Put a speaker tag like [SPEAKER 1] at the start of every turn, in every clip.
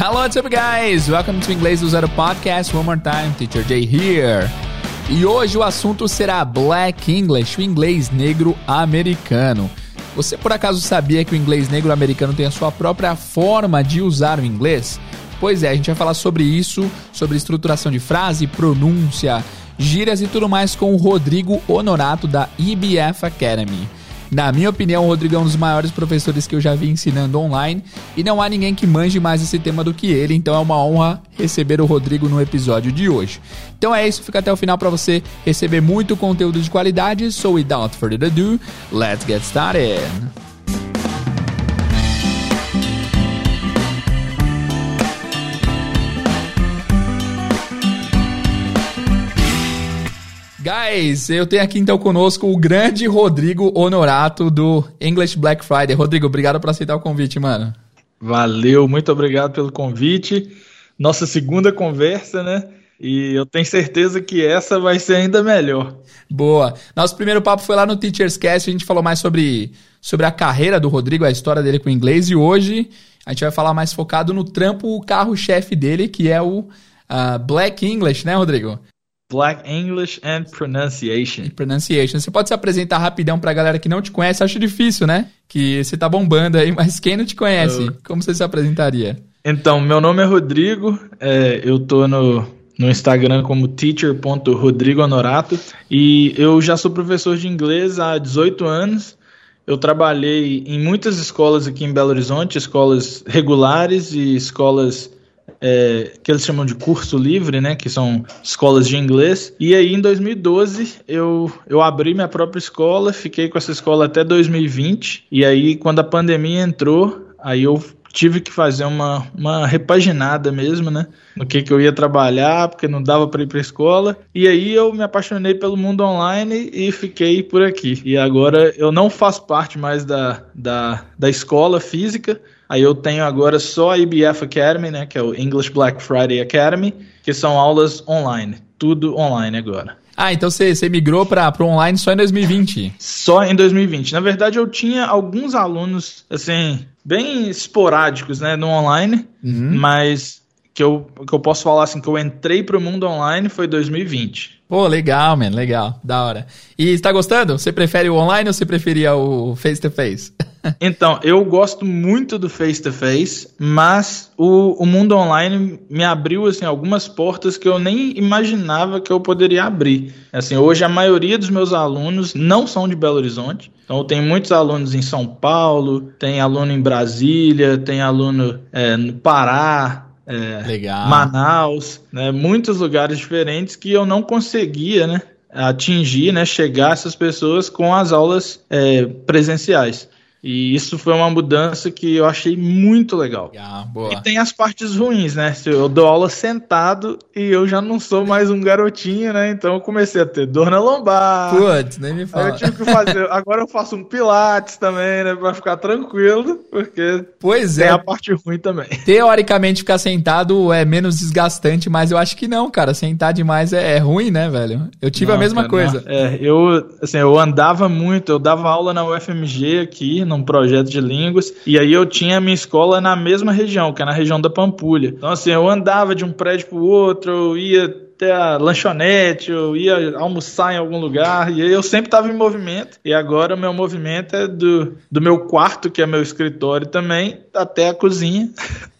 [SPEAKER 1] Hello, what's up, guys? Welcome to Inglês do Zero Podcast. One more time, Teacher Jay here. E hoje o assunto será Black English, o inglês negro americano. Você por acaso sabia que o inglês negro americano tem a sua própria forma de usar o inglês? Pois é, a gente vai falar sobre isso, sobre estruturação de frase, pronúncia, gírias e tudo mais com o Rodrigo Honorato da EBF Academy. Na minha opinião, o Rodrigo é um dos maiores professores que eu já vi ensinando online e não há ninguém que manje mais esse tema do que ele, então é uma honra receber o Rodrigo no episódio de hoje. Então é isso, fica até o final para você receber muito conteúdo de qualidade. So without further ado, let's get started. Guys, eu tenho aqui então conosco o grande Rodrigo Honorato do English Black Friday. Rodrigo, obrigado por aceitar o convite, mano.
[SPEAKER 2] Valeu, muito obrigado pelo convite. Nossa segunda conversa, né? E eu tenho certeza que essa vai ser ainda melhor.
[SPEAKER 1] Boa. Nosso primeiro papo foi lá no Teachers Cast, a gente falou mais sobre, sobre a carreira do Rodrigo, a história dele com o inglês, e hoje a gente vai falar mais focado no trampo, o carro-chefe dele, que é o uh, Black English, né, Rodrigo?
[SPEAKER 2] Black English and Pronunciation.
[SPEAKER 1] Pronunciation. Você pode se apresentar rapidão pra galera que não te conhece? Acho difícil, né? Que você tá bombando aí, mas quem não te conhece, eu... como você se apresentaria?
[SPEAKER 2] Então, meu nome é Rodrigo, é, eu tô no, no Instagram como teacher.rodrigohonorato e eu já sou professor de inglês há 18 anos. Eu trabalhei em muitas escolas aqui em Belo Horizonte, escolas regulares e escolas é, que eles chamam de curso livre, né, que são escolas de inglês. E aí em 2012 eu, eu abri minha própria escola, fiquei com essa escola até 2020. E aí quando a pandemia entrou, aí eu tive que fazer uma, uma repaginada mesmo, né? No que, que eu ia trabalhar, porque não dava para ir para escola. E aí eu me apaixonei pelo mundo online e fiquei por aqui. E agora eu não faço parte mais da, da, da escola física, Aí eu tenho agora só a IBF Academy, né, que é o English Black Friday Academy, que são aulas online, tudo online agora.
[SPEAKER 1] Ah, então você, você migrou para o online só em 2020?
[SPEAKER 2] Só em 2020. Na verdade, eu tinha alguns alunos, assim, bem esporádicos, né, no online, uhum. mas que eu, que eu posso falar assim, que eu entrei para o mundo online foi 2020.
[SPEAKER 1] Pô, legal, man, legal, da hora. E está gostando? Você prefere o online ou você preferia o face-to-face? -face?
[SPEAKER 2] Então, eu gosto muito do face-to-face, mas o, o mundo online me abriu assim algumas portas que eu nem imaginava que eu poderia abrir. Assim, hoje a maioria dos meus alunos não são de Belo Horizonte. Então, tenho muitos alunos em São Paulo, tem aluno em Brasília, tem aluno é, no Pará, é, Manaus, né, muitos lugares diferentes que eu não conseguia, né, atingir, né, chegar a essas pessoas com as aulas é, presenciais. E isso foi uma mudança que eu achei muito legal.
[SPEAKER 1] Ah,
[SPEAKER 2] e tem as partes ruins, né? Eu dou aula sentado e eu já não sou mais um garotinho, né? Então eu comecei a ter dor na lombar.
[SPEAKER 1] Putz, nem me fala.
[SPEAKER 2] Eu tive que fazer. Agora eu faço um pilates também, né? Pra ficar tranquilo, porque
[SPEAKER 1] pois
[SPEAKER 2] tem
[SPEAKER 1] é.
[SPEAKER 2] a parte ruim também.
[SPEAKER 1] Teoricamente, ficar sentado é menos desgastante, mas eu acho que não, cara. Sentar demais é, é ruim, né, velho? Eu tive
[SPEAKER 2] não,
[SPEAKER 1] a mesma
[SPEAKER 2] cara,
[SPEAKER 1] coisa.
[SPEAKER 2] Não. É, eu, assim, eu andava muito, eu dava aula na UFMG aqui, num projeto de línguas, e aí eu tinha a minha escola na mesma região, que é na região da Pampulha. Então, assim, eu andava de um prédio pro outro, eu ia até a lanchonete, eu ia almoçar em algum lugar, e eu sempre estava em movimento. E agora o meu movimento é do, do meu quarto, que é meu escritório também, até a cozinha.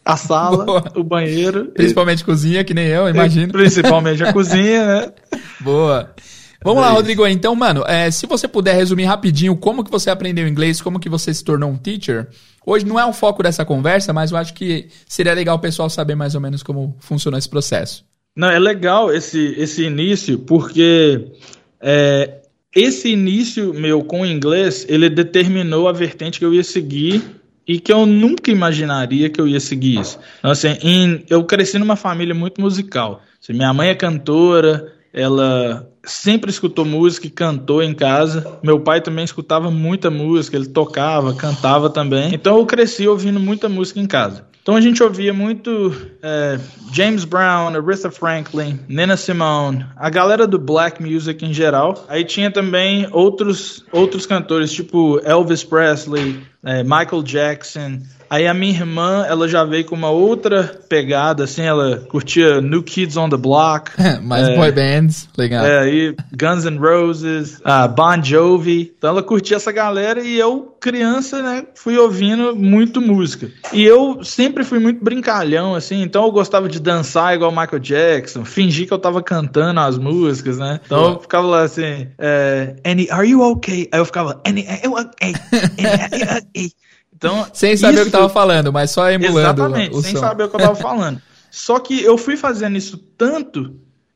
[SPEAKER 2] A sala, Boa. o banheiro.
[SPEAKER 1] Principalmente e... cozinha, que nem eu, imagino.
[SPEAKER 2] Principalmente a cozinha, né?
[SPEAKER 1] Boa. Vamos lá, é Rodrigo. Então, mano, é, se você puder resumir rapidinho como que você aprendeu inglês, como que você se tornou um teacher. Hoje não é o foco dessa conversa, mas eu acho que seria legal o pessoal saber mais ou menos como funciona esse processo.
[SPEAKER 2] Não, é legal esse, esse início, porque é, esse início meu com o inglês, ele determinou a vertente que eu ia seguir e que eu nunca imaginaria que eu ia seguir isso. Então, assim, em, eu cresci numa família muito musical. Assim, minha mãe é cantora, ela sempre escutou música e cantou em casa. Meu pai também escutava muita música, ele tocava, cantava também. Então eu cresci ouvindo muita música em casa. Então a gente ouvia muito é, James Brown, Aretha Franklin, Nina Simone, a galera do black music em geral. Aí tinha também outros outros cantores tipo Elvis Presley, é, Michael Jackson, Aí a minha irmã, ela já veio com uma outra pegada, assim, ela curtia New Kids on the Block.
[SPEAKER 1] Mais é, boy bands, legal.
[SPEAKER 2] É, aí Guns N' Roses, uh, Bon Jovi. Então ela curtia essa galera e eu, criança, né, fui ouvindo muito música. E eu sempre fui muito brincalhão, assim, então eu gostava de dançar igual Michael Jackson, fingir que eu tava cantando as músicas, né? Então eu ficava lá assim, é, Annie, are you okay? Aí eu ficava, Annie, eu okay. Annie,
[SPEAKER 1] okay. Então, sem saber o que tava falando, mas só emulando
[SPEAKER 2] Exatamente,
[SPEAKER 1] o
[SPEAKER 2] sem
[SPEAKER 1] som.
[SPEAKER 2] saber o que eu tava falando. Só que eu fui fazendo isso tanto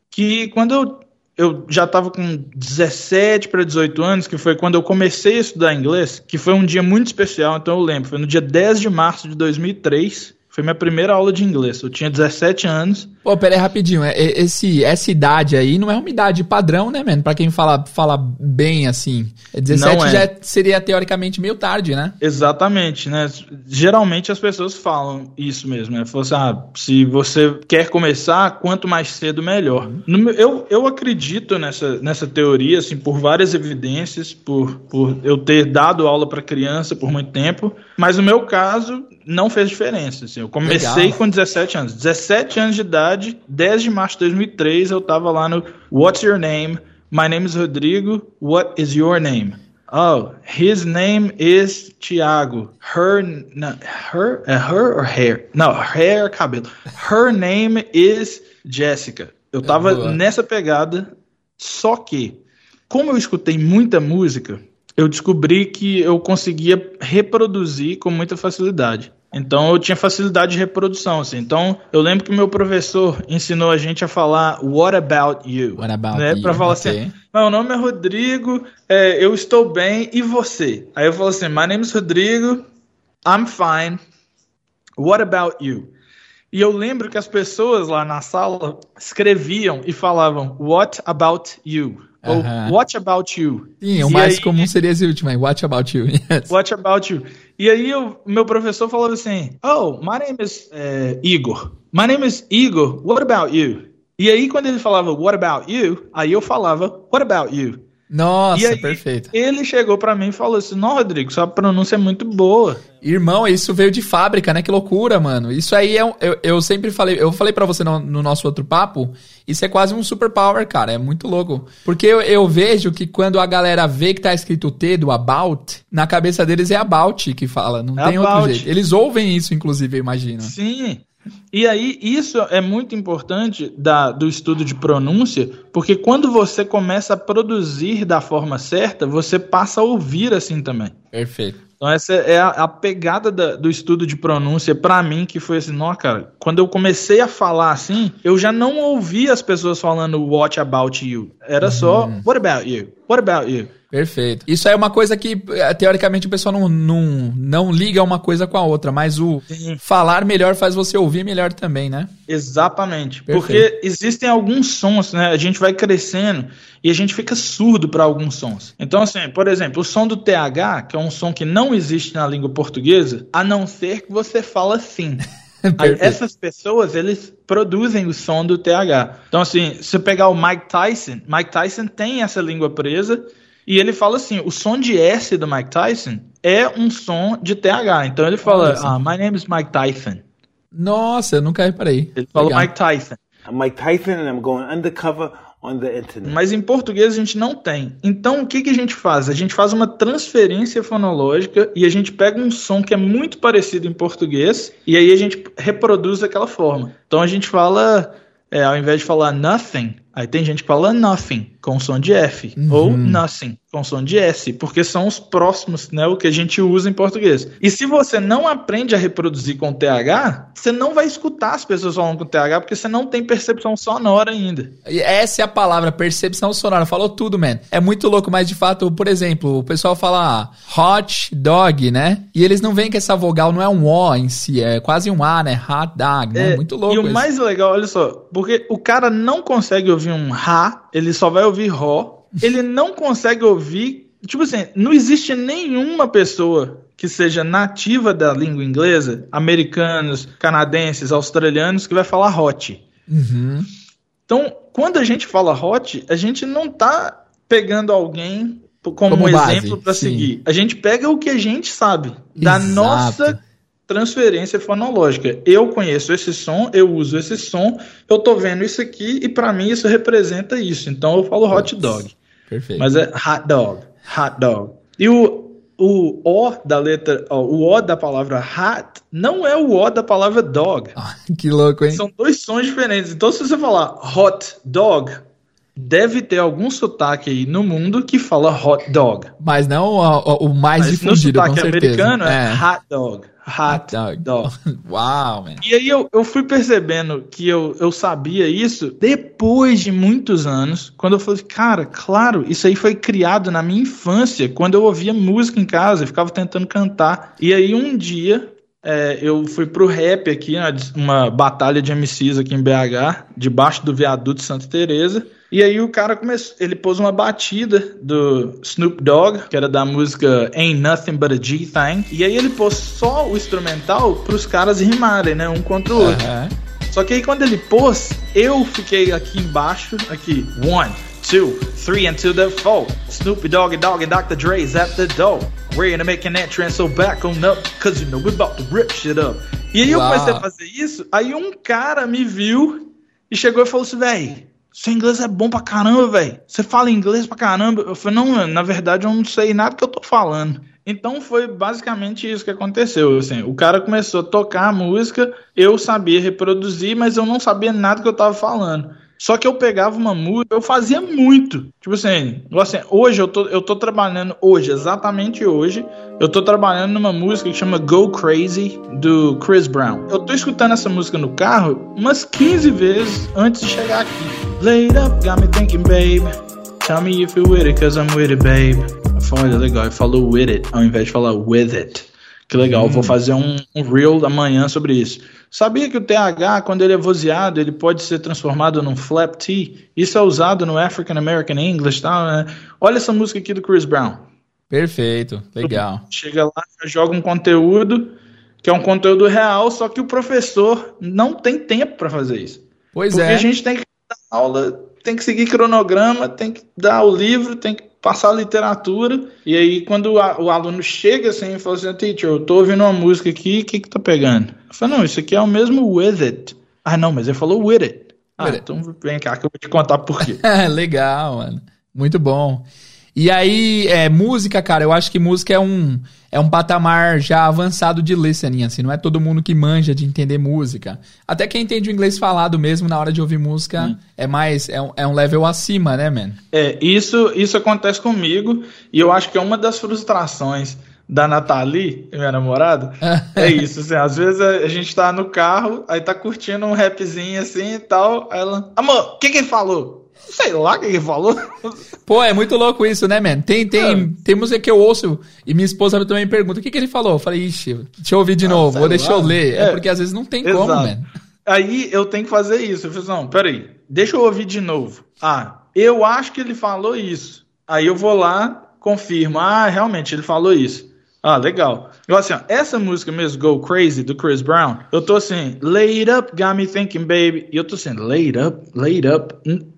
[SPEAKER 2] que quando eu, eu já tava com 17 para 18 anos, que foi quando eu comecei a estudar inglês, que foi um dia muito especial, então eu lembro, foi no dia 10 de março de 2003, foi minha primeira aula de inglês. Eu tinha 17 anos.
[SPEAKER 1] Pô, pera aí rapidinho. É, esse, essa idade aí não é uma idade padrão, né, mano? Pra quem fala, fala bem assim. 17 é. já seria teoricamente meio tarde, né?
[SPEAKER 2] Exatamente, né? Geralmente as pessoas falam isso mesmo, né? Falam assim, ah, se você quer começar, quanto mais cedo, melhor. Uhum. Eu, eu acredito nessa, nessa teoria, assim, por várias evidências, por, por eu ter dado aula para criança por muito tempo, mas no meu caso, não fez diferença. Assim. Eu comecei Legal. com 17 anos. 17 anos de idade, 10 de março de 2003, eu estava lá no What's Your Name? My name is Rodrigo. What is your name? Oh, his name is Tiago. Her, no, her, uh, her or hair? No, hair, cabelo. Her name is Jessica. Eu tava nessa pegada, só que, como eu escutei muita música, eu descobri que eu conseguia reproduzir com muita facilidade. Então eu tinha facilidade de reprodução, assim. Então eu lembro que meu professor ensinou a gente a falar What about you?
[SPEAKER 1] What about né? you?
[SPEAKER 2] Pra falar okay. assim, meu nome é Rodrigo, é, eu estou bem, e você? Aí eu falo assim, My name is Rodrigo, I'm fine. What about you? E eu lembro que as pessoas lá na sala escreviam e falavam What about you? Ou What About You.
[SPEAKER 1] Sim, o mais aí, comum seria esse último aí, What About You.
[SPEAKER 2] Yes. What About You. E aí o meu professor falou assim, Oh, my name is uh, Igor. My name is Igor, what about you? E aí quando ele falava What About You, aí eu falava What About You?
[SPEAKER 1] Nossa, aí, perfeito.
[SPEAKER 2] Ele chegou para mim e falou assim: Não, Rodrigo, sua pronúncia é muito boa.
[SPEAKER 1] Irmão, isso veio de fábrica, né? Que loucura, mano. Isso aí é. Um, eu, eu sempre falei, eu falei para você no, no, nosso outro papo, isso é quase um superpower, cara. É muito louco. Porque eu, eu, vejo que quando a galera vê que tá escrito T do about, na cabeça deles é about que fala. Não é tem about. outro jeito. Eles ouvem isso, inclusive, eu imagino.
[SPEAKER 2] Sim. E aí, isso é muito importante da, do estudo de pronúncia, porque quando você começa a produzir da forma certa, você passa a ouvir assim também.
[SPEAKER 1] Perfeito.
[SPEAKER 2] Então, essa é a, a pegada da, do estudo de pronúncia para mim, que foi assim, não, cara, quando eu comecei a falar assim, eu já não ouvia as pessoas falando what about you. Era só uhum. what about you? What about you?
[SPEAKER 1] Perfeito. Isso é uma coisa que, eh, teoricamente, o pessoal não, não, não liga uma coisa com a outra, mas o Sim. falar melhor faz você ouvir melhor também, né?
[SPEAKER 2] Exatamente. Perfeito. Porque existem alguns sons, né? A gente vai crescendo e a gente fica surdo para alguns sons. Então, assim, por exemplo, o som do TH, que é um som que não existe na língua portuguesa, a não ser que você fala assim. Essas pessoas, eles produzem o som do TH. Então, assim, se você pegar o Mike Tyson, Mike Tyson tem essa língua presa e ele fala assim: o som de S do Mike Tyson é um som de TH. Então ele fala: ah, My name is Mike Tyson.
[SPEAKER 1] Nossa, eu nunca reparei.
[SPEAKER 2] Ele fala Mike Tyson.
[SPEAKER 3] I'm Mike Tyson and I'm going undercover on the internet.
[SPEAKER 2] Mas em português a gente não tem. Então o que, que a gente faz? A gente faz uma transferência fonológica e a gente pega um som que é muito parecido em português e aí a gente reproduz daquela forma. Então a gente fala, é, ao invés de falar nothing, aí tem gente que fala nothing com som de F uhum. ou nothing com som de S, porque são os próximos, né, o que a gente usa em português. E se você não aprende a reproduzir com TH, você não vai escutar as pessoas falando com TH, porque você não tem percepção sonora ainda.
[SPEAKER 1] Essa é a palavra, percepção sonora. Falou tudo, man. É muito louco, mas de fato, por exemplo, o pessoal fala hot dog, né? E eles não veem que essa vogal não é um O em si, é quase um A, né? Hot dog, né? É, muito louco.
[SPEAKER 2] E o mais legal, olha só, porque o cara não consegue ouvir um Ra, ele só vai ouvir Ró, ele não consegue ouvir. Tipo assim, não existe nenhuma pessoa que seja nativa da língua inglesa, americanos, canadenses, australianos, que vai falar hot.
[SPEAKER 1] Uhum.
[SPEAKER 2] Então, quando a gente fala hot, a gente não tá pegando alguém como, como um exemplo para seguir. A gente pega o que a gente sabe, da nossa transferência fonológica. Eu conheço esse som, eu uso esse som, eu tô vendo isso aqui e para mim isso representa isso. Então eu falo hot dog.
[SPEAKER 1] Perfeito.
[SPEAKER 2] Mas é hot dog, hot dog. E o, o O da letra, ó, o O da palavra hot não é o O da palavra dog.
[SPEAKER 1] que louco, hein?
[SPEAKER 2] São dois sons diferentes. Então se você falar hot dog, deve ter algum sotaque aí no mundo que fala hot dog.
[SPEAKER 1] Mas não o, o mais
[SPEAKER 2] Mas
[SPEAKER 1] difundido,
[SPEAKER 2] no
[SPEAKER 1] com
[SPEAKER 2] sotaque
[SPEAKER 1] certeza.
[SPEAKER 2] americano é, hot dog. Hot
[SPEAKER 1] dog.
[SPEAKER 2] dog.
[SPEAKER 1] Uau, man.
[SPEAKER 2] E aí eu, eu fui percebendo que eu, eu sabia isso depois de muitos anos, quando eu falei, cara, claro, isso aí foi criado na minha infância, quando eu ouvia música em casa, eu ficava tentando cantar. E aí um dia é, eu fui pro rap aqui, uma, uma batalha de MCs aqui em BH, debaixo do viaduto de Santa Teresa. E aí o cara começou, ele pôs uma batida do Snoop Dogg, que era da música Ain't Nothing But a G-Thing. E aí ele pôs só o instrumental pros caras rimarem, né, um contra o outro.
[SPEAKER 1] Aham.
[SPEAKER 2] Só que aí quando ele pôs, eu fiquei aqui embaixo, aqui, one, two, three, and to the four. Snoopy Doggy Doggy Dr. Dre's at the door. We're gonna make an entrance, so back on up, cause you know we're about to rip shit up. E aí eu
[SPEAKER 1] Uau.
[SPEAKER 2] comecei a fazer isso, aí um cara me viu e chegou e falou assim, véi, seu inglês é bom pra caramba, velho. Você fala inglês pra caramba. Eu falei, não, na verdade eu não sei nada que eu tô falando. Então foi basicamente isso que aconteceu. Assim, o cara começou a tocar a música, eu sabia reproduzir, mas eu não sabia nada que eu tava falando. Só que eu pegava uma música, eu fazia muito. Tipo assim, assim hoje eu tô, eu tô trabalhando, hoje, exatamente hoje, eu tô trabalhando numa música que chama Go Crazy, do Chris Brown. Eu tô escutando essa música no carro umas 15 vezes antes de chegar aqui. Laid up, got me thinking, babe. Tell me if you're with it, cause I'm with it, babe. Olha, legal, ele falou with it, ao invés de falar with it. Que legal, vou fazer um, um reel amanhã sobre isso. Sabia que o TH, quando ele é vozeado, ele pode ser transformado num flap T? Isso é usado no African American English, tá? né? Olha essa música aqui do Chris Brown.
[SPEAKER 1] Perfeito, legal.
[SPEAKER 2] Chega lá, joga um conteúdo que é um conteúdo real, só que o professor não tem tempo para fazer isso.
[SPEAKER 1] Pois
[SPEAKER 2] Porque
[SPEAKER 1] é.
[SPEAKER 2] a gente tem que dar aula, tem que seguir cronograma, tem que dar o livro, tem que passar a literatura. E aí, quando o, aluno chega assim e fala assim, teacher, eu tô ouvindo uma música aqui, o que que tá pegando? Eu falo, não, isso aqui é o mesmo with it. Ah, não, mas ele falou with it. Ah,
[SPEAKER 1] With it.
[SPEAKER 2] então vem cá que eu vou te contar por quê.
[SPEAKER 1] legal, mano. Muito bom. E aí, é, música, cara, eu acho que música é um, é um patamar já avançado de listening, assim, não é todo mundo que manja de entender música. Até quem entende o inglês falado mesmo na hora de ouvir música é mais, é um, é um level acima, né, man?
[SPEAKER 2] É, isso, isso acontece comigo e eu acho que é uma das frustrações da Nathalie, minha namorada, é isso, assim, às vezes a, a gente tá no carro, aí tá curtindo um rapzinho assim e tal, aí ela, amor, o que que ele falou? Sei lá o que ele falou.
[SPEAKER 1] Pô, é muito louco isso, né, man? Tem, tem,
[SPEAKER 2] É.
[SPEAKER 1] tem música que eu ouço e minha esposa também pergunta o que, que ele falou. Eu falei, ixi, deixa eu ouvir de novo,
[SPEAKER 2] sei
[SPEAKER 1] vou deixar
[SPEAKER 2] lá.
[SPEAKER 1] eu ler. É.
[SPEAKER 2] É.
[SPEAKER 1] porque às vezes não tem como,
[SPEAKER 2] Exato.
[SPEAKER 1] man.
[SPEAKER 2] Aí eu tenho que fazer isso. Eu falei, não, peraí, deixa eu ouvir de novo. Ah, eu acho que ele falou isso. Aí eu vou lá, confirmo. Ah, realmente, ele falou isso. Ah, legal. Eu assim, ó, essa música mesmo, Go Crazy, do Chris Brown, eu tô assim, laid up, got me thinking, baby. E eu tô assim, laid up, laid up.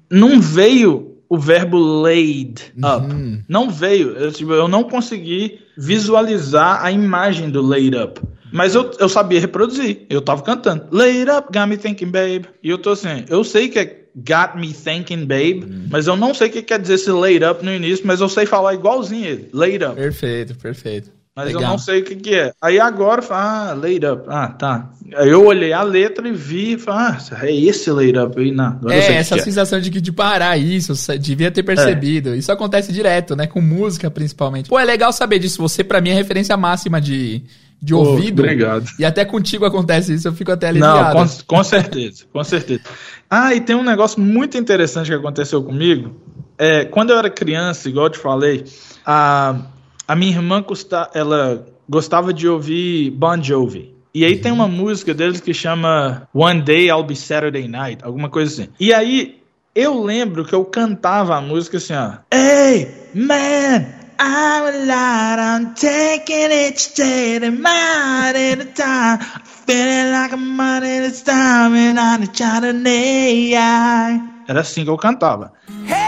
[SPEAKER 2] Não veio o verbo laid up. Não veio. Eu, tipo, eu não consegui visualizar a imagem do laid up. Mas eu, eu sabia reproduzir. Eu tava cantando. Laid up, got me thinking, babe. E eu tô assim, eu sei que é got me thinking, babe, mas eu não sei o que quer dizer esse laid up no início, mas eu sei falar igualzinho ele. Laid up.
[SPEAKER 1] Perfeito, perfeito.
[SPEAKER 2] Mas
[SPEAKER 1] Legal.
[SPEAKER 2] eu não sei o que, que é. Aí agora, ah, laid up. Ah, tá. Aí eu olhei a letra e vi, falei, ah, é esse laid up aí, não.
[SPEAKER 1] É,
[SPEAKER 2] que
[SPEAKER 1] essa
[SPEAKER 2] que é.
[SPEAKER 1] sensação de que de parar isso, devia ter percebido. Isso acontece direto, né? Com música, principalmente. Pô, é legal saber disso. Você, pra mim, é referência máxima de, de ouvido.
[SPEAKER 2] obrigado.
[SPEAKER 1] E até contigo acontece isso, eu fico até
[SPEAKER 2] Não,
[SPEAKER 1] aliviado.
[SPEAKER 2] com, com certeza, com certeza. Ah, e tem um negócio muito interessante que aconteceu comigo. É, quando eu era criança, igual eu te falei, a, a minha irmã custa, ela gostava de ouvir Bon Jovi. E aí tem uma música deles que chama One Day I'll Be Saturday Night, alguma coisa assim. E aí eu lembro que eu cantava a música assim, ó. Hey, man, I'm alive, I'm taking each day, the night at a time. Feeling like I'm out it's time and I'm trying to Era assim que eu cantava.
[SPEAKER 4] Hey,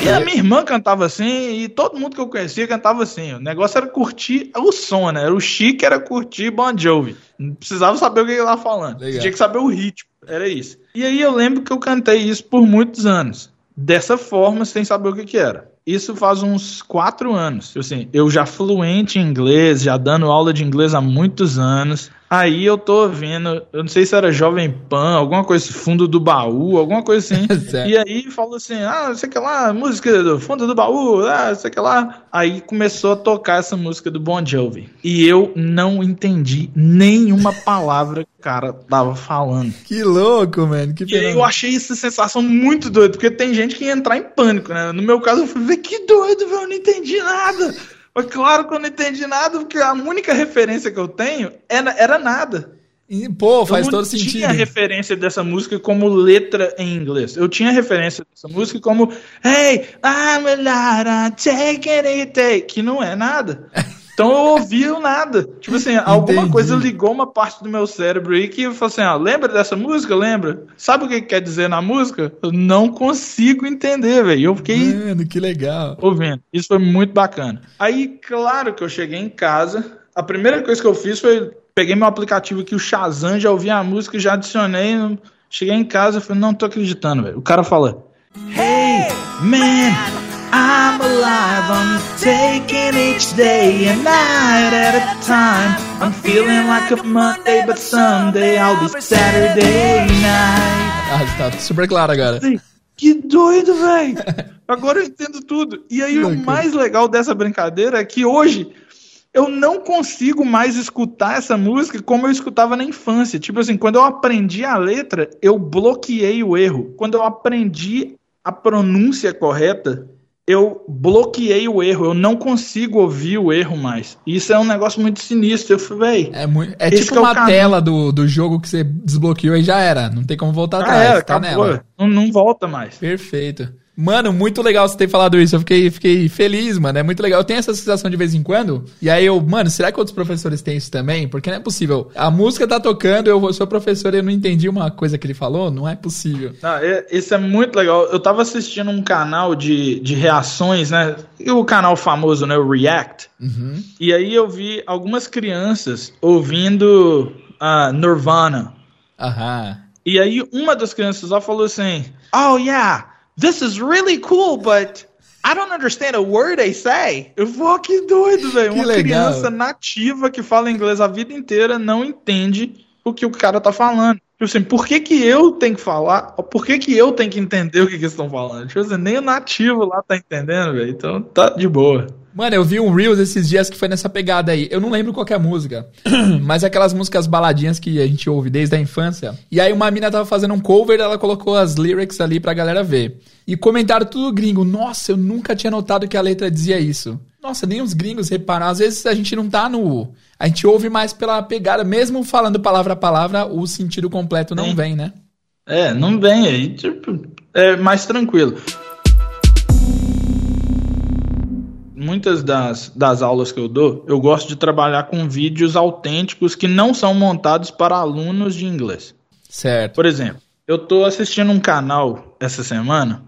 [SPEAKER 2] E a minha irmã cantava assim, e todo mundo que eu conhecia cantava assim. O negócio era curtir o som, né? Era o chique, era curtir Bon Jovi. Não precisava saber o que ele tava falando.
[SPEAKER 1] Legal.
[SPEAKER 2] Tinha que saber o ritmo. Era isso. E aí eu lembro que eu cantei isso por muitos anos. Dessa forma, sem saber o que que era. Isso faz uns quatro anos. Tipo Assim, eu já fluente em inglês, já dando aula de inglês há muitos anos. Aí eu tô vendo, eu não sei se era Jovem Pan, alguma coisa, fundo do baú, alguma coisa assim. E aí falou assim: ah, sei que lá, música do fundo do baú, ah, sei que lá. Aí começou a tocar essa música do Bon Jovi. E eu não entendi nenhuma palavra que o cara tava falando.
[SPEAKER 1] Que louco, mano. Que
[SPEAKER 2] E aí eu achei essa sensação muito doida, porque tem gente que ia entrar em pânico, né? No meu caso, eu ver que doido, velho, eu não entendi nada. Mas claro que eu não entendi nada, porque a única referência que eu tenho era, era nada.
[SPEAKER 1] E, Pô, faz
[SPEAKER 2] eu não
[SPEAKER 1] todo sentido.
[SPEAKER 2] tinha referência dessa música como letra em inglês. Eu tinha referência dessa música como Hey, I'm a Lara, take it, take, que não é nada. Então eu ouvi o nada. Tipo assim, alguma
[SPEAKER 1] Entendi.
[SPEAKER 2] coisa ligou uma parte do meu cérebro aí que eu falei assim: ó, lembra dessa música? Lembra? Sabe o que que quer dizer na música? Eu não consigo entender, velho. Eu fiquei
[SPEAKER 1] Mano, que legal.
[SPEAKER 2] ouvindo. Isso foi muito bacana. Aí, claro que eu cheguei em casa. A primeira coisa que eu fiz foi peguei meu aplicativo aqui, o Shazam, já ouvi a música, já adicionei. Cheguei em casa e falei, não tô acreditando, velho. O cara fala: Hey, man, I'm alive. I'm taking each day and night at a time. I'm feeling like a Monday, but someday I'll be Saturday night.
[SPEAKER 1] Ah, tá super claro agora.
[SPEAKER 2] Que doido, velho! Agora eu entendo tudo. E aí, o
[SPEAKER 1] Louco.
[SPEAKER 2] mais legal dessa brincadeira é que hoje eu não consigo mais escutar essa música como eu escutava na infância. Tipo assim, quando eu aprendi a letra, eu bloqueei o erro. Quando eu aprendi a pronúncia correta, eu bloqueei o erro. Eu não consigo ouvir o erro mais. Isso é um negócio muito sinistro. Eu falei, véi.
[SPEAKER 1] É, muito, é tipo
[SPEAKER 2] é
[SPEAKER 1] uma tela do, do jogo que você desbloqueou e já era. Não tem como voltar
[SPEAKER 2] Ah,
[SPEAKER 1] atrás.
[SPEAKER 2] é,
[SPEAKER 1] tá
[SPEAKER 2] acabou.
[SPEAKER 1] nela.
[SPEAKER 2] Não, não volta mais.
[SPEAKER 1] Perfeito. Mano, muito legal você ter falado isso. Eu fiquei, fiquei feliz, mano. É muito legal. Eu tenho essa sensação de vez em quando. E aí eu, mano, será que outros professores têm isso também? Porque não é possível. A música tá tocando, eu sou professor e eu não entendi uma coisa que ele falou. Não é possível.
[SPEAKER 2] Ah, isso é muito legal. Eu tava assistindo um canal de, de reações, né? E o canal famoso, né? O React.
[SPEAKER 1] Uhum.
[SPEAKER 2] E aí eu vi algumas crianças ouvindo a Nirvana.
[SPEAKER 1] Aham.
[SPEAKER 2] E aí uma das crianças lá falou assim: Oh yeah, this is really cool, but I don't understand a word they say. Eu vou, que doido, velho. Uma
[SPEAKER 1] legal.
[SPEAKER 2] criança nativa que fala inglês a vida inteira não entende o que o cara tá falando. Tipo assim, por que que eu tenho que falar? Por que que eu tenho que entender o que que eles estão falando? Tipo assim, nem o nativo lá tá entendendo, velho. Então tá de boa.
[SPEAKER 1] Mano, eu vi um Reels esses dias que foi nessa pegada aí. Eu não lembro qual é a música, mas é aquelas músicas baladinhas que a gente ouve desde a infância. E aí uma mina tava fazendo um cover, ela colocou as lyrics ali pra galera ver. E comentaram tudo gringo. Nossa, eu nunca tinha notado que a letra dizia isso. Nossa, nem os gringos reparam. Às vezes a gente não tá no. A gente ouve mais pela pegada, mesmo falando palavra a palavra, o sentido completo não vem, né?
[SPEAKER 2] É, não vem aí, tipo, é mais tranquilo. Muitas das, das aulas que eu dou, eu gosto de trabalhar com vídeos autênticos que não são montados para alunos de inglês.
[SPEAKER 1] Certo.
[SPEAKER 2] Por exemplo, eu tô assistindo um canal essa semana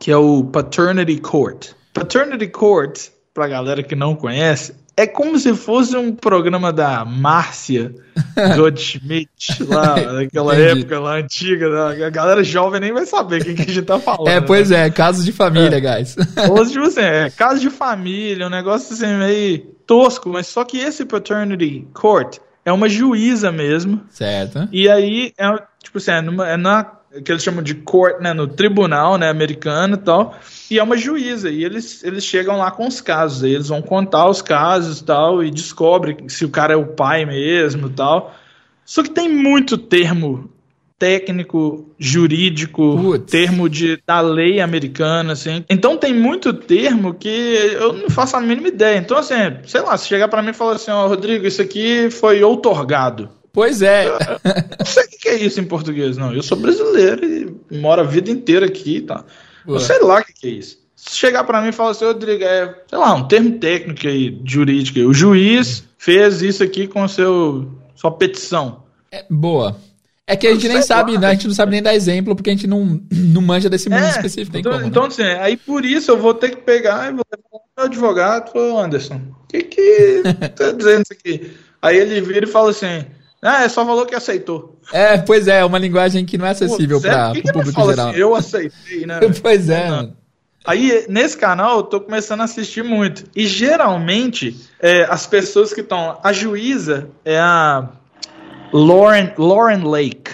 [SPEAKER 2] que é o Paternity Court. Paternity Court, pra galera que não conhece, é como se fosse um programa da Márcia Goldschmidt, lá, naquela
[SPEAKER 1] Entendi.
[SPEAKER 2] época lá antiga. né? A galera jovem nem vai saber o que, a gente tá falando.
[SPEAKER 1] É, pois
[SPEAKER 2] né?
[SPEAKER 1] é, casos de família, guys.
[SPEAKER 2] Ou, tipo assim, é casa de família, um negócio assim meio tosco, mas só que esse Paternity Court é uma juíza mesmo.
[SPEAKER 1] certo.
[SPEAKER 2] E aí, é, tipo assim, é, numa, é na que eles chamam de court, né, no tribunal, né, americano e tal, e é uma juíza, e eles, eles chegam lá com os casos, eles vão contar os casos e tal, e descobre se o cara é o pai mesmo e tal. Só que tem muito termo técnico, jurídico,
[SPEAKER 1] Putz.
[SPEAKER 2] termo de, da lei americana, assim. Então tem muito termo que eu não faço a mínima ideia. Então, assim, sei lá, se chegar pra mim e falar assim, ó, Rodrigo, isso aqui foi outorgado.
[SPEAKER 1] Pois é.
[SPEAKER 2] Não sei o que é isso em português, não. Eu sou brasileiro e moro a vida inteira aqui, tá?
[SPEAKER 1] Boa.
[SPEAKER 2] Eu sei lá o que é isso. Se chegar pra mim e falar assim, Rodrigo, é, sei lá, um termo técnico aí, jurídico. aí. O juiz fez isso aqui com seu, sua petição.
[SPEAKER 1] É, boa. É que a gente nem sabe, né? A gente não sabe nem dar exemplo, porque a gente não, não manja desse mundo
[SPEAKER 2] É,
[SPEAKER 1] específico.
[SPEAKER 2] Então,
[SPEAKER 1] como, né?
[SPEAKER 2] então, assim, aí por isso eu vou ter que pegar e vou levar o meu advogado falar, Anderson, o que que tá dizendo isso aqui? Aí ele vira e fala assim, ah, é só falou que aceitou.
[SPEAKER 1] É, pois é, é uma linguagem que não é acessível para o público geral.
[SPEAKER 2] assim, eu aceitei, né?
[SPEAKER 1] Pois é,
[SPEAKER 2] Não.
[SPEAKER 1] mano.
[SPEAKER 2] Aí, nesse canal, eu tô começando a assistir muito. E geralmente, é, as pessoas que estão. A juíza é a Lauren, Lauren Lake,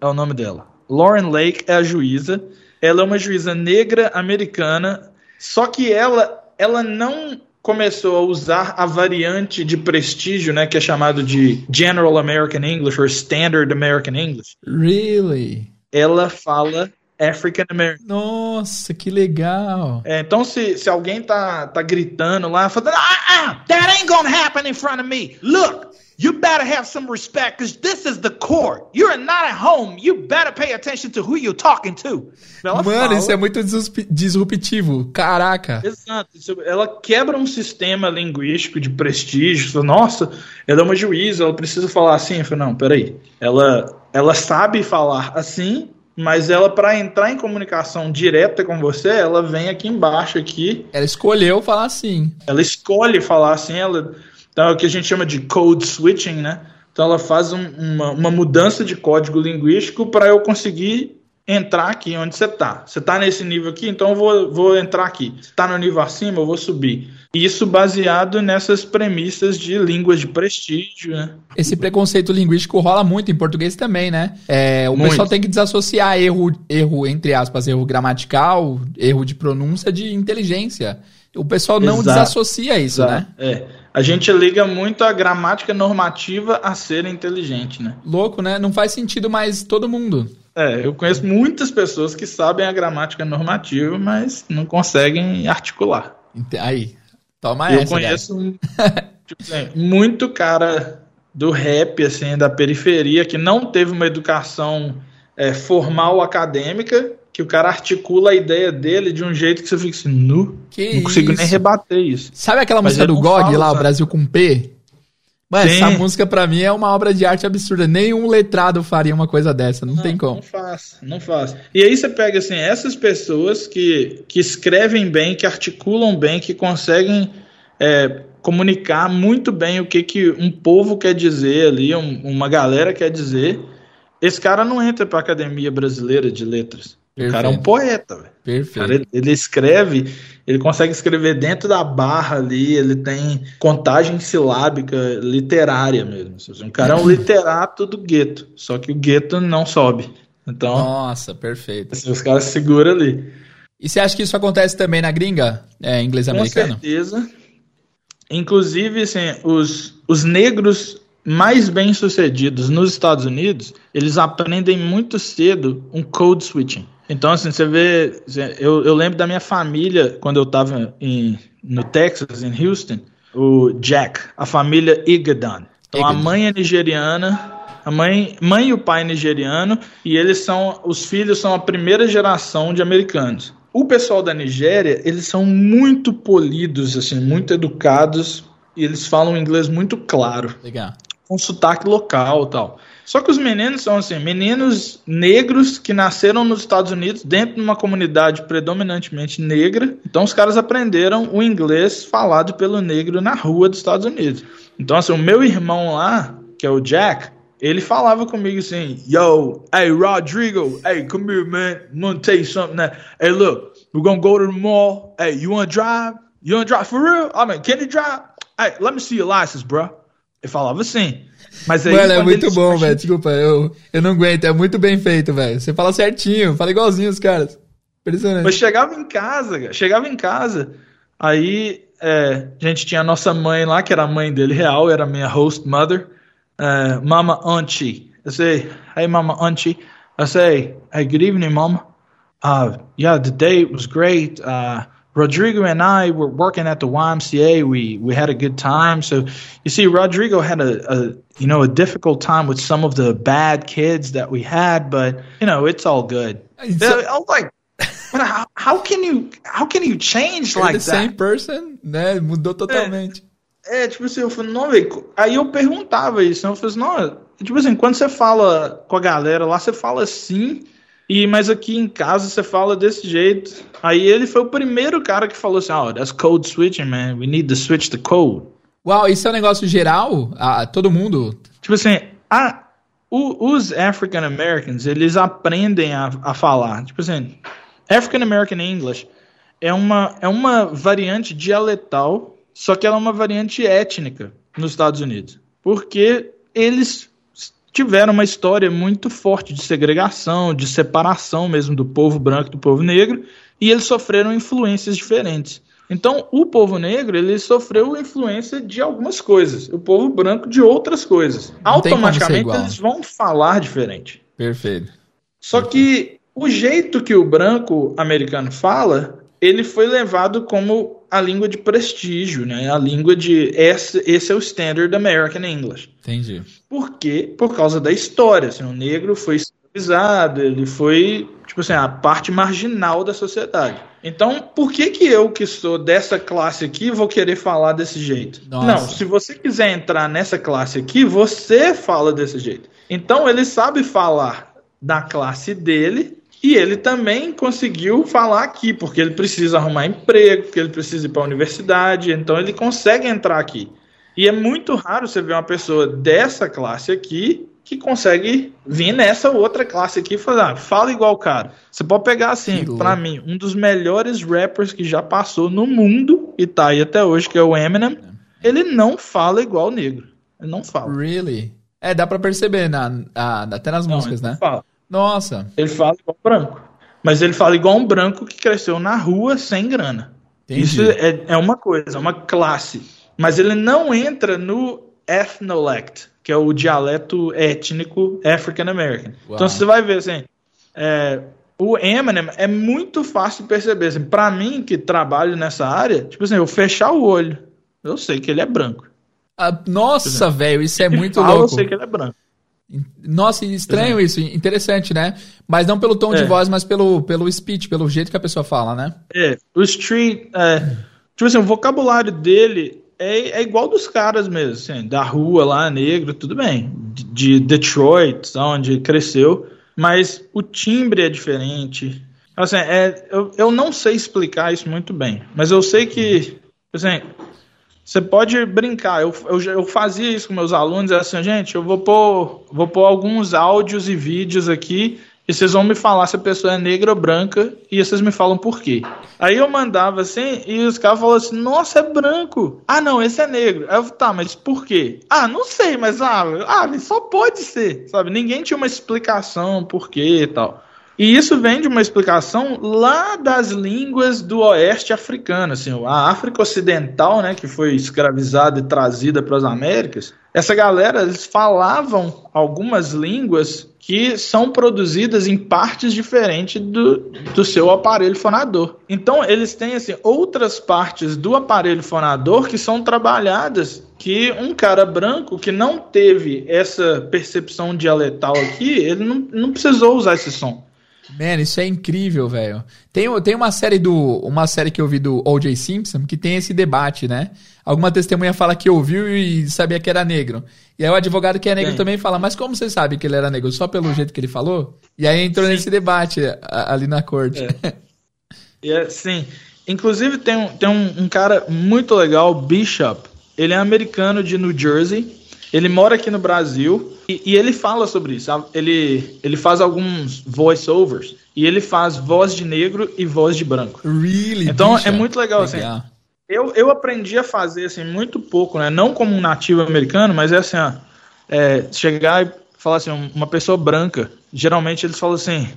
[SPEAKER 2] é o nome dela. Lauren Lake é a juíza. Ela é uma juíza negra americana. Só que ela, ela não começou a usar a variante de prestígio, né, que é chamado de General American English ou Standard American English.
[SPEAKER 1] Really?
[SPEAKER 2] Ela fala African American.
[SPEAKER 1] Nossa, que legal.
[SPEAKER 2] É, então, se, se alguém tá, tá gritando lá, falando, ah, ah, that ain't gonna happen in front of me. Look, you better have some respect, because this is the court. You're not at home. You better pay attention to who you're talking to. Ela
[SPEAKER 1] Mano,
[SPEAKER 2] fala-
[SPEAKER 1] isso é muito disrup- disruptivo. Caraca.
[SPEAKER 2] Exato. Ela quebra um sistema linguístico de prestígio. Nossa, ela é uma juíza, ela precisa falar assim. Eu falo, não, peraí. Ela, ela sabe falar assim, mas ela, para entrar em comunicação direta com você, ela vem aqui embaixo, aqui,
[SPEAKER 1] Ela escolheu falar assim.
[SPEAKER 2] ela escolhe falar assim, ela, então é o que a gente chama de code switching, né? Então ela faz um- uma, uma mudança de código linguístico para eu conseguir entrar aqui onde você está. Você está nesse nível aqui, então eu vou, vou entrar aqui. Está no nível acima, eu vou subir. Isso baseado nessas premissas de línguas de prestígio, né?
[SPEAKER 1] Esse preconceito linguístico rola muito em português também, né? É, o
[SPEAKER 2] Muito.
[SPEAKER 1] pessoal tem que desassociar erro, erro, entre aspas, erro gramatical, erro de pronúncia de inteligência. O pessoal não
[SPEAKER 2] Exato.
[SPEAKER 1] desassocia isso, né?
[SPEAKER 2] É. A gente liga muito a gramática normativa a ser inteligente, né?
[SPEAKER 1] Louco, né? Não faz sentido mais todo mundo.
[SPEAKER 2] É, eu conheço muitas pessoas que sabem a gramática normativa, mas não conseguem articular.
[SPEAKER 1] Aí, toma
[SPEAKER 2] eu
[SPEAKER 1] essa, cara.
[SPEAKER 2] conheço tipo assim, muito cara do rap, assim, da periferia, que não teve uma educação é, formal acadêmica, que o cara articula a ideia dele de um jeito que você fica assim, nu,
[SPEAKER 1] Que
[SPEAKER 2] não consigo
[SPEAKER 1] isso?
[SPEAKER 2] nem rebater isso.
[SPEAKER 1] Sabe aquela
[SPEAKER 2] Mas
[SPEAKER 1] música do
[SPEAKER 2] não
[SPEAKER 1] GOG
[SPEAKER 2] falo,
[SPEAKER 1] lá, o
[SPEAKER 2] sabe?
[SPEAKER 1] Brasil com P? Mano, essa música pra mim é uma obra de arte absurda. Nenhum letrado faria uma coisa dessa. Não, tem como.
[SPEAKER 2] Não faço, não faço. E aí você pega assim, essas pessoas que, que escrevem bem, que articulam bem, que conseguem é, comunicar muito bem o que, que um povo quer dizer ali, um- uma galera quer dizer. Esse cara não entra pra Academia Brasileira de Letras. O cara é um
[SPEAKER 1] Perfeito.
[SPEAKER 2] poeta, velho. O
[SPEAKER 1] Perfeito.
[SPEAKER 2] cara, ele, ele escreve, ele consegue escrever dentro da barra ali, ele tem contagem silábica literária mesmo. Um cara é um literato do gueto, só que o gueto não sobe. Então,
[SPEAKER 1] Nossa, perfeito.
[SPEAKER 2] assim, os caras seguram ali.
[SPEAKER 1] E você acha que isso acontece também na gringa? É, inglês
[SPEAKER 2] Com
[SPEAKER 1] americano?
[SPEAKER 2] certeza. Inclusive, assim, os, os negros mais bem-sucedidos nos Estados Unidos, eles aprendem muito cedo um code switching. Então, assim, você vê... Eu, eu lembro da minha família, quando eu estava no Texas, em Houston, o Jack, a família Igadan. Então, a mãe é nigeriana, a mãe, mãe e o pai é nigeriano, e eles são, os filhos são a primeira geração de americanos. O pessoal da Nigéria, eles são muito polidos, assim, muito educados, e eles falam inglês muito claro,
[SPEAKER 1] Legal.
[SPEAKER 2] com sotaque local e tal. Só que os meninos são assim, meninos negros que nasceram nos Estados Unidos dentro de uma comunidade predominantemente negra. Então os caras aprenderam o inglês falado pelo negro na rua dos Estados Unidos. Então assim, o meu irmão lá, que é o Jack, ele falava comigo assim, yo, hey Rodrigo, hey, come here, man. I'm gonna tell you something that, hey, look, we're gonna go to the mall. Hey, you wanna drive? You wanna drive for real? I mean, can you drive? Hey, let me see your license, bro. Ele falava assim. Mas aí,
[SPEAKER 1] Mano, é muito bom, velho. Desculpa, eu, eu não aguento. É muito bem feito, velho. Você fala certinho, fala igualzinho os caras. Impressionante.
[SPEAKER 2] Mas chegava em casa, cara, chegava em casa, aí é, a gente tinha a nossa mãe lá, que era a mãe dele real, era a minha host mother, é, Mama Auntie. I say, hey Mama Auntie. I say, hey, good evening, Mama. Uh, yeah, the day was great. Uh, Rodrigo and I were working at the YMCA. We we had a good time. So you see, Rodrigo had a, a you know a difficult time with some of the bad kids that we had, but you know it's all good.
[SPEAKER 1] A-
[SPEAKER 2] I was like, how, how can you how can you change like
[SPEAKER 1] the same person, né? Mudou totalmente.
[SPEAKER 2] É, tipo assim, eu falei, não, velho. Aí eu perguntava isso, eu falei assim, não, tipo assim, quando você fala com a galera lá, você fala assim, e mas aqui em casa você fala desse jeito. Aí ele foi o primeiro cara que falou assim: "Oh, that's code switching, man. We need to switch the code."
[SPEAKER 1] Uau, isso é um negócio geral? Ah, todo mundo?
[SPEAKER 2] Tipo assim, a, o- os African Americans, eles aprendem a, a falar. Tipo assim, African American English é uma, é uma variante dialetal, só que ela é uma variante étnica nos Estados Unidos. Porque eles tiveram uma história muito forte de segregação, de separação mesmo do povo branco e do povo negro, e eles sofreram influências diferentes. Então, o povo negro, ele sofreu influência de algumas coisas, o povo branco de outras coisas.
[SPEAKER 1] Não
[SPEAKER 2] Automaticamente, eles vão falar diferente.
[SPEAKER 1] Perfeito.
[SPEAKER 2] Só que o jeito que o branco americano fala, ele foi levado como a língua de prestígio, né? A língua de esse, esse é o standard American English.
[SPEAKER 1] Entendi.
[SPEAKER 2] Por quê? Por causa da história. Assim, o negro foi escravizado, ele foi, tipo assim, a parte marginal da sociedade. Então, por que que eu, que sou dessa classe aqui, vou querer falar desse jeito?
[SPEAKER 1] Nossa.
[SPEAKER 2] Não, se você quiser entrar nessa classe aqui, você fala desse jeito. Então, ele sabe falar da classe dele e ele também conseguiu falar aqui, porque ele precisa arrumar emprego, porque ele precisa ir para a universidade, então ele consegue entrar aqui. E é muito raro você ver uma pessoa dessa classe aqui que consegue vir nessa outra classe aqui e falar, ah, fala igual o cara. Você pode pegar assim, pra mim, um dos melhores rappers que já passou no mundo e tá aí até hoje, que é o Eminem. Ele não fala igual o negro. Ele não fala.
[SPEAKER 1] Really? É, dá pra perceber na, a- até nas
[SPEAKER 2] Não,
[SPEAKER 1] músicas, né?
[SPEAKER 2] fala.
[SPEAKER 1] Nossa.
[SPEAKER 2] Ele fala igual branco. Mas ele fala igual um branco que cresceu na rua sem grana.
[SPEAKER 1] Entendi.
[SPEAKER 2] Isso é, é uma coisa, é uma classe. Mas ele não entra no ethnolect, que é o dialeto étnico African American.
[SPEAKER 1] Uau.
[SPEAKER 2] Então você vai ver assim, é, o Eminem é muito fácil de perceber. Assim, para mim que trabalho nessa área, tipo assim, eu fechar o olho, eu sei que ele é branco.
[SPEAKER 1] Ah, nossa, velho, isso é
[SPEAKER 2] Ele
[SPEAKER 1] muito
[SPEAKER 2] fala,
[SPEAKER 1] louco.
[SPEAKER 2] Eu sei que ele é branco.
[SPEAKER 1] Nossa, estranho isso, interessante, né? Mas não pelo tom de
[SPEAKER 2] É.
[SPEAKER 1] voz, mas pelo, pelo speech, pelo jeito que a pessoa fala, né?
[SPEAKER 2] É, o Street, é, tipo assim, o vocabulário dele é, é igual dos caras mesmo, assim, da rua lá, negro, tudo bem, de, de Detroit, onde cresceu, mas o timbre é diferente. Assim, é, eu, eu não sei explicar isso muito bem, mas eu sei que, assim, você pode brincar. Eu, eu, eu fazia isso com meus alunos, é assim, gente, eu vou pôr, vou pôr alguns áudios e vídeos aqui e vocês vão me falar se a pessoa é negra ou branca e vocês me falam por quê. Aí eu mandava assim e os caras falavam assim, nossa, é branco. Ah, não, esse é negro. Aí eu, tá, mas por quê? Ah, não sei, mas ah, ah, só pode ser, sabe? Ninguém tinha uma explicação por quê e tal. E isso vem de uma explicação lá das línguas do oeste africano, assim, a África Ocidental, né, que foi escravizada e trazida para as Américas. Essa galera, eles falavam algumas línguas que são produzidas em partes diferentes do, do seu aparelho fonador. Então, eles têm assim outras partes do aparelho fonador que são trabalhadas que um cara branco que não teve essa percepção dialetal aqui, ele não, não precisou usar esse som.
[SPEAKER 1] Man, isso é incrível, velho. Tem, tem uma série do. Uma série que eu vi do O.J. Simpson que tem esse debate, né? Alguma testemunha fala que ouviu e sabia que era negro. E aí o advogado que é negro também fala, mas como você sabe que ele era negro? Só pelo jeito que ele falou? E aí entrou nesse debate ali na corte.
[SPEAKER 2] E assim, inclusive tem, um, tem um, um cara muito legal, Bishop. Ele é americano de New Jersey. Ele mora aqui no Brasil e, e ele fala sobre isso. sabe? Ele, ele faz alguns voice-overs e ele faz voz de negro e voz de branco.
[SPEAKER 1] really?
[SPEAKER 2] Então,
[SPEAKER 1] bicha?
[SPEAKER 2] é muito legal, assim. Eu, eu aprendi a fazer assim muito pouco, né? Não como um nativo americano, mas é assim, ó, é, chegar e falar assim, um- uma pessoa branca, geralmente eles falam assim,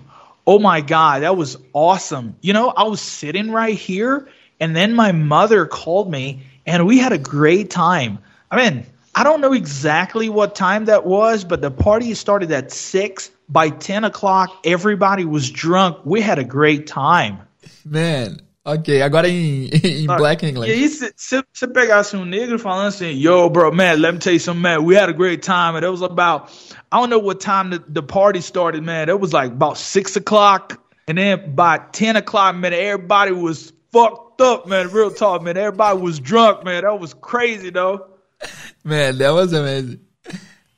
[SPEAKER 2] "Oh my God, that was awesome. You know, I was sitting right here, and then my mother called me, and we had a great time. I mean, I don't know exactly what time that was, but the party started at six. By ten o'clock, everybody was drunk. We had a great time."
[SPEAKER 1] Man, ok. Agora em, em
[SPEAKER 2] Sabe?
[SPEAKER 1] Black
[SPEAKER 2] E
[SPEAKER 1] English.
[SPEAKER 2] aí, se se você pegasse um negro falando assim, yo, bro, man, let me tell you something, man, we had a great time, and it was about, I don't know what time the, the party started, man, it was like about 6 o'clock, and then by 10 o'clock, man, everybody was fucked up, man, real talk, man, everybody was drunk, man, that was crazy, though.
[SPEAKER 1] Man, that was amazing.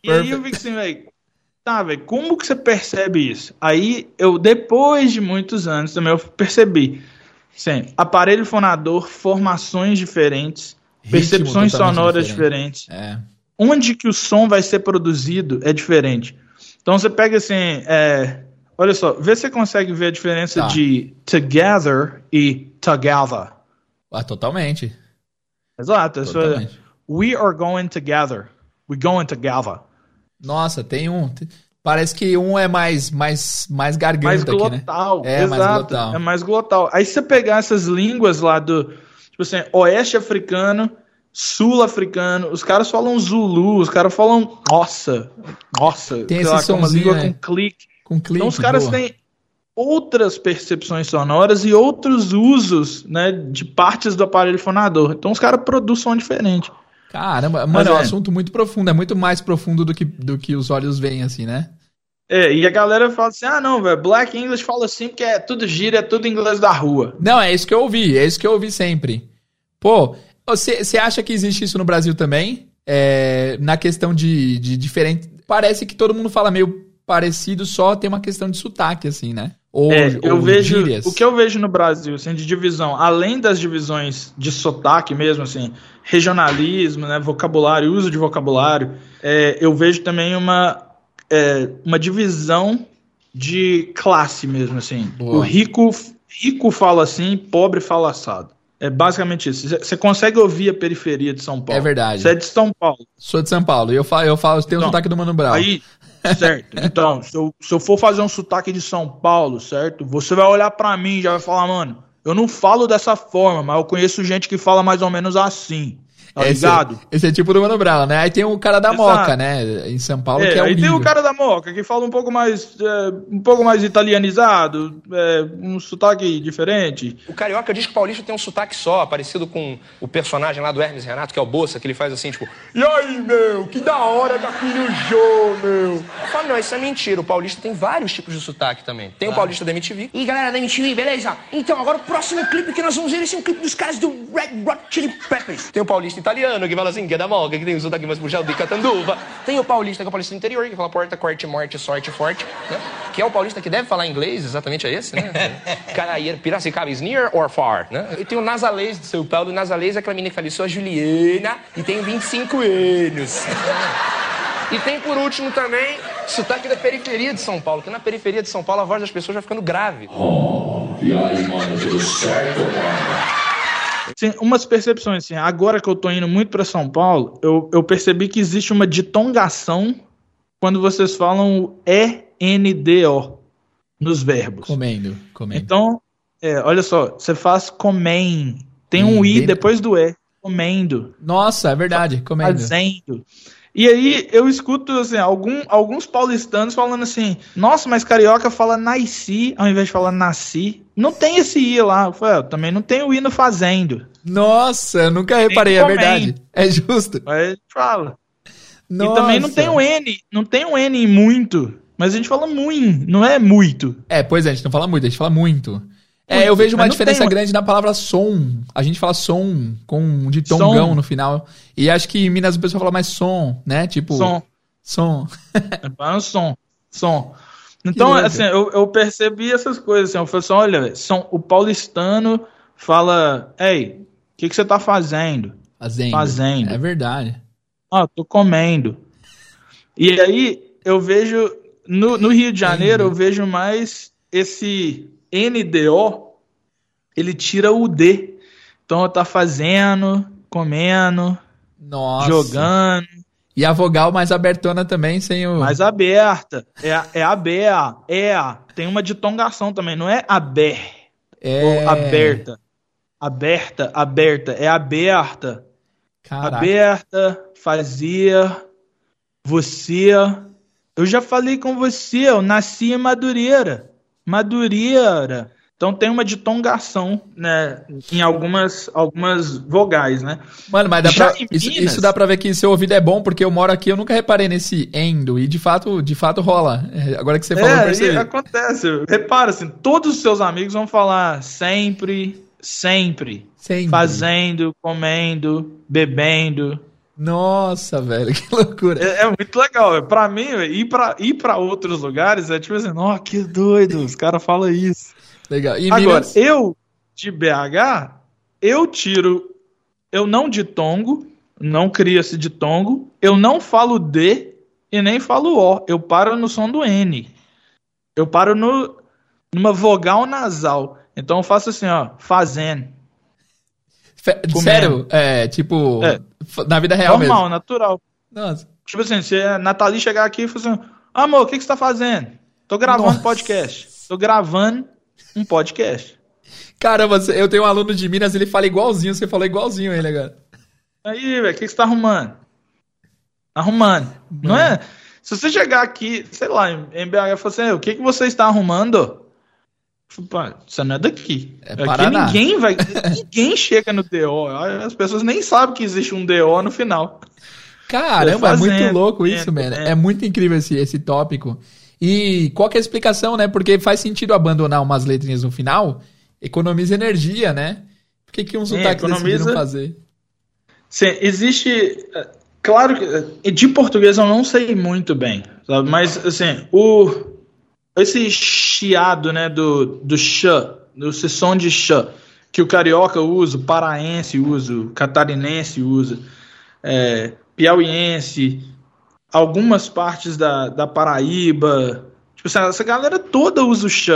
[SPEAKER 2] E aí eu fico assim, velho, tá, velho, como que você percebe isso? Aí eu, depois de muitos anos, também eu percebi. Assim, aparelho fonador, formações diferentes,
[SPEAKER 1] Ritmo
[SPEAKER 2] percepções sonoras
[SPEAKER 1] diferente.
[SPEAKER 2] diferentes.
[SPEAKER 1] É.
[SPEAKER 2] Onde que o som vai ser produzido é diferente. Então você pega assim, é, olha só, vê se você consegue ver a diferença
[SPEAKER 1] Tá.
[SPEAKER 2] de together e together.
[SPEAKER 1] Ah, totalmente.
[SPEAKER 2] Exato.
[SPEAKER 1] Totalmente.
[SPEAKER 2] We are going together. We going together.
[SPEAKER 1] Nossa, tem um. Parece que um é mais mais mais
[SPEAKER 2] mais
[SPEAKER 1] garganta aqui, né?
[SPEAKER 2] glotal.
[SPEAKER 1] É, mais
[SPEAKER 2] exato,
[SPEAKER 1] glotal.
[SPEAKER 2] É mais glotal. Aí você pegar essas línguas lá do, tipo assim, oeste africano, sul africano, os caras falam Zulu, os caras falam nossa, nossa,
[SPEAKER 1] Tem esse
[SPEAKER 2] lá, com uma língua
[SPEAKER 1] né?
[SPEAKER 2] com clique.
[SPEAKER 1] Com clique.
[SPEAKER 2] Então os caras
[SPEAKER 1] boa.
[SPEAKER 2] têm outras percepções sonoras e outros usos, né, de partes do aparelho fonador. Então os caras produzem som diferente.
[SPEAKER 1] Caramba,
[SPEAKER 2] Mas
[SPEAKER 1] mano, é um
[SPEAKER 2] é.
[SPEAKER 1] assunto muito profundo, é muito mais profundo do que, do que os olhos veem, assim, né?
[SPEAKER 2] É, e a galera fala assim: ah, não, velho, Black English fala assim porque é tudo gira, é tudo inglês da rua.
[SPEAKER 1] Não, é isso que eu ouvi, é isso que eu ouvi sempre. Pô, você você acha que existe isso no Brasil também? É, na questão de, de diferente. Parece que todo mundo fala meio parecido, só tem uma questão de sotaque, assim, né? Ou,
[SPEAKER 2] É, eu
[SPEAKER 1] ou
[SPEAKER 2] vejo
[SPEAKER 1] gírias.
[SPEAKER 2] o que eu vejo no Brasil, assim, de divisão, além das divisões de sotaque mesmo, assim, regionalismo, né, vocabulário, uso de vocabulário, é, eu vejo também uma é, uma divisão de classe mesmo, assim.
[SPEAKER 1] Boa.
[SPEAKER 2] O rico rico fala assim, pobre fala assado. É basicamente isso. Você consegue ouvir a periferia de São Paulo.
[SPEAKER 1] É verdade.
[SPEAKER 2] Você é de São Paulo.
[SPEAKER 1] Sou de São Paulo, e eu falo, eu falo, tem o
[SPEAKER 2] Então,
[SPEAKER 1] sotaque do Mano Brown.
[SPEAKER 2] Aí, certo. Então, se eu, se eu for fazer um sotaque de São Paulo, certo? Você vai olhar pra mim e já vai falar, mano, eu não falo dessa forma, mas eu conheço gente que fala mais ou menos assim. Tá
[SPEAKER 1] esse,
[SPEAKER 2] ligado?
[SPEAKER 1] esse é tipo do Mano Brown, né? Aí tem o cara da
[SPEAKER 2] Exato.
[SPEAKER 1] Moca, né? Em São Paulo,
[SPEAKER 2] É,
[SPEAKER 1] que é
[SPEAKER 2] aí tem o cara da Moca, que fala um pouco mais, é, um pouco mais italianizado, é, um sotaque diferente.
[SPEAKER 5] O carioca diz que o paulista tem um sotaque só, parecido com o personagem lá do Hermes Renato, que é o Bolsa, que ele faz assim, tipo, e aí, meu, que da hora no show, meu. Eu falo, não, isso é mentira. O paulista tem vários tipos de sotaque também. Tem o paulista da MTV.
[SPEAKER 6] E galera da MTV, beleza? Então, agora o próximo clipe que nós vamos ver esse é um clipe dos caras do Red Hot Chili Peppers.
[SPEAKER 5] Tem o paulista italiano, que fala assim, que é da moca, que tem o sotaque mais puxado de Catanduva. Tem o paulista, que é o paulista do interior, que fala porta, corte, morte, sorte, forte, né? Que é o paulista que deve falar inglês, exatamente é esse, né? Caraí, Piracicaba is near or far, né? E tem o Nazalês de São Paulo. O Nazalês é aquela menina que fala, eu sou a Juliana e tenho 25 anos. E tem por último também sotaque da periferia de São Paulo, que na periferia de São Paulo a voz das pessoas vai ficando grave.
[SPEAKER 2] Assim, umas percepções, assim, agora que eu tô indo muito pra São Paulo, eu, eu percebi que existe uma ditongação quando vocês falam o E-N-D-O nos verbos.
[SPEAKER 1] Comendo, comendo.
[SPEAKER 2] Então, é, olha só, você faz comem, tem um
[SPEAKER 1] Hum,
[SPEAKER 2] I
[SPEAKER 1] bem-
[SPEAKER 2] depois do E, comendo,
[SPEAKER 1] Nossa, é verdade, comendo.
[SPEAKER 2] fazendo. E aí eu escuto assim, algum, alguns paulistanos falando assim, nossa, mas carioca fala nasci ao invés de falar nasci. Não tem esse I lá. Eu falei, "É, também não tem o I no fazendo.
[SPEAKER 1] Nossa, eu nunca reparei, é verdade. É justo.
[SPEAKER 2] Gente fala.
[SPEAKER 1] Nossa.
[SPEAKER 2] E também não tem o N, não tem o N em muito, mas a gente fala muito, não é muito.
[SPEAKER 1] É, pois é, a gente não fala muito, a gente fala muito. É, eu vejo uma diferença
[SPEAKER 2] tem
[SPEAKER 1] grande na palavra som. A gente fala som com um ditongão
[SPEAKER 2] Som.
[SPEAKER 1] no final. E acho que em Minas o pessoal fala mais som, né? Tipo.
[SPEAKER 2] Som.
[SPEAKER 1] Som.
[SPEAKER 2] É som. Som. Então, assim, eu, eu percebi essas coisas. Assim, eu falei assim: olha, som, o paulistano fala: Ei, o que, que você tá fazendo?
[SPEAKER 1] Fazendo.
[SPEAKER 2] Fazendo.
[SPEAKER 1] É verdade.
[SPEAKER 2] Ah, tô comendo. E aí eu vejo. No, no Rio de Janeiro, eu vejo mais esse NDO, ele tira o D. Então tá fazendo, comendo,
[SPEAKER 1] Nossa.
[SPEAKER 2] jogando.
[SPEAKER 1] E a vogal mais abertona também, sem o.
[SPEAKER 2] Mais aberta. É, a- é aberta. É. a- Tem uma ditongação também. Não é aber.
[SPEAKER 1] é...
[SPEAKER 2] Ou aberta. Aberta, aberta. É aberta.
[SPEAKER 1] Caraca.
[SPEAKER 2] Aberta, fazia. Você. Eu já falei com você. Eu nasci em Madureira. Madureira. Então tem uma ditongação, né? Em algumas, algumas vogais, né?
[SPEAKER 1] Mano, mas dá pra, isso,
[SPEAKER 2] Minas-
[SPEAKER 1] isso dá pra ver que seu ouvido é bom, porque eu moro aqui, eu nunca reparei nesse endo. E de fato, de fato rola. É, Agora que você falou, eu
[SPEAKER 2] É,
[SPEAKER 1] percebi.
[SPEAKER 2] e acontece. Repara assim, todos os seus amigos vão falar sempre, sempre.
[SPEAKER 1] Sempre.
[SPEAKER 2] Fazendo, comendo, bebendo.
[SPEAKER 1] Nossa, velho, que loucura.
[SPEAKER 2] É, é muito legal, velho. Pra mim, velho, ir pra, ir pra outros lugares é tipo assim, ó, que doido, os caras falam isso.
[SPEAKER 1] Legal. E
[SPEAKER 2] Agora,
[SPEAKER 1] Minas?
[SPEAKER 2] eu, de BH, eu tiro. Eu não ditongo, não cria-se ditongo, eu não falo D e nem falo O. Eu paro no som do N. Eu paro no, numa vogal nasal. Então eu faço assim, ó, fazendo.
[SPEAKER 1] Sério? É, tipo,
[SPEAKER 2] É.
[SPEAKER 1] na vida real
[SPEAKER 2] Normal,
[SPEAKER 1] mesmo.
[SPEAKER 2] natural.
[SPEAKER 1] Nossa.
[SPEAKER 2] Tipo assim, se a Nathalie chegar aqui e falar assim, amor, o que, que você tá fazendo? Tô gravando
[SPEAKER 1] Nossa.
[SPEAKER 2] um podcast. Tô gravando um podcast.
[SPEAKER 1] Caramba, eu tenho um aluno de Minas, ele fala igualzinho, você falou igualzinho ele agora.
[SPEAKER 2] Aí, velho, o que, que você tá arrumando? Arrumando. Não é? Se você chegar aqui, sei lá, em em BH e falar assim, o que, que você está arrumando? "Pá, Você não é daqui.
[SPEAKER 1] É
[SPEAKER 2] aqui
[SPEAKER 1] Paraná."
[SPEAKER 2] ninguém vai. ninguém chega no DO. As pessoas nem sabem que existe um DO no final.
[SPEAKER 1] Caramba, é muito louco isso,
[SPEAKER 2] fazendo,
[SPEAKER 1] mano.
[SPEAKER 2] é.
[SPEAKER 1] É muito incrível esse, esse tópico. E qual que é a explicação, né? Porque faz sentido abandonar umas letrinhas no final, economiza energia, né? Por que, que um sotaque
[SPEAKER 2] economiza-
[SPEAKER 1] decidiram fazer?
[SPEAKER 2] Sim, existe. é, Claro que. é, De português eu não sei muito bem, sabe? Mas, assim, o. Esse chiado, né, do, do ch, do esse som de ch, que o carioca usa, o paraense usa, o catarinense usa, é, piauiense, algumas partes da, da Paraíba. Tipo assim, essa galera toda usa o ch.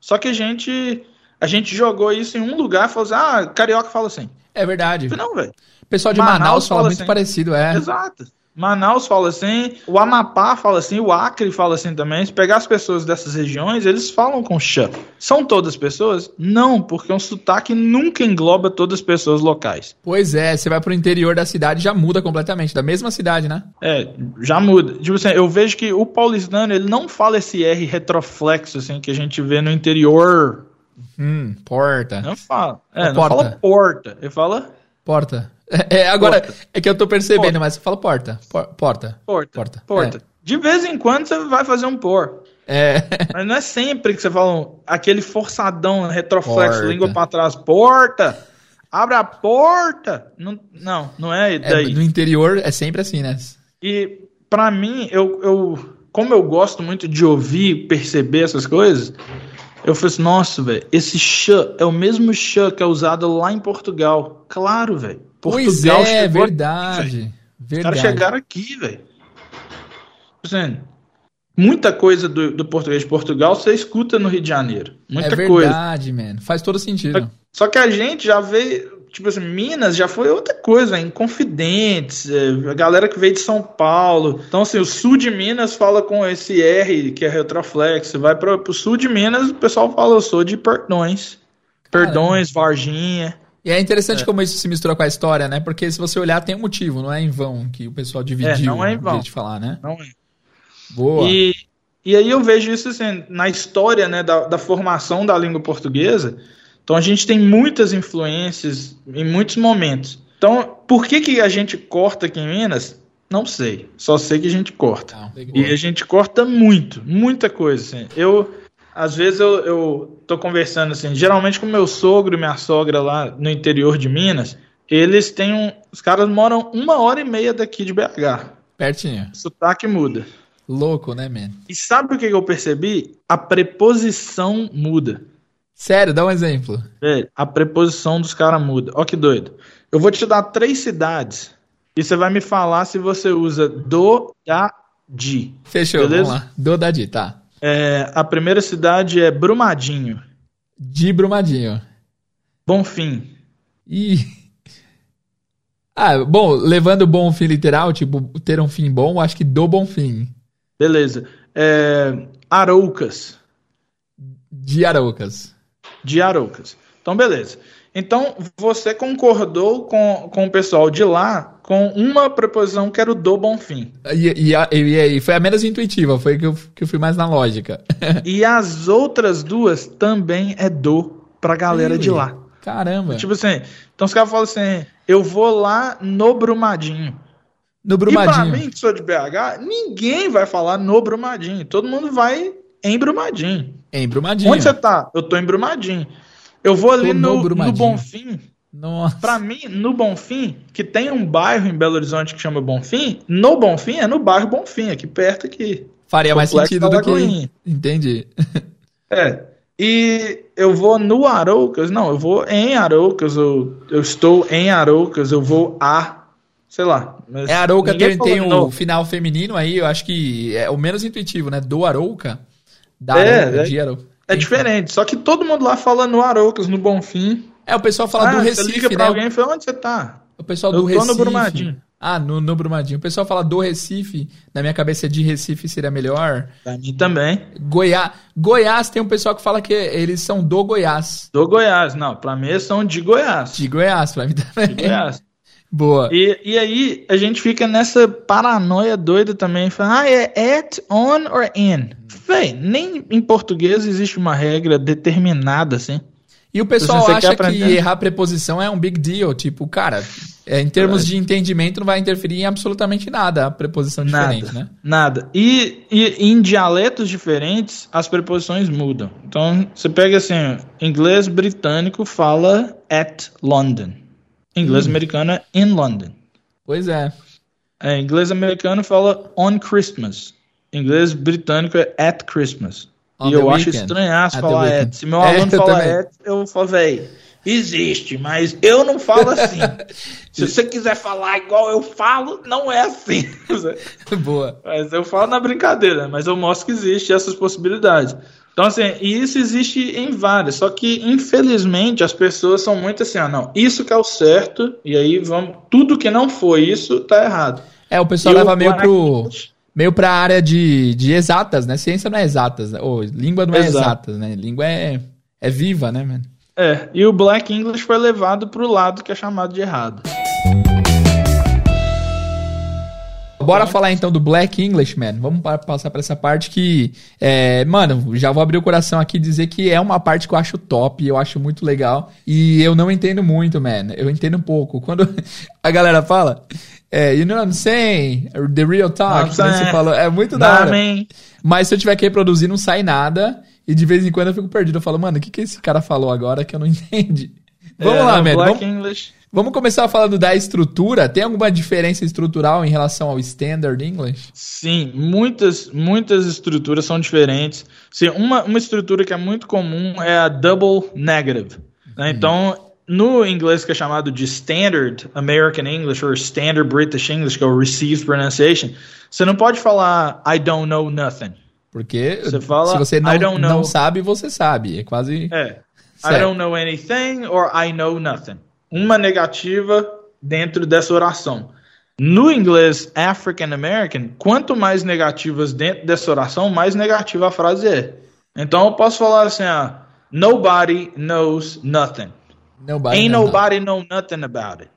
[SPEAKER 2] Só que a gente. A gente jogou isso em um lugar e falou assim: ah, carioca fala assim.
[SPEAKER 1] É verdade.
[SPEAKER 2] Não, velho.
[SPEAKER 1] O pessoal de
[SPEAKER 2] Manaus
[SPEAKER 1] Manaus, fala
[SPEAKER 2] fala
[SPEAKER 1] muito
[SPEAKER 2] assim.
[SPEAKER 1] parecido, é.
[SPEAKER 2] Exato. Manaus fala assim, o Amapá fala assim, o Acre fala assim também. Se pegar as pessoas dessas regiões, eles falam com chã. São todas pessoas? Não, porque um sotaque nunca engloba todas as pessoas locais.
[SPEAKER 1] Pois é, você vai pro interior da cidade já muda completamente, da mesma cidade, né?
[SPEAKER 2] É, já muda. Tipo assim, eu vejo que o paulistano, ele não fala esse R retroflexo, assim, que a gente vê no interior.
[SPEAKER 1] Hum, porta.
[SPEAKER 2] Não fala. É, não
[SPEAKER 1] porta.
[SPEAKER 2] fala porta. Ele fala
[SPEAKER 1] Porta. É, é, agora,
[SPEAKER 2] Porta.
[SPEAKER 1] é que eu tô percebendo,
[SPEAKER 2] Porta.
[SPEAKER 1] mas você fala porta. Por- porta.
[SPEAKER 2] porta.
[SPEAKER 1] Porta.
[SPEAKER 2] Porta. De vez em quando você vai fazer um por.
[SPEAKER 1] É.
[SPEAKER 2] Mas não é sempre que você fala um- aquele forçadão, retroflexo,
[SPEAKER 1] Porta.
[SPEAKER 2] língua pra trás. Porta! Abre a porta! Não, não, não é
[SPEAKER 1] é,
[SPEAKER 2] daí.
[SPEAKER 1] no interior é sempre assim, né?
[SPEAKER 2] E pra mim, eu, eu, como eu gosto muito de ouvir, perceber essas coisas, eu falei assim, nossa, velho, esse chã é o mesmo chã que é usado lá em Portugal. Claro, velho.
[SPEAKER 1] Pois
[SPEAKER 2] Portugal
[SPEAKER 1] é,
[SPEAKER 2] chegou aqui,
[SPEAKER 1] verdade.
[SPEAKER 2] Os
[SPEAKER 1] Verdade.
[SPEAKER 2] caras chegaram aqui, velho. Assim, muita coisa do, do português de Portugal você escuta no Rio de Janeiro. Muita
[SPEAKER 1] é
[SPEAKER 2] coisa.
[SPEAKER 1] verdade, mano. Faz todo sentido.
[SPEAKER 2] Só que a gente já veio, tipo assim, Minas já foi outra coisa, em Confidentes, é, a galera que veio de São Paulo. Então, assim, o sul de Minas fala com esse R, que é retroflexo. Vai para o sul de Minas, o pessoal fala, eu sou de Perdões. Perdões, Varginha.
[SPEAKER 1] E é interessante como isso se mistura com a história, né? Porque se você olhar, tem um motivo, não é em vão que o pessoal dividiu
[SPEAKER 2] não é em vão.
[SPEAKER 1] de falar, né?
[SPEAKER 2] Não é?
[SPEAKER 1] Boa.
[SPEAKER 2] E, e aí eu vejo isso assim, na história né, da, da formação da língua portuguesa. Então a gente tem muitas influências em muitos momentos. Então, por que, que a gente corta aqui em Minas? Não sei. Só sei que a gente corta.
[SPEAKER 1] Não.
[SPEAKER 2] E a gente corta muito, muita coisa. Assim. Eu, às vezes, eu, eu tô conversando assim, geralmente com meu sogro e minha sogra lá no interior de Minas. Eles têm um. Os caras moram uma hora e meia daqui de BH.
[SPEAKER 1] Pertinho.
[SPEAKER 2] Sotaque muda.
[SPEAKER 1] Louco, né, man?
[SPEAKER 2] E sabe o que eu percebi? A preposição muda.
[SPEAKER 1] Sério, dá um exemplo.
[SPEAKER 2] Velho, a preposição dos caras muda. Ó que doido. Eu vou te dar três cidades e você vai me falar se você usa do, da, de.
[SPEAKER 1] Fechou,
[SPEAKER 2] Beleza?
[SPEAKER 1] vamos lá. Do Dadi, tá.
[SPEAKER 2] É, a primeira cidade é Brumadinho,
[SPEAKER 1] De Brumadinho.
[SPEAKER 2] Bonfim.
[SPEAKER 1] E. Ah, bom, levando o bom fim literal, tipo, ter um fim bom, acho que do bom fim.
[SPEAKER 2] Beleza. É, Aroucas,
[SPEAKER 1] De Araucas.
[SPEAKER 2] de Aroucas. Então, beleza. Então, você concordou com, com o pessoal de lá com uma preposição que era o do Bonfim.
[SPEAKER 1] E, e, e, e foi a menos intuitiva, foi que eu, que eu fui mais na lógica.
[SPEAKER 2] E as outras duas também é do pra galera de lá.
[SPEAKER 1] Caramba.
[SPEAKER 2] Tipo assim, então os caras falam assim, eu vou lá no Brumadinho.
[SPEAKER 1] no
[SPEAKER 2] E pra
[SPEAKER 1] Brumadinho.
[SPEAKER 2] mim, que sou de BH, ninguém vai falar no Brumadinho. Todo mundo vai em Brumadinho.
[SPEAKER 1] Em Brumadinho.
[SPEAKER 2] Onde você tá? Eu tô em Brumadinho. Eu vou ali
[SPEAKER 1] Tô no
[SPEAKER 2] no, no,
[SPEAKER 1] Brumadinho.
[SPEAKER 2] Bonfim.
[SPEAKER 1] Nossa.
[SPEAKER 2] Pra mim, no Bonfim, que tem um bairro em Belo Horizonte que chama Bonfim, no Bonfim é no bairro Bonfim, aqui perto aqui.
[SPEAKER 1] Faria mais sentido do que. Entendi.
[SPEAKER 2] É. E eu vou no Aroucas, não, eu vou em Aroucas, eu, eu estou em Aroucas, eu vou a, sei lá.
[SPEAKER 1] É Arouca tem, tem
[SPEAKER 2] novo.
[SPEAKER 1] final feminino aí, eu acho que é o menos intuitivo, né? Do Arouca. Da
[SPEAKER 2] É,
[SPEAKER 1] Arouca,
[SPEAKER 2] é-
[SPEAKER 1] de Arouca.
[SPEAKER 2] É diferente, só que todo mundo lá fala no Aroucas, no Bonfim.
[SPEAKER 1] É, o pessoal fala do
[SPEAKER 2] Ah, você
[SPEAKER 1] Recife,
[SPEAKER 2] liga pra
[SPEAKER 1] né?
[SPEAKER 2] alguém e fala, onde você tá?
[SPEAKER 1] O pessoal
[SPEAKER 2] Eu
[SPEAKER 1] do
[SPEAKER 2] tô no
[SPEAKER 1] Recife.
[SPEAKER 2] Brumadinho.
[SPEAKER 1] Ah, no, no Brumadinho. O pessoal fala do Recife. Na minha cabeça, de Recife seria melhor.
[SPEAKER 2] Pra mim também.
[SPEAKER 1] Goiás. Goiás tem um pessoal que fala que eles são do Goiás.
[SPEAKER 2] Do Goiás, não, pra mim eles são de Goiás.
[SPEAKER 1] De Goiás, pra mim também.
[SPEAKER 2] De Goiás.
[SPEAKER 1] Boa.
[SPEAKER 2] E, e aí a gente fica nessa paranoia doida também. Fala, ah, é at, on or in? Véi, nem em português existe uma regra determinada assim.
[SPEAKER 1] E o pessoal acha que errar preposição é um big deal. Tipo, cara, é, em termos de entendimento não vai interferir em absolutamente nada a preposição diferente,
[SPEAKER 2] Nada.
[SPEAKER 1] né?
[SPEAKER 2] Nada. E, e em dialetos diferentes, as preposições mudam. Então, você pega assim, inglês britânico fala at London. Inglês americano é in London.
[SPEAKER 1] Pois é.
[SPEAKER 2] É, inglês americano fala on Christmas. Inglês britânico é at Christmas.
[SPEAKER 1] On
[SPEAKER 2] e eu acho estranhaço
[SPEAKER 1] At
[SPEAKER 2] falar at. Se meu
[SPEAKER 1] É,
[SPEAKER 2] aluno
[SPEAKER 1] eu
[SPEAKER 2] fala
[SPEAKER 1] também.
[SPEAKER 2] at, eu falo, véi, existe, mas eu não falo assim. Se você quiser falar igual eu falo, não é assim.
[SPEAKER 1] Boa.
[SPEAKER 2] Mas eu falo na brincadeira, mas eu mostro que existe essas possibilidades. Então, assim, e isso existe em várias, só que infelizmente as pessoas são muito assim, ah, não, isso que é o certo, e aí vamos, tudo que não foi isso tá errado.
[SPEAKER 1] É, o pessoal
[SPEAKER 2] E
[SPEAKER 1] leva
[SPEAKER 2] o
[SPEAKER 1] meio pro. Meio pra área de, de exatas, né? Ciência não é exatas. né? Ou língua não é
[SPEAKER 2] Exato.
[SPEAKER 1] exatas, né? Língua é, é viva, né, mano?
[SPEAKER 2] É, e o Black English foi levado pro lado que é chamado de errado.
[SPEAKER 1] Bora falar então do Black English, man. Vamos pa- passar pra essa parte que, é, mano, já vou abrir o coração aqui e dizer que é uma parte que eu acho top, eu acho muito legal. E eu não entendo muito, man. Eu entendo um pouco. Quando a galera fala, é, you know what I'm saying? The real talk. Que nem você
[SPEAKER 2] saying.
[SPEAKER 1] falou, é muito da hora. Mas se eu tiver que reproduzir, não sai nada. E de vez em quando eu fico perdido. Eu falo, mano, o que, que esse cara falou agora que eu não entendi? Vamos
[SPEAKER 2] É,
[SPEAKER 1] lá, man.
[SPEAKER 2] Black
[SPEAKER 1] Vamos,
[SPEAKER 2] English.
[SPEAKER 1] Vamos começar falando da estrutura. Tem alguma diferença estrutural em relação ao Standard English?
[SPEAKER 2] Sim, muitas, muitas estruturas são diferentes. Sim, uma, uma estrutura que é muito comum é a double negative. né? Então, no inglês que é chamado de Standard American English ou Standard British English, que é o Received Pronunciation, você não pode falar I don't know nothing.
[SPEAKER 1] Porque
[SPEAKER 2] Você fala,
[SPEAKER 1] se você
[SPEAKER 2] "I
[SPEAKER 1] não,
[SPEAKER 2] don't know."
[SPEAKER 1] não sabe, você sabe. É quase.
[SPEAKER 2] É. I
[SPEAKER 1] Certo.
[SPEAKER 2] don't know anything or I know nothing. Uma negativa dentro dessa oração. No inglês African American, quanto mais negativas dentro dessa oração, mais negativa a frase é. Então eu posso falar assim, ah, nobody knows nothing.
[SPEAKER 1] Nobody
[SPEAKER 2] Ain't nobody know nothing about it.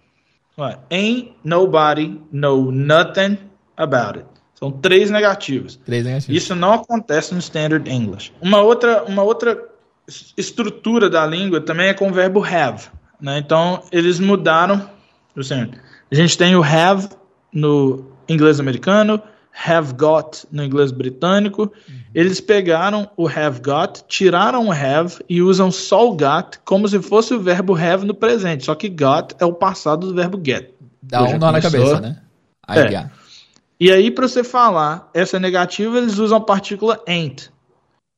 [SPEAKER 2] Ué, Ain't nobody know nothing about it. São três negativas.
[SPEAKER 1] Três negativos.
[SPEAKER 2] Isso não acontece no Standard English. Uma outra, uma outra es- estrutura da língua também é com o verbo have. Né? Então, eles mudaram. Assim, a gente tem o have no inglês americano, have got no inglês britânico. Eles pegaram o have got, tiraram o have e usam só o got como se fosse o verbo have no presente. Só que got é o passado do verbo get.
[SPEAKER 1] Dá um nó na cabeça, né?
[SPEAKER 2] É.
[SPEAKER 1] já.
[SPEAKER 2] E aí, para você falar essa negativa, eles usam a partícula ain't.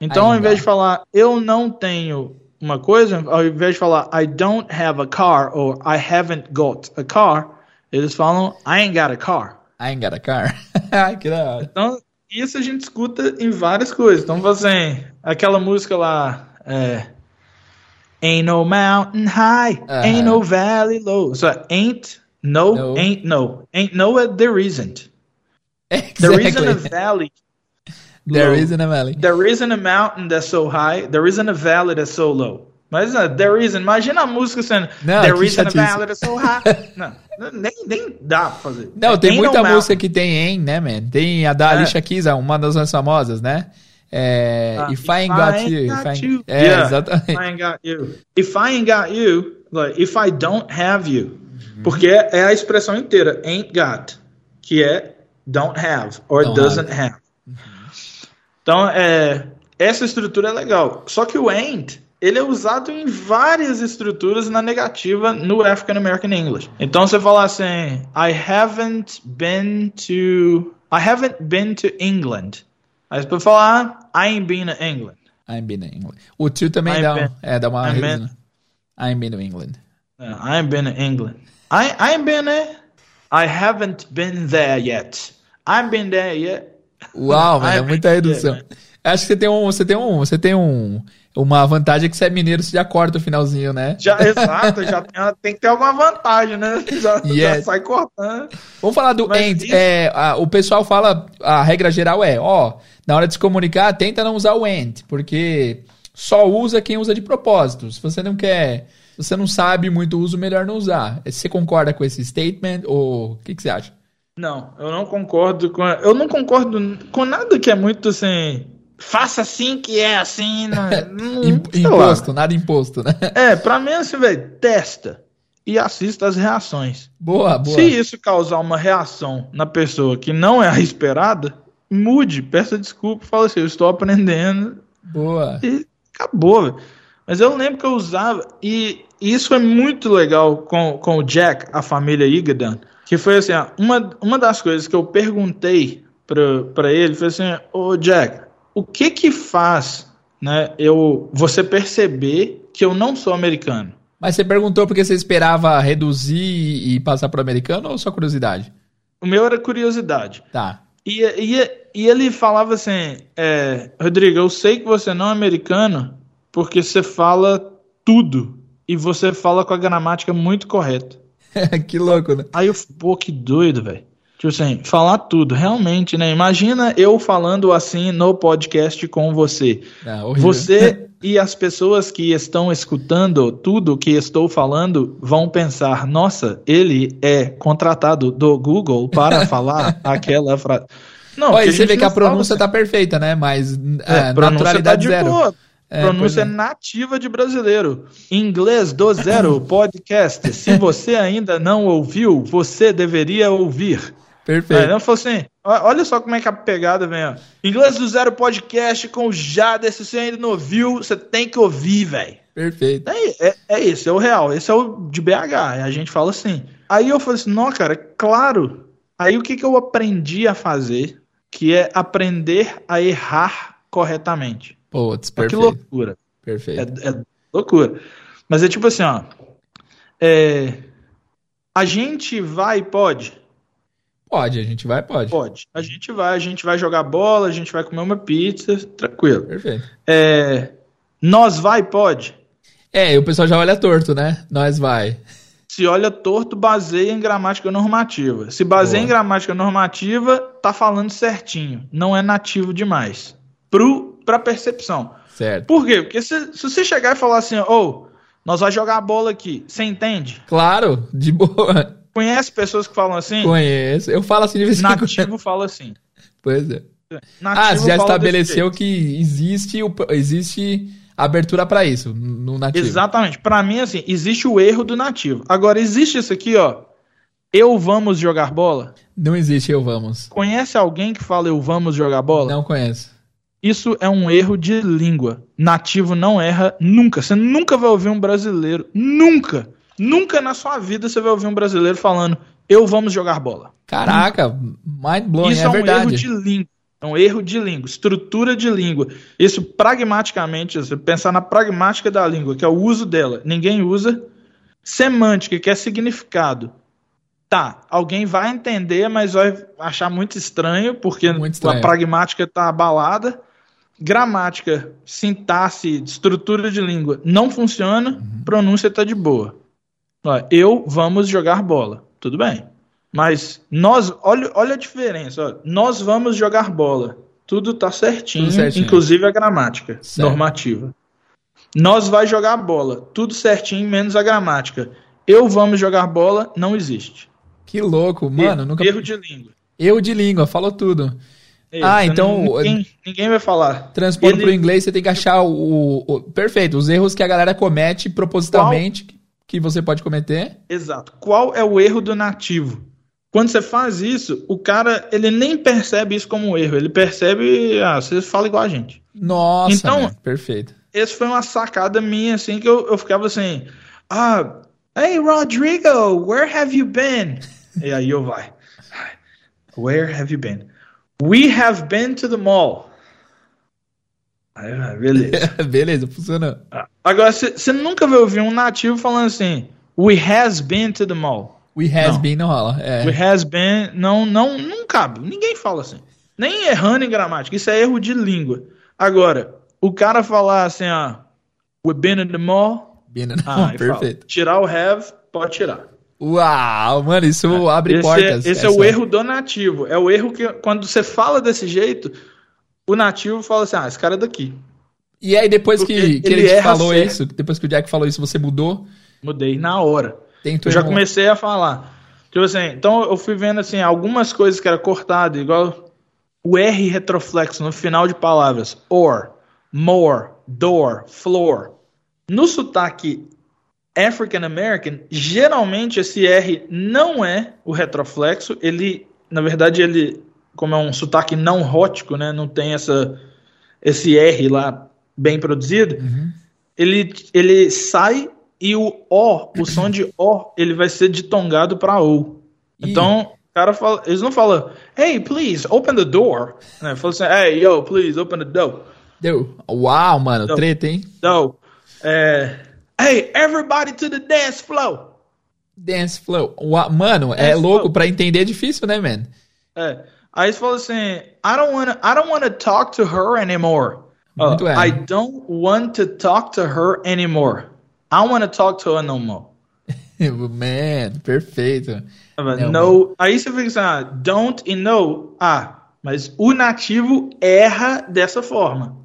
[SPEAKER 2] Então, ao invés de falar eu não tenho uma coisa, ao invés de falar I don't have a car ou I haven't got a car, eles falam I ain't got a car.
[SPEAKER 1] I ain't got a car. Que da hora.
[SPEAKER 2] Então, isso a gente escuta em várias coisas. Então, assim, aquela música lá, é, Ain't no mountain high,
[SPEAKER 1] Aham.
[SPEAKER 2] ain't no valley low. So, ain't, no,
[SPEAKER 1] No.
[SPEAKER 2] ain't no. Ain't no, there isn't. There isn't a
[SPEAKER 1] Exactly.
[SPEAKER 2] valley
[SPEAKER 1] There
[SPEAKER 2] low.
[SPEAKER 1] isn't a valley.
[SPEAKER 2] There isn't a mountain that's so high. There isn't a valley that's so low. Mas uh, there isn't. Imagina a música sendo
[SPEAKER 1] Não,
[SPEAKER 2] There isn't a valley that's so high. não, nem, nem dá pra fazer.
[SPEAKER 1] Não, tem
[SPEAKER 2] Ain't
[SPEAKER 1] muita música que tem em, né, man? Tem a da
[SPEAKER 2] É.
[SPEAKER 1] Alicia Keys, uma das mais famosas, né? É,
[SPEAKER 2] Ah,
[SPEAKER 1] if, I ain't got you. If I ain't... É,
[SPEAKER 2] Yeah,
[SPEAKER 1] exatamente.
[SPEAKER 2] If I ain't got you. If I ain't got you, like, if I don't have you.
[SPEAKER 1] Uhum.
[SPEAKER 2] Porque é a expressão inteira, ain't got, que é don't have, or
[SPEAKER 1] Don't
[SPEAKER 2] doesn't have. Então, é, essa estrutura é legal. Só que o ain't, ele é usado em várias estruturas na negativa no African American English. Então você fala assim, I haven't been to I haven't been to England. Aí você pode falar I ain't been to England.
[SPEAKER 1] I'm been in England. O to também
[SPEAKER 2] I'm
[SPEAKER 1] dá,
[SPEAKER 2] been-
[SPEAKER 1] é, dá uma
[SPEAKER 2] I'm
[SPEAKER 1] reduzida.
[SPEAKER 2] been-
[SPEAKER 1] I'm been to England.
[SPEAKER 2] Yeah, I ain't been to England. I I ain't been there. I haven't been there yet. I've been there yet.
[SPEAKER 1] Uau, mano, é
[SPEAKER 2] I'm
[SPEAKER 1] muita redução.
[SPEAKER 2] there,
[SPEAKER 1] Acho que você tem um, você tem um, você tem um, uma vantagem que você é mineiro, você já corta o finalzinho, né?
[SPEAKER 2] Já, exato, já tem, tem que ter alguma vantagem, né? Já, já
[SPEAKER 1] Yes.
[SPEAKER 2] sai cortando.
[SPEAKER 1] Vamos falar do
[SPEAKER 2] Mas
[SPEAKER 1] and.
[SPEAKER 2] isso-
[SPEAKER 1] É, a- o pessoal fala, a regra geral é, ó, na hora de se comunicar, tenta não usar o and, porque só usa quem usa de propósito. Se você não quer, se você não sabe muito o uso, melhor não usar. Você concorda com esse statement ou o que, que você acha?
[SPEAKER 2] Não, eu não concordo com. Eu não concordo com nada que é muito assim. Faça assim que é assim. Não, não,
[SPEAKER 1] Im-
[SPEAKER 2] sei lá.
[SPEAKER 1] imposto, nada imposto, né?
[SPEAKER 2] É, pra mim, assim, velho, testa e assista as reações.
[SPEAKER 1] Boa, boa.
[SPEAKER 2] Se isso causar uma reação na pessoa que não é a esperada, mude, peça desculpa, fala assim, eu estou aprendendo
[SPEAKER 1] Boa.
[SPEAKER 2] e acabou, velho. Mas eu lembro que eu usava, e isso é muito legal com, com o Jack, a família Igadan, que foi assim, ó, uma, uma das coisas que eu perguntei pra, pra ele, foi assim, ô Jack, o que que faz, né, eu, você perceber que eu não sou americano?
[SPEAKER 1] Mas você perguntou porque você esperava reduzir e passar pro americano ou só curiosidade?
[SPEAKER 2] O meu era curiosidade.
[SPEAKER 1] Tá.
[SPEAKER 2] E, e, e ele falava assim, é, Rodrigo, eu sei que você não é americano porque você fala tudo e você fala com a gramática muito correta.
[SPEAKER 1] que louco, né?
[SPEAKER 2] Aí eu, pô, que doido, velho. Tipo assim, falar tudo, realmente, né? Imagina eu falando assim no podcast com você.
[SPEAKER 1] Ah.
[SPEAKER 2] Você e as pessoas que estão escutando tudo que estou falando vão pensar: nossa, ele é contratado do Google para falar aquela frase. Não,
[SPEAKER 1] Olha, você vê que a pronúncia
[SPEAKER 2] assim.
[SPEAKER 1] tá perfeita, né? Mas
[SPEAKER 2] É,
[SPEAKER 1] é,
[SPEAKER 2] pronúncia
[SPEAKER 1] naturalidade
[SPEAKER 2] tá de
[SPEAKER 1] zero.
[SPEAKER 2] boa.
[SPEAKER 1] É,
[SPEAKER 2] pronúncia
[SPEAKER 1] é.
[SPEAKER 2] nativa de brasileiro. Inglês do zero podcast. Se você ainda não ouviu, você deveria ouvir.
[SPEAKER 1] Perfeito.
[SPEAKER 2] Aí não falou assim: ó- olha só como é que a pegada vem, ó. Inglês do Zero Podcast com o Jader. Se você ainda não ouviu, você tem que ouvir, velho.
[SPEAKER 1] Perfeito.
[SPEAKER 2] É, é, é esse, é o real. Esse é o de BH. A gente fala assim. Aí eu falei assim: não, cara, claro. Aí o que, que eu aprendi a fazer? Que é aprender a errar corretamente.
[SPEAKER 1] Putz,
[SPEAKER 2] Ó, Que
[SPEAKER 1] perfeito.
[SPEAKER 2] loucura.
[SPEAKER 1] Perfeito.
[SPEAKER 2] É, é loucura. Mas é tipo assim, ó. É, a gente vai pode.
[SPEAKER 1] Pode, a gente vai, pode.
[SPEAKER 2] Pode. A gente vai, a gente vai jogar bola, a gente vai comer uma pizza, tranquilo.
[SPEAKER 1] Perfeito.
[SPEAKER 2] É, nós vai, pode.
[SPEAKER 1] É, e o pessoal já olha torto, né? Nós vai.
[SPEAKER 2] Se olha torto, baseia em gramática normativa. Se baseia
[SPEAKER 1] Boa.
[SPEAKER 2] em gramática normativa, tá falando certinho. Não é nativo demais. Pro, pra percepção.
[SPEAKER 1] Certo.
[SPEAKER 2] Por quê? Porque se, se você chegar e falar assim, ô, nós vai jogar a bola aqui, você entende?
[SPEAKER 1] Claro, de boa.
[SPEAKER 2] Conhece pessoas que falam assim?
[SPEAKER 1] Conheço. Eu falo assim de vez em quando.
[SPEAKER 2] Nativo fala assim.
[SPEAKER 1] Pois é.
[SPEAKER 2] Nativo
[SPEAKER 1] Ah, você já estabeleceu que existe, o, existe abertura pra isso no nativo.
[SPEAKER 2] Exatamente. Pra mim, assim, existe o erro do nativo. Agora, existe isso aqui, ó. Eu vamos jogar bola?
[SPEAKER 1] Não existe eu vamos.
[SPEAKER 2] Conhece alguém que fala eu vamos jogar bola?
[SPEAKER 1] Não conheço.
[SPEAKER 2] Isso é um erro de língua. Nativo não erra nunca. Você nunca vai ouvir um brasileiro. Nunca. Nunca na sua vida você vai ouvir um brasileiro falando eu vamos jogar bola.
[SPEAKER 1] Caraca, mind blowing,
[SPEAKER 2] Isso
[SPEAKER 1] é,
[SPEAKER 2] é, um
[SPEAKER 1] verdade.
[SPEAKER 2] erro de língua. É um erro de língua, estrutura de língua. Isso pragmaticamente, você pensar na pragmática da língua, que é o uso dela, ninguém usa. Semântica, que é significado. Tá, alguém vai entender, mas vai achar muito estranho, porque
[SPEAKER 1] Muito estranho.
[SPEAKER 2] a pragmática está abalada. Gramática, sintaxe, estrutura de língua não funciona,
[SPEAKER 1] Uhum.
[SPEAKER 2] pronúncia está de boa. Ó, eu vamos jogar bola. Tudo bem. Mas nós, olha, olha a diferença. ó. Nós vamos jogar bola. Tudo tá certinho,
[SPEAKER 1] Tudo certinho.
[SPEAKER 2] inclusive a gramática
[SPEAKER 1] Certo.
[SPEAKER 2] normativa. Nós vai jogar bola. Tudo certinho, menos a gramática. Eu vamos jogar bola não existe.
[SPEAKER 1] Que louco, mano.
[SPEAKER 2] erro,
[SPEAKER 1] nunca...
[SPEAKER 2] erro de língua.
[SPEAKER 1] Eu de língua, falou tudo.
[SPEAKER 2] É,
[SPEAKER 1] Ah,
[SPEAKER 2] você
[SPEAKER 1] então-
[SPEAKER 2] ninguém, ninguém vai falar.
[SPEAKER 1] Transpondo
[SPEAKER 2] Ele-
[SPEAKER 1] pro inglês, você tem que achar o, o- Perfeito, os erros que a galera comete propositalmente, que você pode cometer.
[SPEAKER 2] Exato. Qual é o erro do nativo? Quando você faz isso, o cara ele nem percebe isso como um erro. Ele percebe, ah, você fala igual a gente.
[SPEAKER 1] Nossa,
[SPEAKER 2] Então-
[SPEAKER 1] mano, perfeito.
[SPEAKER 2] esse foi uma sacada minha, assim, que eu, eu ficava assim, ah, hey, Rodrigo, where have you been? E aí eu vai, where have you been? We have been to the mall. Aí, "Ah, beleza.
[SPEAKER 1] Beleza, funcionou.
[SPEAKER 2] Agora, você nunca vai ouvir um nativo falando assim, we has been to the mall.
[SPEAKER 1] We has
[SPEAKER 2] Não.
[SPEAKER 1] been não rola. É.
[SPEAKER 2] We has been, não, não, não cabe. Ninguém fala assim. Nem errando em gramática. Isso é erro de língua. Agora, o cara falar assim, ó, we've been in the mall.
[SPEAKER 1] Been não,
[SPEAKER 2] Ah, aí fala,
[SPEAKER 1] perfeito.
[SPEAKER 2] tirar o have, pode tirar.
[SPEAKER 1] Uau, mano, isso abre
[SPEAKER 2] Esse, é,
[SPEAKER 1] portas.
[SPEAKER 2] esse é
[SPEAKER 1] essa-
[SPEAKER 2] o erro do nativo. É o erro que, quando você fala desse jeito, o nativo fala assim, ah, esse cara é daqui.
[SPEAKER 1] E aí, depois que,
[SPEAKER 2] Porque
[SPEAKER 1] que
[SPEAKER 2] ele
[SPEAKER 1] ele falou
[SPEAKER 2] certo.
[SPEAKER 1] isso, depois que o Jack falou isso, você mudou?
[SPEAKER 2] Mudei na hora.
[SPEAKER 1] Tentou
[SPEAKER 2] Eu já comecei a falar. Tipo assim, então eu fui vendo assim, algumas coisas que era cortado, igual o R retroflexo no final de palavras. Or, more, door, floor. No sotaque African American, geralmente esse R não é o retroflexo, ele, na verdade, ele, como é um sotaque não rótico, né, não tem essa, esse R lá bem produzido, ele, ele sai e o O, o som de O, ele vai ser ditongado para O. Então, o cara fala, eles não falam, hey, please, open the door. Né? Fala assim, hey, yo, please, open the door.
[SPEAKER 1] Deu. Uau, mano,
[SPEAKER 2] Deu.
[SPEAKER 1] treta, hein?
[SPEAKER 2] Door. É, hey, everybody to the dance floor.
[SPEAKER 1] Dance flow. Uau, mano, é
[SPEAKER 2] Dance
[SPEAKER 1] louco
[SPEAKER 2] flow.
[SPEAKER 1] pra entender é difícil, né, man?
[SPEAKER 2] É. Aí você fala assim, I don't wanna, I don't wanna talk to her anymore. Ó,
[SPEAKER 1] Muito bem.
[SPEAKER 2] I don't want to talk to her anymore. I don't wanna talk to her no more.
[SPEAKER 1] man, perfeito. Não,
[SPEAKER 2] No, aí você fica assim, ah, don't e no. Ah, mas o nativo erra dessa forma.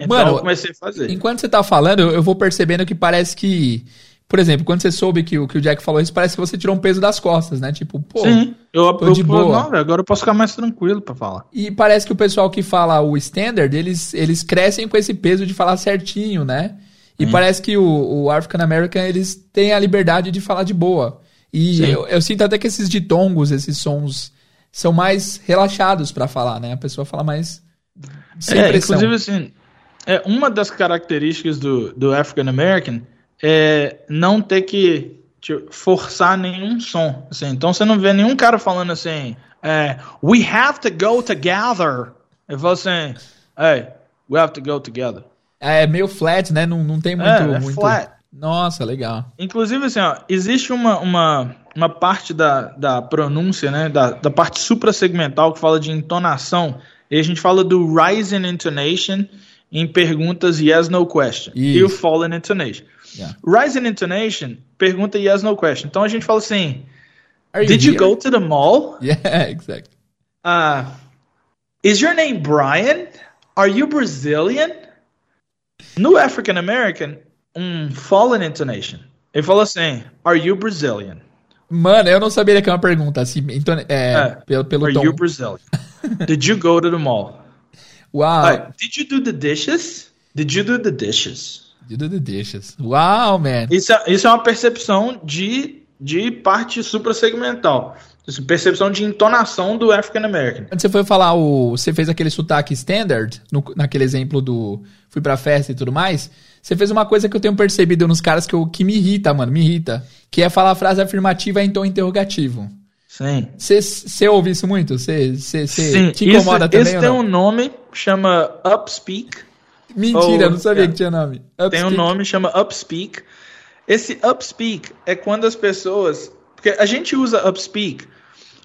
[SPEAKER 2] Então
[SPEAKER 1] Mano,
[SPEAKER 2] eu comecei a fazer.
[SPEAKER 1] Enquanto você tá falando, eu vou percebendo que parece que. Por exemplo, quando você soube que, o- que o Jack falou isso, parece que você tirou um peso das costas, né? Tipo, pô.
[SPEAKER 2] Sim, eu,
[SPEAKER 1] tô
[SPEAKER 2] eu,
[SPEAKER 1] de
[SPEAKER 2] eu-
[SPEAKER 1] boa.
[SPEAKER 2] não, agora eu posso ficar mais tranquilo pra falar.
[SPEAKER 1] E parece que o pessoal que fala o standard, eles, eles crescem com esse peso de falar certinho, né? E
[SPEAKER 2] Hum.
[SPEAKER 1] parece que o, o African American, eles têm a liberdade de falar de boa. E eu, eu sinto até que esses ditongos, esses sons, são mais relaxados pra falar, né? A pessoa fala mais sem
[SPEAKER 2] é,
[SPEAKER 1] pressão.
[SPEAKER 2] inclusive assim, é, uma das características do, do African American é não ter que tipo, forçar nenhum som. Assim, então você não vê nenhum cara falando assim, é, we have to go together. Eu falo assim, hey, we have to go together.
[SPEAKER 1] É meio flat, né? Não, não tem muito.
[SPEAKER 2] é
[SPEAKER 1] muito...
[SPEAKER 2] flat.
[SPEAKER 1] Nossa, legal.
[SPEAKER 2] Inclusive, assim, ó, existe uma, uma, uma parte da, da pronúncia, né, da, da parte suprasegmental que fala de entonação, e a gente fala do rising intonation em perguntas yes, no question, e o
[SPEAKER 1] Isso.
[SPEAKER 2] fallen intonation.
[SPEAKER 1] Yeah.
[SPEAKER 2] Rising intonation, pergunta yes, no question. Então a gente fala assim,
[SPEAKER 1] Are
[SPEAKER 2] did you
[SPEAKER 1] here?
[SPEAKER 2] go to the mall?
[SPEAKER 1] Yeah, exactly.
[SPEAKER 2] Uh, is your name Brian? Are you Brazilian? No African American, um fallen intonation. Ele fala assim, are you Brazilian?
[SPEAKER 1] Mano, eu não sabia que é uma pergunta assim. Então, é,
[SPEAKER 2] É.
[SPEAKER 1] pelo, pelo
[SPEAKER 2] Are
[SPEAKER 1] tom.
[SPEAKER 2] you Brazilian? Did you go to the mall?
[SPEAKER 1] Uau.
[SPEAKER 2] Alright, Did you do the dishes? Did you do the dishes?
[SPEAKER 1] You do the dishes. Uau, man.
[SPEAKER 2] Isso é, isso é uma percepção de, de parte suprasegmental. Isso, percepção de entonação do African American.
[SPEAKER 1] Quando você foi falar o. Você fez aquele sotaque standard, no- naquele exemplo do. Fui pra festa e tudo mais. Você fez uma coisa que eu tenho percebido nos caras que, eu, que me irrita, mano, me irrita. Que é falar a frase afirmativa em tom interrogativo.
[SPEAKER 2] Sim.
[SPEAKER 1] Você- ouve isso muito? Você te incomoda
[SPEAKER 2] isso,
[SPEAKER 1] também
[SPEAKER 2] esse
[SPEAKER 1] ou
[SPEAKER 2] tem um nome, chama Upspeak.
[SPEAKER 1] Mentira, eu não sabia
[SPEAKER 2] é.
[SPEAKER 1] que tinha nome.
[SPEAKER 2] Tem um
[SPEAKER 1] Upspeak.
[SPEAKER 2] nome, chama Upspeak. Esse Upspeak é quando as pessoas. Porque a gente usa Upspeak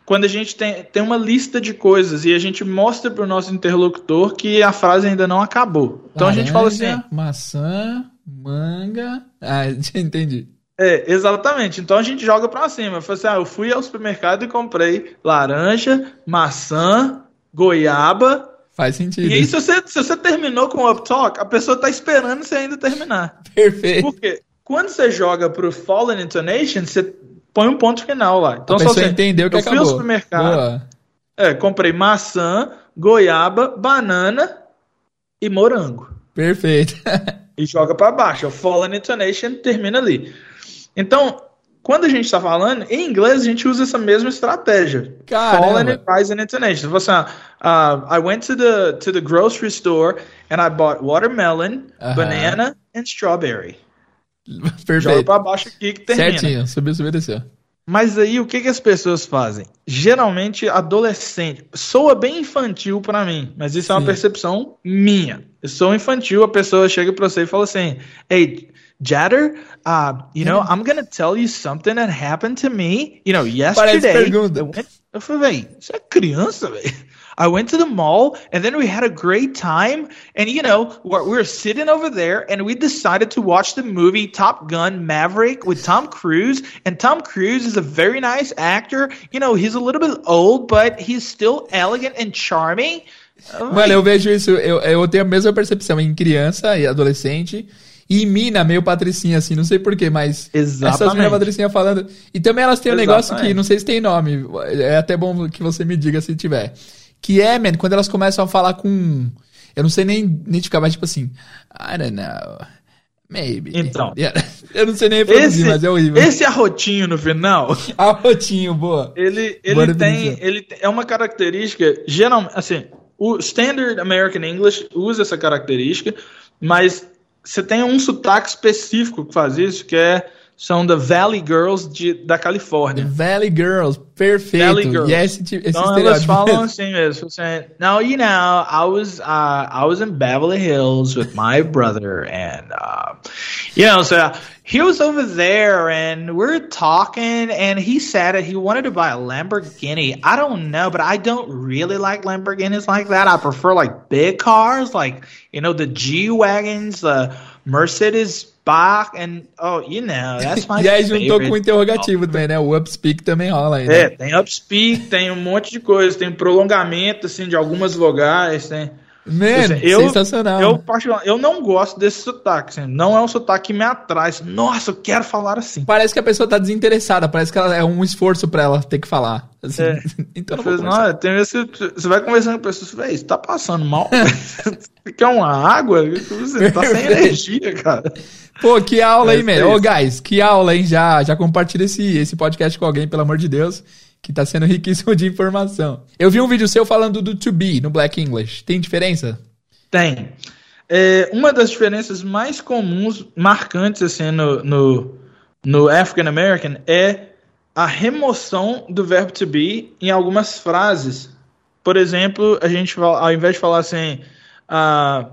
[SPEAKER 2] quando a gente tem, tem uma lista de coisas e a gente mostra para o nosso interlocutor que a frase ainda não acabou. Então a gente fala assim.
[SPEAKER 1] Laranja, Maçã, manga. Ah, entendi.
[SPEAKER 2] É, exatamente. Então a gente joga pra cima. Fala assim, ah, eu fui ao supermercado e comprei laranja, maçã, goiaba.
[SPEAKER 1] Faz sentido.
[SPEAKER 2] E aí, se você, se você terminou com o up talk, a pessoa tá esperando você ainda terminar.
[SPEAKER 1] Perfeito.
[SPEAKER 2] Porque quando você joga pro fallen intonation, você põe um ponto final lá. Então
[SPEAKER 1] a
[SPEAKER 2] só
[SPEAKER 1] pessoa
[SPEAKER 2] assim,
[SPEAKER 1] entendeu que
[SPEAKER 2] eu
[SPEAKER 1] acabou.
[SPEAKER 2] fui ao supermercado,
[SPEAKER 1] Boa.
[SPEAKER 2] é, comprei maçã, goiaba, banana e morango.
[SPEAKER 1] Perfeito.
[SPEAKER 2] e joga pra baixo. O fallen intonation termina ali. Então, quando a gente está falando, em inglês a gente usa essa mesma estratégia.
[SPEAKER 1] Caramba.
[SPEAKER 2] Fallen and rising intonation. Você, uh, I went to the, to the grocery store and I bought watermelon,
[SPEAKER 1] Aham.
[SPEAKER 2] banana and strawberry. Joga
[SPEAKER 1] Perfeito.
[SPEAKER 2] pra baixo aqui que termina.
[SPEAKER 1] Certinho, subiu, subiu, desceu.
[SPEAKER 2] Mas aí o que, que as pessoas fazem? Geralmente adolescente. Soa bem infantil pra mim, mas isso é uma
[SPEAKER 1] Sim.
[SPEAKER 2] percepção minha. Eu sou infantil, a pessoa chega pra você e fala assim: Hey, Jatter, uh, you know, I'm gonna tell you something that happened to me, you know, yesterday.
[SPEAKER 1] pergunta.
[SPEAKER 2] Eu went- Eu falei, véi, isso é criança, velho. I went to the mall and then we had a great time. And, you know, we're, we were sitting over there and we decided to watch the movie Top Gun Maverick with Tom Cruise. And Tom Cruise is a very nice actor. You know, he's a little bit old, but he's still elegant and charming.
[SPEAKER 1] Mano, eu vejo isso, eu, eu tenho a mesma percepção em criança e adolescente. E mina, meio patricinha, assim, não sei porquê, mas essas
[SPEAKER 2] Exatamente.
[SPEAKER 1] minas patricinhas falando. E também elas têm um negócio que,
[SPEAKER 2] Exatamente.
[SPEAKER 1] não sei se tem nome, é até bom que você me diga se tiver. Que é, man, quando elas começam a falar com. Eu não sei nem identificar, mas tipo assim. I don't know. Maybe.
[SPEAKER 2] Então.
[SPEAKER 1] Yeah. Eu não sei nem reproduzir,
[SPEAKER 2] Esse,
[SPEAKER 1] mas é horrível.
[SPEAKER 2] esse arrotinho no final,
[SPEAKER 1] Arrotinho, boa.
[SPEAKER 2] ele,
[SPEAKER 1] Boa
[SPEAKER 2] ele tem,
[SPEAKER 1] definição.
[SPEAKER 2] ele tem- é uma característica, geralmente, assim, o Standard American English usa essa característica, mas você tem um sotaque específico que faz isso, que é, são da Valley Girls de, da Califórnia.
[SPEAKER 1] Valley Girls, perfeito.
[SPEAKER 2] Valley Girls.
[SPEAKER 1] E esse, esse
[SPEAKER 2] Então elas falam assim mesmo, assim, now you know, I was uh, I was in Beverly Hills with my brother, and uh, you know, so he was over there, and we're talking, and he said that he wanted to buy a Lamborghini. I don't know, but I don't really like Lamborghinis like that. I prefer like big cars, like you know, the G wagons, the Mercedes. Bach and oh, you know, that's my
[SPEAKER 1] E aí juntou
[SPEAKER 2] favorite.
[SPEAKER 1] com o interrogativo também, né? O upspeak também rola aí,
[SPEAKER 2] É,
[SPEAKER 1] né?
[SPEAKER 2] tem upspeak, tem um monte de coisa, tem prolongamento assim de algumas vogais, tem.
[SPEAKER 1] Mano,
[SPEAKER 2] eu,
[SPEAKER 1] sensacional.
[SPEAKER 2] Eu, eu não gosto desse sotaque, assim, não é um sotaque que me atrai. Nossa, eu quero falar assim.
[SPEAKER 1] Parece que a pessoa tá desinteressada, parece que ela, é um esforço pra ela ter que falar. assim.
[SPEAKER 2] É.
[SPEAKER 1] então não
[SPEAKER 2] não, tem vezes que você vai conversando com a pessoa, você fala, "Ei, você tá passando mal? você quer uma água? Você tá sem energia, cara.
[SPEAKER 1] Pô, que aula aí,
[SPEAKER 2] É,
[SPEAKER 1] man.
[SPEAKER 2] é
[SPEAKER 1] Ô,
[SPEAKER 2] isso.
[SPEAKER 1] guys, que aula, hein? Já, já compartilha esse, esse podcast com alguém, pelo amor de Deus, que tá sendo riquíssimo de informação. Eu vi um vídeo seu falando do to be no Black English. Tem diferença?
[SPEAKER 2] Tem. É, uma das diferenças mais comuns, marcantes assim no, no, no African American é a remoção do verbo to be em algumas frases. Por exemplo, a gente ao invés de falar assim, ah,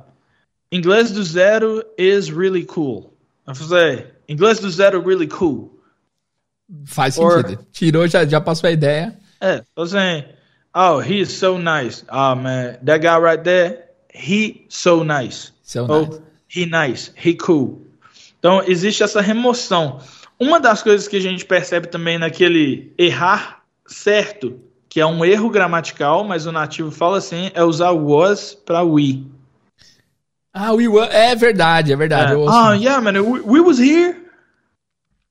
[SPEAKER 2] inglês do zero is really cool. Eu falei, inglês do zero really cool.
[SPEAKER 1] Faz
[SPEAKER 2] Or-
[SPEAKER 1] sentido. Tirou, já, já passou a ideia.
[SPEAKER 2] É, tô saying, oh, he is so nice. Oh man, that guy right there, he so nice.
[SPEAKER 1] So
[SPEAKER 2] Oh,
[SPEAKER 1] nice.
[SPEAKER 2] he nice, he cool. Então existe essa remoção. Uma das coisas que a gente percebe também naquele errar certo, que é um erro gramatical, mas o nativo fala assim, é usar was para we.
[SPEAKER 1] Ah, we were... É verdade, é verdade.
[SPEAKER 2] É. Ah, yeah, man, we, we was here.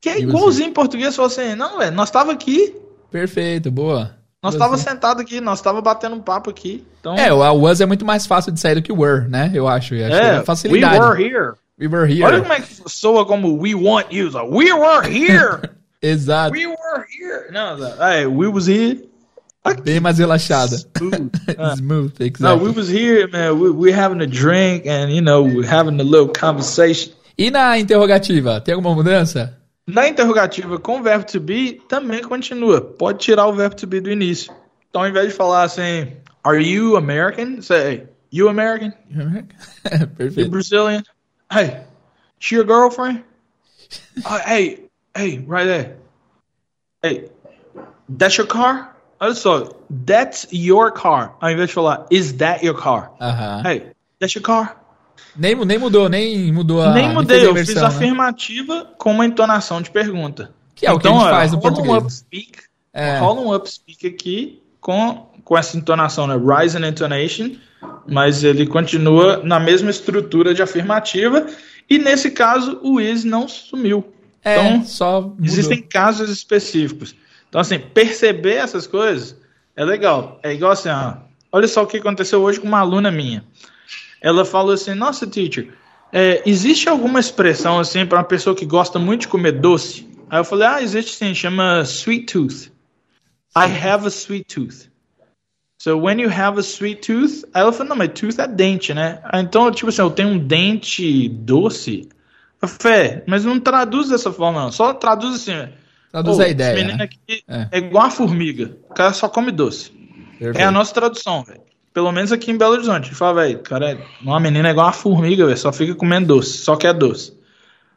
[SPEAKER 2] Que é igualzinho em português, fala assim, não, velho, nós tava aqui,
[SPEAKER 1] Perfeito, boa.
[SPEAKER 2] nós tava sentado aqui, nós tava batendo um papo aqui. Então,
[SPEAKER 1] É, o was é muito mais fácil de sair do que o were, né? Eu acho. Eu acho
[SPEAKER 2] é,
[SPEAKER 1] é facilidade.
[SPEAKER 2] we were here.
[SPEAKER 1] We were here.
[SPEAKER 2] Olha como é que soa como we want you. We were here.
[SPEAKER 1] Exato.
[SPEAKER 2] we were here. Não, hey, we was here.
[SPEAKER 1] Bem mais relaxada.
[SPEAKER 2] Smooth. Ah.
[SPEAKER 1] Smooth,
[SPEAKER 2] No,
[SPEAKER 1] exactly.
[SPEAKER 2] we was here, man. We we having a drink and you know we having a little conversation.
[SPEAKER 1] E na interrogativa, tem alguma mudança?
[SPEAKER 2] Na interrogativa com o verbo to be também continua. Pode tirar o verbo to be do início. Então, ao invés de falar assim, Are you American? Say, You American? You
[SPEAKER 1] Perfeito.
[SPEAKER 2] Brazilian? Hey, she your girlfriend? Uh, hey, hey, right there. Hey, that's your car? Olha só, that's your car. Ao invés de falar, is that your car?
[SPEAKER 1] Aham.
[SPEAKER 2] Hey, that's your car?
[SPEAKER 1] Nem, nem mudou, nem mudou a.
[SPEAKER 2] Nem mudei, eu fiz
[SPEAKER 1] versão, né?
[SPEAKER 2] afirmativa com uma entonação de pergunta.
[SPEAKER 1] Que é o que a gente faz no português.
[SPEAKER 2] Um upspeak,
[SPEAKER 1] É.
[SPEAKER 2] Rola um upspeak aqui com, com essa entonação, né? Rising intonation, mas ele continua na mesma estrutura de afirmativa. E nesse caso, o is não sumiu.
[SPEAKER 1] É,
[SPEAKER 2] Então,
[SPEAKER 1] só. Mudou.
[SPEAKER 2] Existem casos específicos. Então, assim, perceber essas coisas é legal. É igual assim, ó, olha só o que aconteceu hoje com uma aluna minha. Ela falou assim: Nossa, teacher, é, existe alguma expressão assim para uma pessoa que gosta muito de comer doce? Aí eu falei, ah, existe sim, chama sweet tooth. I have a sweet tooth. So when you have a sweet tooth, aí ela falou, não, mas tooth é dente, né? Então, tipo assim, eu tenho um dente doce. Eu falei, é, mas não traduz dessa forma, não. Só traduz assim, velho.
[SPEAKER 1] Traduz
[SPEAKER 2] Pô,
[SPEAKER 1] a ideia,
[SPEAKER 2] Esse menino
[SPEAKER 1] né?
[SPEAKER 2] aqui
[SPEAKER 1] É.
[SPEAKER 2] é. igual uma formiga. O cara só come doce. É
[SPEAKER 1] Perfeito.
[SPEAKER 2] a nossa tradução, velho. Pelo menos aqui em Belo Horizonte. Fala, velho, cara, é- uma menina é igual uma formiga, velho. Só fica comendo doce. Só quer doce.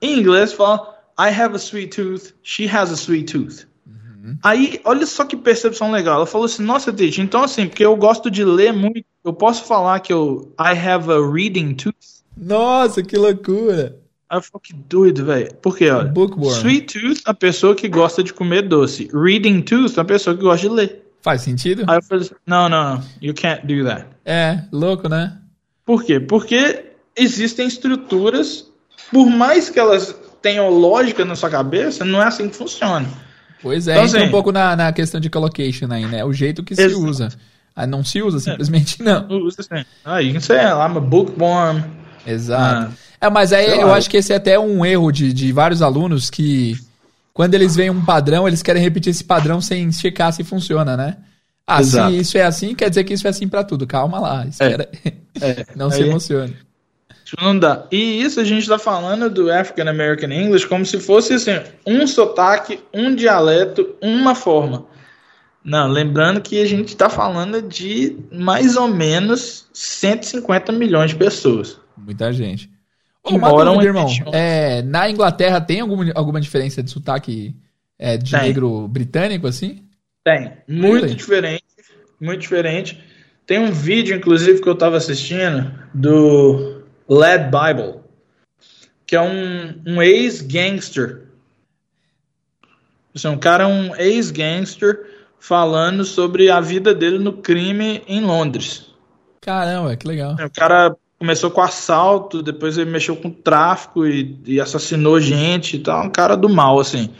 [SPEAKER 2] Em inglês fala, I have a sweet tooth, she has a sweet tooth. Aí, olha só que percepção legal. Ela falou assim, nossa, teacher, então assim, porque eu gosto de ler muito, eu posso falar que eu I have a reading tooth?
[SPEAKER 1] Nossa, que loucura.
[SPEAKER 2] Aí eu que doido, velho. Por quê, olha?
[SPEAKER 1] Bookworm.
[SPEAKER 2] Sweet tooth, a pessoa que gosta de comer doce. Reading tooth, a pessoa que gosta de ler.
[SPEAKER 1] Faz sentido?
[SPEAKER 2] Aí eu falei assim, não, não, não, you can't do that.
[SPEAKER 1] É, louco, né?
[SPEAKER 2] Por quê? Porque existem estruturas, por mais que elas tenham lógica na sua cabeça, não é assim que funciona.
[SPEAKER 1] Pois é,
[SPEAKER 2] Então,
[SPEAKER 1] entra
[SPEAKER 2] assim-
[SPEAKER 1] um pouco na, na questão de collocation aí, né? O jeito que se
[SPEAKER 2] Exato.
[SPEAKER 1] usa. Ah, não se usa, simplesmente não.
[SPEAKER 2] Não usa assim. Ah, you can say, I'm a bookworm.
[SPEAKER 1] Exato.
[SPEAKER 2] Ah.
[SPEAKER 1] é, mas aí
[SPEAKER 2] Sei
[SPEAKER 1] eu
[SPEAKER 2] lá.
[SPEAKER 1] acho que esse é até um erro de, de vários alunos que, quando eles veem um padrão, eles querem repetir esse padrão sem checar se funciona, né? Ah,
[SPEAKER 2] Exato.
[SPEAKER 1] se isso é assim, quer dizer que isso é assim pra tudo. Calma lá, espera.
[SPEAKER 2] É,
[SPEAKER 1] não se emocione.
[SPEAKER 2] Isso Não dá. E isso a gente tá falando do African American English como se fosse assim, um sotaque, um dialeto, uma forma. Não, lembrando que a gente tá falando de mais ou menos 150 milhões de pessoas.
[SPEAKER 1] Muita gente. Uma
[SPEAKER 2] moram
[SPEAKER 1] dúvida, irmão. É, na Inglaterra tem alguma, alguma diferença de sotaque é, de
[SPEAKER 2] Tem.
[SPEAKER 1] negro britânico, assim?
[SPEAKER 2] Tem. Muito
[SPEAKER 1] Really?
[SPEAKER 2] diferente. Muito diferente. Tem um vídeo, inclusive, que eu tava assistindo do Led Bible, que é um, um ex-gangster. Assim, um cara é um ex-gangster falando sobre a vida dele no crime em Londres.
[SPEAKER 1] Caramba, que legal.
[SPEAKER 2] O cara começou com assalto, depois ele mexeu com tráfico e, e assassinou gente e tal. Um cara do mal, assim.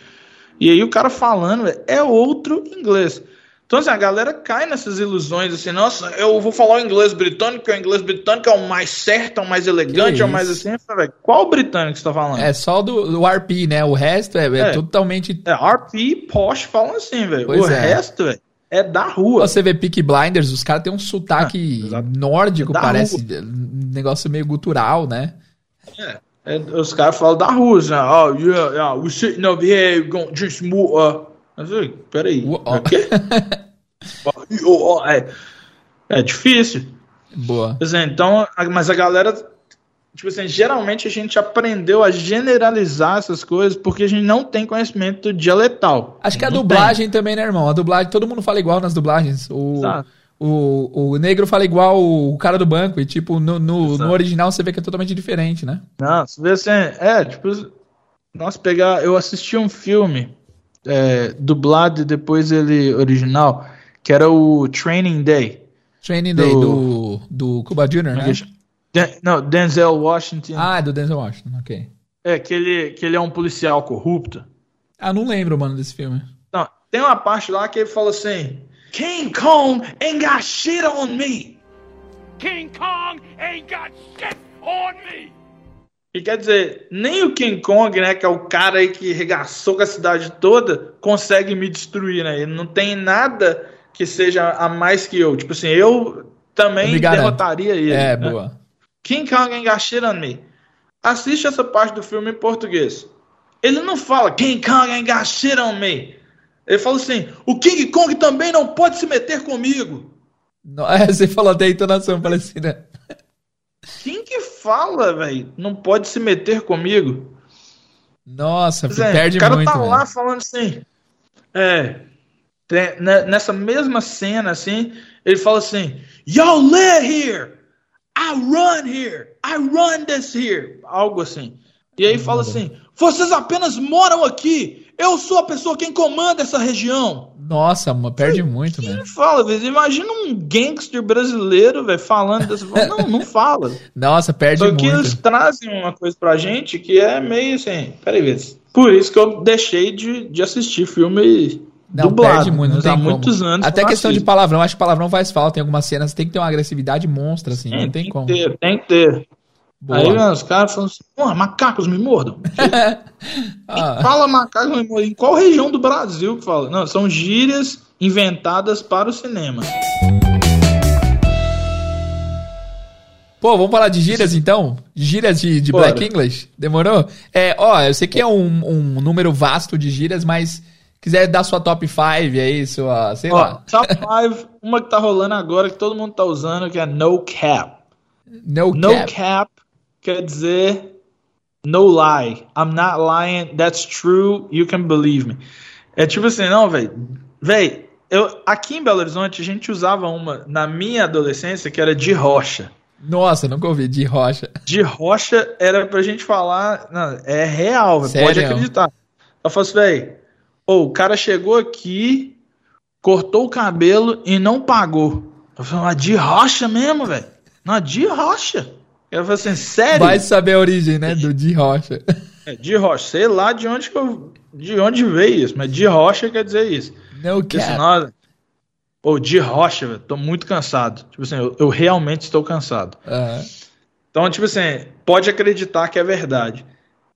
[SPEAKER 2] E aí o cara falando é outro inglês. Então, assim, a galera cai nessas ilusões, assim, nossa, eu vou falar o inglês britânico, porque o inglês britânico é o mais certo, é o mais elegante, é o mais assim. Falei, "Velho, Qual britânico você tá falando?
[SPEAKER 1] É só do, do RP, né? O resto é, é
[SPEAKER 2] É.
[SPEAKER 1] totalmente.
[SPEAKER 2] É, RP e Posh falam assim, velho. O
[SPEAKER 1] é.
[SPEAKER 2] resto, velho, é da rua.
[SPEAKER 1] Você vê Peak Blinders, os caras têm um sotaque
[SPEAKER 2] Ah,
[SPEAKER 1] nórdico,
[SPEAKER 2] Da
[SPEAKER 1] parece um negócio meio gutural, né?
[SPEAKER 2] É, os caras falam da rua, assim, oh, yeah, yeah, we're sitting over here, we're gonna drink some water. Falei, peraí,
[SPEAKER 1] Uau.
[SPEAKER 2] o quê? Oh, é, é difícil.
[SPEAKER 1] Boa.
[SPEAKER 2] É, então, mas a galera, tipo assim, geralmente a gente aprendeu a generalizar essas coisas porque a gente não tem conhecimento dialetal.
[SPEAKER 1] Acho que a
[SPEAKER 2] Não
[SPEAKER 1] dublagem também, né, irmão? A dublagem, todo mundo fala igual nas dublagens. O,
[SPEAKER 2] Exato.
[SPEAKER 1] o, o negro fala igual o cara do banco. E, tipo, no, no, no original você vê que é totalmente diferente, né?
[SPEAKER 2] tem. Não, você vê assim, é, tipo, nós pegar, eu assisti um filme é, dublado e depois ele original, que era o Training Day.
[SPEAKER 1] Training Day do, do Cuba Jr., né?
[SPEAKER 2] Den- não, Denzel Washington.
[SPEAKER 1] Ah, é do Denzel Washington, ok.
[SPEAKER 2] É, que ele, que ele é um policial corrupto.
[SPEAKER 1] Ah, não lembro, mano, desse filme.
[SPEAKER 2] Não, tem uma parte lá que ele fala assim: King Kong ain't got shit on me.
[SPEAKER 4] King Kong ain't got shit on me!
[SPEAKER 2] E quer dizer, nem o King Kong, né, que é o cara aí que regaçou com a cidade toda, consegue me destruir, né? Ele não tem nada que seja a mais que eu. Tipo assim, eu também
[SPEAKER 1] Eu garanto.
[SPEAKER 2] derrotaria ele.
[SPEAKER 1] É,
[SPEAKER 2] né?
[SPEAKER 1] boa.
[SPEAKER 2] King Kong on me. Assiste essa parte do filme em português. Ele não fala King Kong on me. Ele fala assim: o King Kong também não pode se meter comigo.
[SPEAKER 1] No- é, você falou até a entonação parecida.
[SPEAKER 2] Quem que fala, velho? Não pode se meter comigo.
[SPEAKER 1] Nossa,
[SPEAKER 2] é,
[SPEAKER 1] perde
[SPEAKER 2] o cara
[SPEAKER 1] muito,
[SPEAKER 2] tá
[SPEAKER 1] velho.
[SPEAKER 2] lá falando assim. É. tem- né, nessa mesma cena, assim, ele fala assim: Yo, live here! I run here! I run this here! Algo assim. E aí fala assim: Vocês apenas moram aqui! Eu sou a pessoa quem comanda essa região!
[SPEAKER 1] Nossa, mano, perde muito, velho.
[SPEAKER 2] fala, velho? Imagina um gangster brasileiro, velho, falando dessa forma. Não, não fala.
[SPEAKER 1] Nossa, perde
[SPEAKER 2] Só que
[SPEAKER 1] muito.
[SPEAKER 2] eles trazem uma coisa pra gente que é meio assim. Peraí, vê. Por isso que eu deixei de, de assistir filme
[SPEAKER 1] Não,
[SPEAKER 2] dublado.
[SPEAKER 1] perde muito, não tem
[SPEAKER 2] há
[SPEAKER 1] como.
[SPEAKER 2] muitos anos.
[SPEAKER 1] Até
[SPEAKER 2] que
[SPEAKER 1] questão de palavrão, acho que palavrão faz falta em algumas cenas. Tem que ter uma agressividade monstra, assim, não tem
[SPEAKER 2] que
[SPEAKER 1] como.
[SPEAKER 2] ter, tem que ter.
[SPEAKER 1] Boa.
[SPEAKER 2] Aí os caras falam assim, "Porra, macacos me mordam.
[SPEAKER 1] Ah,
[SPEAKER 2] Fala macacos me mordam. Em qual região do Brasil que fala? Não, são gírias inventadas para o cinema.
[SPEAKER 1] Pô, vamos falar de gírias então? Gírias de, de. Black English? Demorou? É, ó, eu sei que é um, um número vasto de gírias, mas quiser dar sua top 5 aí, sua, sei
[SPEAKER 2] Ó,
[SPEAKER 1] lá,
[SPEAKER 2] top 5, uma que tá rolando agora, que todo mundo tá usando, que é no cap.
[SPEAKER 1] no,
[SPEAKER 2] No
[SPEAKER 1] cap.
[SPEAKER 2] cap quer dizer no lie. I'm not lying. That's true. You can believe me. É tipo assim, não, velho. Velho, eu aqui em Belo Horizonte a gente usava uma na minha adolescência que era de rocha.
[SPEAKER 1] Nossa, nunca ouvi, de rocha.
[SPEAKER 2] De rocha era pra gente falar, não, é real,
[SPEAKER 1] Sério?
[SPEAKER 2] pode acreditar. Eu falo assim, velho, ô, o cara chegou aqui, cortou o cabelo e não pagou. Eu falei, mas de rocha mesmo, velho? Não, de rocha. Eu falei assim, sério?
[SPEAKER 1] Vai saber a origem, né, do de rocha.
[SPEAKER 2] É, de rocha, sei lá de onde que eu, de onde veio isso, mas de rocha quer dizer isso.
[SPEAKER 1] Cap.
[SPEAKER 2] senão, pô, de rocha, velho, tô muito cansado. Tipo assim, eu, eu realmente estou cansado.
[SPEAKER 1] Aham.
[SPEAKER 2] Então, tipo assim, pode acreditar que é verdade.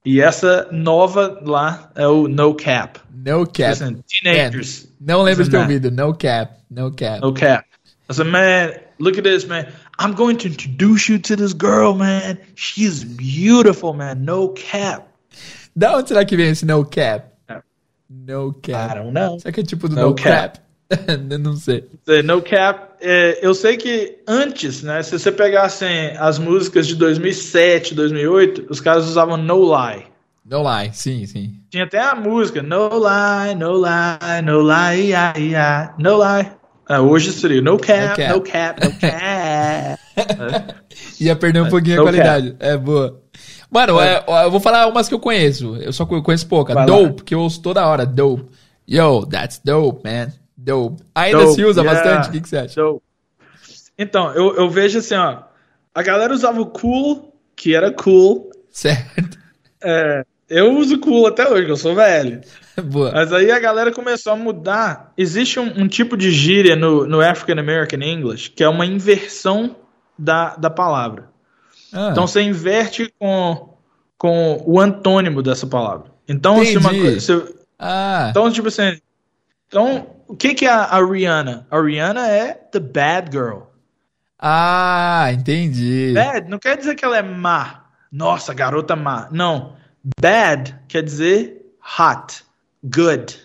[SPEAKER 2] E essa nova lá é o no cap.
[SPEAKER 1] No cap.
[SPEAKER 2] assim, teenagers.
[SPEAKER 1] Não lembro de ter ouvido. No cap. No cap.
[SPEAKER 2] No cap. I said, man, look at this, man. I'm going to introduce you to this girl, man. She's beautiful, man. No cap.
[SPEAKER 1] Da onde será que vem esse no cap? No
[SPEAKER 2] I
[SPEAKER 1] cap.
[SPEAKER 2] don't know.
[SPEAKER 1] Será que é tipo do
[SPEAKER 2] No
[SPEAKER 1] no,
[SPEAKER 2] cap.
[SPEAKER 1] crap? Eu não sei.
[SPEAKER 2] No Cap, é, eu sei que antes, né, se você pegasse as músicas de 2007, 2008, os caras usavam No Lie.
[SPEAKER 1] No lie. Sim, sim.
[SPEAKER 2] Tinha até a música No Lie, No Lie, No Lie, ia, ia, No Lie. Ah, hoje seria No Cap,
[SPEAKER 1] No
[SPEAKER 2] No
[SPEAKER 1] cap.
[SPEAKER 2] Cap, No Cap.
[SPEAKER 1] Ia perder um pouquinho a
[SPEAKER 2] no
[SPEAKER 1] qualidade. É boa. Mano, é, ó, eu vou falar umas que eu conheço. Eu só co- conheço pouca.
[SPEAKER 2] Vai lá.
[SPEAKER 1] dope, que eu ouço toda hora. Dope. Yo, that's dope, man. Dope. Ainda
[SPEAKER 2] Dope,
[SPEAKER 1] se usa
[SPEAKER 2] yeah.
[SPEAKER 1] bastante? O que, que você acha?
[SPEAKER 2] Dope. Então, eu, eu vejo assim, ó. A galera usava o cool, que era cool.
[SPEAKER 1] Certo.
[SPEAKER 2] É, eu uso cool até hoje, que eu sou velho.
[SPEAKER 1] Boa.
[SPEAKER 2] Mas aí a galera começou a mudar. Existe um, um tipo de gíria no, no African American English que é uma inversão da, da palavra.
[SPEAKER 1] Ah,
[SPEAKER 2] Então você inverte com, com o antônimo dessa palavra. Então, se uma coisa. se-
[SPEAKER 1] ah,
[SPEAKER 2] então, tipo assim. Então, o que, que é a Rihanna? A Rihanna é the bad girl.
[SPEAKER 1] ah, entendi.
[SPEAKER 2] Bad não quer dizer que ela é má. Nossa, garota má. Não. Bad quer dizer hot, good.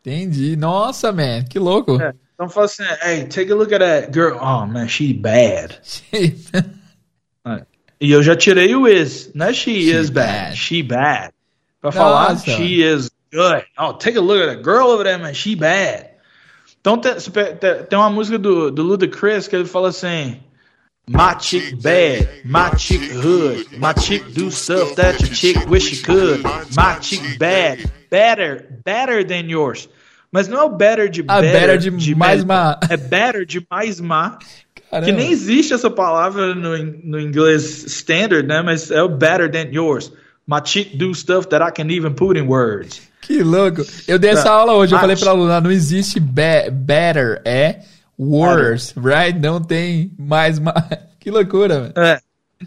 [SPEAKER 1] Entendi. Nossa, man, que louco.
[SPEAKER 2] É. Então fala assim, hey, take a look at that girl. Oh man, she bad. E eu já tirei o is, não é she, is bad.
[SPEAKER 1] bad.
[SPEAKER 2] she bad. Pra falar
[SPEAKER 1] Nossa.
[SPEAKER 2] she is good. Oh, take a look at that girl over there, man, she bad. Então tem, tem uma música do, do Ludacris que ele fala assim, My chick bad, my chick hood, my chick do stuff that your chick wish she could. My chick bad, better, better than yours. Mas não é o better de
[SPEAKER 1] Ah,
[SPEAKER 2] better,
[SPEAKER 1] better de mais
[SPEAKER 2] me-
[SPEAKER 1] má.
[SPEAKER 2] É better de mais má.
[SPEAKER 1] Caramba.
[SPEAKER 2] Que nem existe essa palavra no, no inglês standard, né? Mas é o better than yours. My chick do stuff that I can even put in words.
[SPEAKER 1] Que louco. Eu dei essa aula hoje, eu falei pra aluna, não existe be- better, é worse, right? Não tem mais, mais. Que loucura, velho.
[SPEAKER 2] É.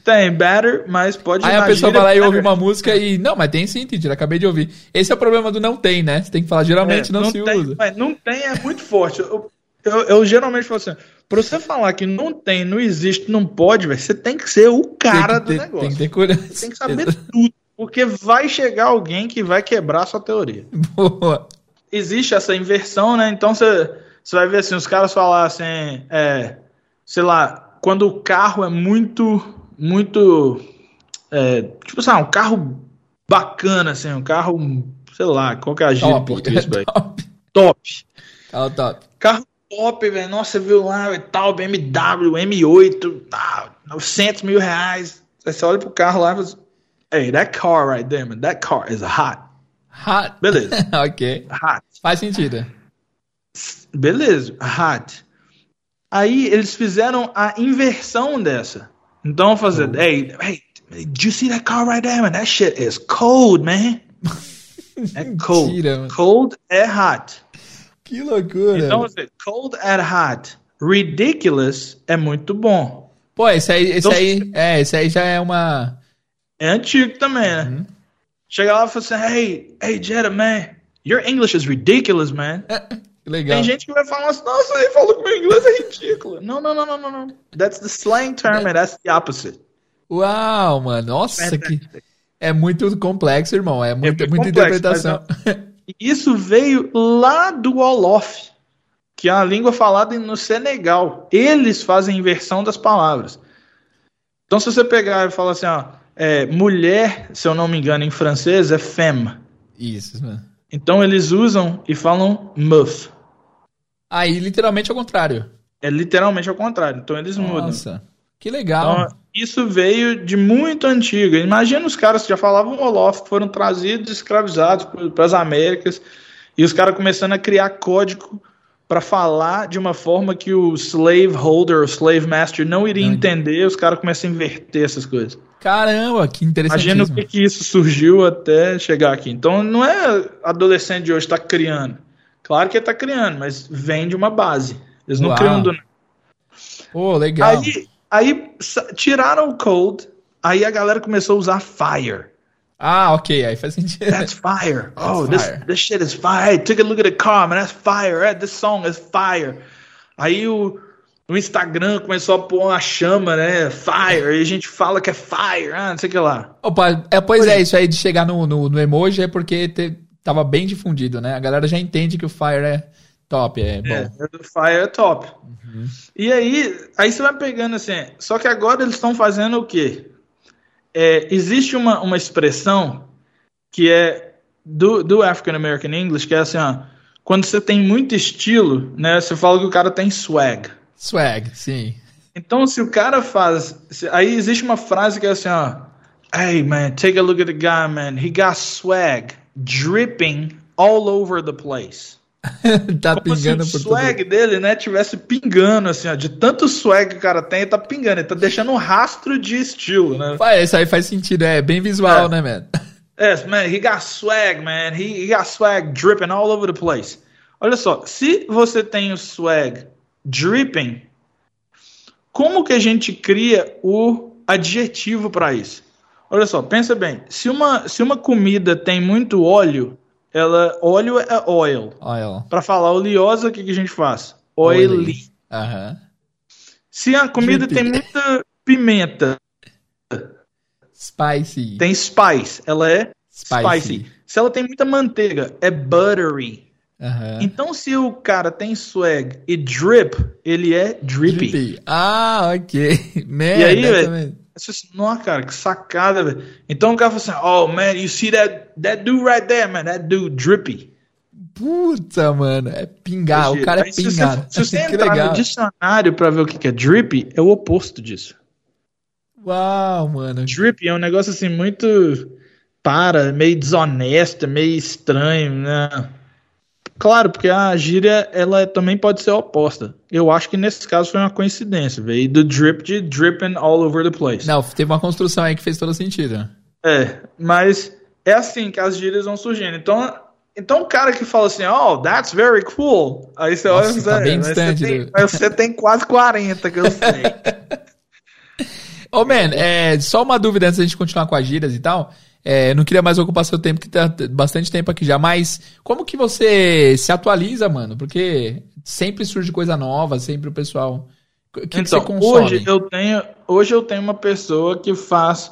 [SPEAKER 2] Tem better, mas pode
[SPEAKER 1] Aí a pessoa vai lá e ouve uma música e. Não, mas tem sim, teacher, acabei de ouvir. Esse é o problema do não tem, né? Você tem que falar, geralmente
[SPEAKER 2] É,
[SPEAKER 1] não, se
[SPEAKER 2] tem,
[SPEAKER 1] usa.
[SPEAKER 2] Mas não tem é muito forte. Eu, eu, eu geralmente falo assim, pra você falar que não tem, não existe, não pode, velho, você tem que ser o cara
[SPEAKER 1] que
[SPEAKER 2] do
[SPEAKER 1] ter,
[SPEAKER 2] negócio.
[SPEAKER 1] Tem que ter coragem.
[SPEAKER 2] Você tem que saber tudo. Porque vai chegar alguém que vai quebrar a sua teoria.
[SPEAKER 1] Boa.
[SPEAKER 2] existe essa inversão, né? Então você vai ver assim, os caras falar assim, é, sei lá, quando o carro é muito, muito, é, tipo assim, ah, um carro bacana, assim, um carro, sei lá, qual que é a gíria português, velho?
[SPEAKER 1] top.
[SPEAKER 2] Top.
[SPEAKER 1] Tá, top.
[SPEAKER 2] Carro top, velho. Nossa, você viu lá e tal, BMW, M8, tá, 900 mil reais. Aí você olha pro carro lá e fala assim, hey, that car right there, man, that car is hot.
[SPEAKER 1] Hot.
[SPEAKER 2] Beleza.
[SPEAKER 1] ok.
[SPEAKER 2] Hot.
[SPEAKER 1] Faz sentido.
[SPEAKER 2] Beleza, hot. Aí eles fizeram a inversão dessa. Então fazer, hey, hey, did you see that car right there, man? That shit is cold, man. É cold.
[SPEAKER 1] Mentira.
[SPEAKER 2] Cold é hot.
[SPEAKER 1] Que loucura.
[SPEAKER 2] Então, assim, cold and hot. Ridiculous é muito bom.
[SPEAKER 1] Pô, esse aí, esse
[SPEAKER 2] Então-
[SPEAKER 1] aí, é, esse aí já é uma,
[SPEAKER 2] É antigo também, né? Chega lá e fala assim, hey, hey, Jetta, man, your English is ridiculous, man.
[SPEAKER 1] Que legal.
[SPEAKER 2] Tem gente que vai falar assim, nossa, ele falou que meu inglês é ridículo. Não, não, não, não, não, não. That's the slang term and that's the opposite.
[SPEAKER 1] Uau, mano. Nossa, que. É muito complexo, irmão. É, muito,
[SPEAKER 2] muito
[SPEAKER 1] muita
[SPEAKER 2] complexo,
[SPEAKER 1] interpretação.
[SPEAKER 2] E Isso veio lá do Wolof, que é a língua falada no Senegal. Eles fazem inversão das palavras. Então, se você pegar e falar assim, ó, é, mulher, se eu não me engano, em francês é femme.
[SPEAKER 1] Isso, mano.
[SPEAKER 2] Então, eles usam e falam meuf.
[SPEAKER 1] Aí, literalmente, é o contrário.
[SPEAKER 2] É literalmente ao contrário. Então, eles mudam.
[SPEAKER 1] Nossa. Que legal.
[SPEAKER 2] Então, isso veio de muito antigo. Imagina os caras que já falavam Wolof, que foram trazidos, escravizados para as Américas, e os caras começando a criar código para falar de uma forma que o slave holder, o slave master não iria
[SPEAKER 1] Não.
[SPEAKER 2] entender, os caras começam a inverter essas coisas.
[SPEAKER 1] Caramba, que
[SPEAKER 2] Imagina
[SPEAKER 1] interessantíssimo.
[SPEAKER 2] o que, que isso surgiu até chegar aqui. Então não é adolescente de hoje está criando. Claro que ele está criando, mas vem de uma base. Eles não
[SPEAKER 1] Uau.
[SPEAKER 2] criam do nada.
[SPEAKER 1] Pô, legal.
[SPEAKER 2] Aí, aí tiraram o code, aí a galera começou a usar fire.
[SPEAKER 1] Ah, ok. Aí faz sentido.
[SPEAKER 2] That's fire. oh,
[SPEAKER 1] fire.
[SPEAKER 2] This, this shit is fire. Hey, take a look at the car, man. That's fire. This song is fire. Aí o, o Instagram começou a pôr uma chama, né? Fire. E a gente fala que é fire. Ah, não sei o que lá.
[SPEAKER 1] Opa, é, pois é, isso aí de chegar no, no, no emoji é porque te- tava bem difundido, né? A galera já entende que o Fire é top, é bom.
[SPEAKER 2] É, o fire é top. E aí, aí você vai pegando assim. Só que agora eles estão fazendo o quê? É, existe uma, uma expressão que é do, do African American English, que é assim, ó. Quando você tem muito estilo, né? Você fala que o cara tem swag.
[SPEAKER 1] Swag, sim.
[SPEAKER 2] Então, se o cara faz. aí existe uma frase que é assim, ó. Hey, man, take a look at the guy, man. He got swag dripping all over the place.
[SPEAKER 1] tá
[SPEAKER 2] Como se
[SPEAKER 1] pingando
[SPEAKER 2] o
[SPEAKER 1] por
[SPEAKER 2] swag
[SPEAKER 1] tudo.
[SPEAKER 2] dele, né, tivesse pingando, assim, ó. De tanto swag que o cara tem, ele tá pingando. Ele tá deixando um rastro de estilo, né?
[SPEAKER 1] Faz, isso aí faz sentido, é bem visual,
[SPEAKER 2] É.
[SPEAKER 1] né, man?
[SPEAKER 2] Yes, man, he got swag, man. He, he got swag dripping all over the place. Olha só, se você tem o swag dripping, como que a gente cria o adjetivo para isso? Olha só, pensa bem. Se uma, se uma comida tem muito óleo, ela óleo é oil.
[SPEAKER 1] Oil.
[SPEAKER 2] Para falar oleosa, o que, que a gente faz? Oily.
[SPEAKER 1] Aham.
[SPEAKER 2] Se a comida
[SPEAKER 1] Dripping.
[SPEAKER 2] tem muita pimenta,
[SPEAKER 1] Spicy.
[SPEAKER 2] tem spice, ela é
[SPEAKER 1] Spicy.
[SPEAKER 2] spicy. Se ela tem muita manteiga, é buttery.
[SPEAKER 1] Aham.
[SPEAKER 2] Então, se o cara tem swag e drip, ele é drippy.
[SPEAKER 1] Drippy. Ah, ok. Man,
[SPEAKER 2] E aí, velho? Você assim, Nossa, cara, que sacada, velho. Então o cara fala assim: Oh, man, you see that, that dude right there, man? That dude drippy.
[SPEAKER 1] Puta, mano. É pingar. O cara é
[SPEAKER 2] Aí, se você-. Se você,
[SPEAKER 1] que
[SPEAKER 2] entrar
[SPEAKER 1] legal.
[SPEAKER 2] no dicionário pra ver o que é drippy, é o oposto disso.
[SPEAKER 1] Uau, mano.
[SPEAKER 2] Drippy é um negócio assim muito para, meio desonesto, meio estranho, né? Claro, porque a gíria ela também pode ser oposta. Eu acho que nesse caso foi uma coincidência, veio do drip de dripping all over the place.
[SPEAKER 1] Não, teve uma construção aí que fez todo sentido.
[SPEAKER 2] É, mas é assim que as gírias vão surgindo. Então, então o cara que fala assim, oh, that's very cool. Aí você olha e
[SPEAKER 1] Nossa,
[SPEAKER 2] fala,
[SPEAKER 1] tá bem
[SPEAKER 2] "É, mas, você
[SPEAKER 1] distante
[SPEAKER 2] tem, você tem quase 40, que eu sei.
[SPEAKER 1] Ô, man, é, só uma dúvida antes da gente continuar com as gírias e tal. É, não queria mais ocupar seu tempo, que tá bastante tempo aqui já, mas como que você se atualiza, mano? Porque sempre surge coisa nova, sempre o pessoal. O que, que
[SPEAKER 2] então,
[SPEAKER 1] você consome?
[SPEAKER 2] hoje eu tenho, hoje eu tenho uma pessoa que faz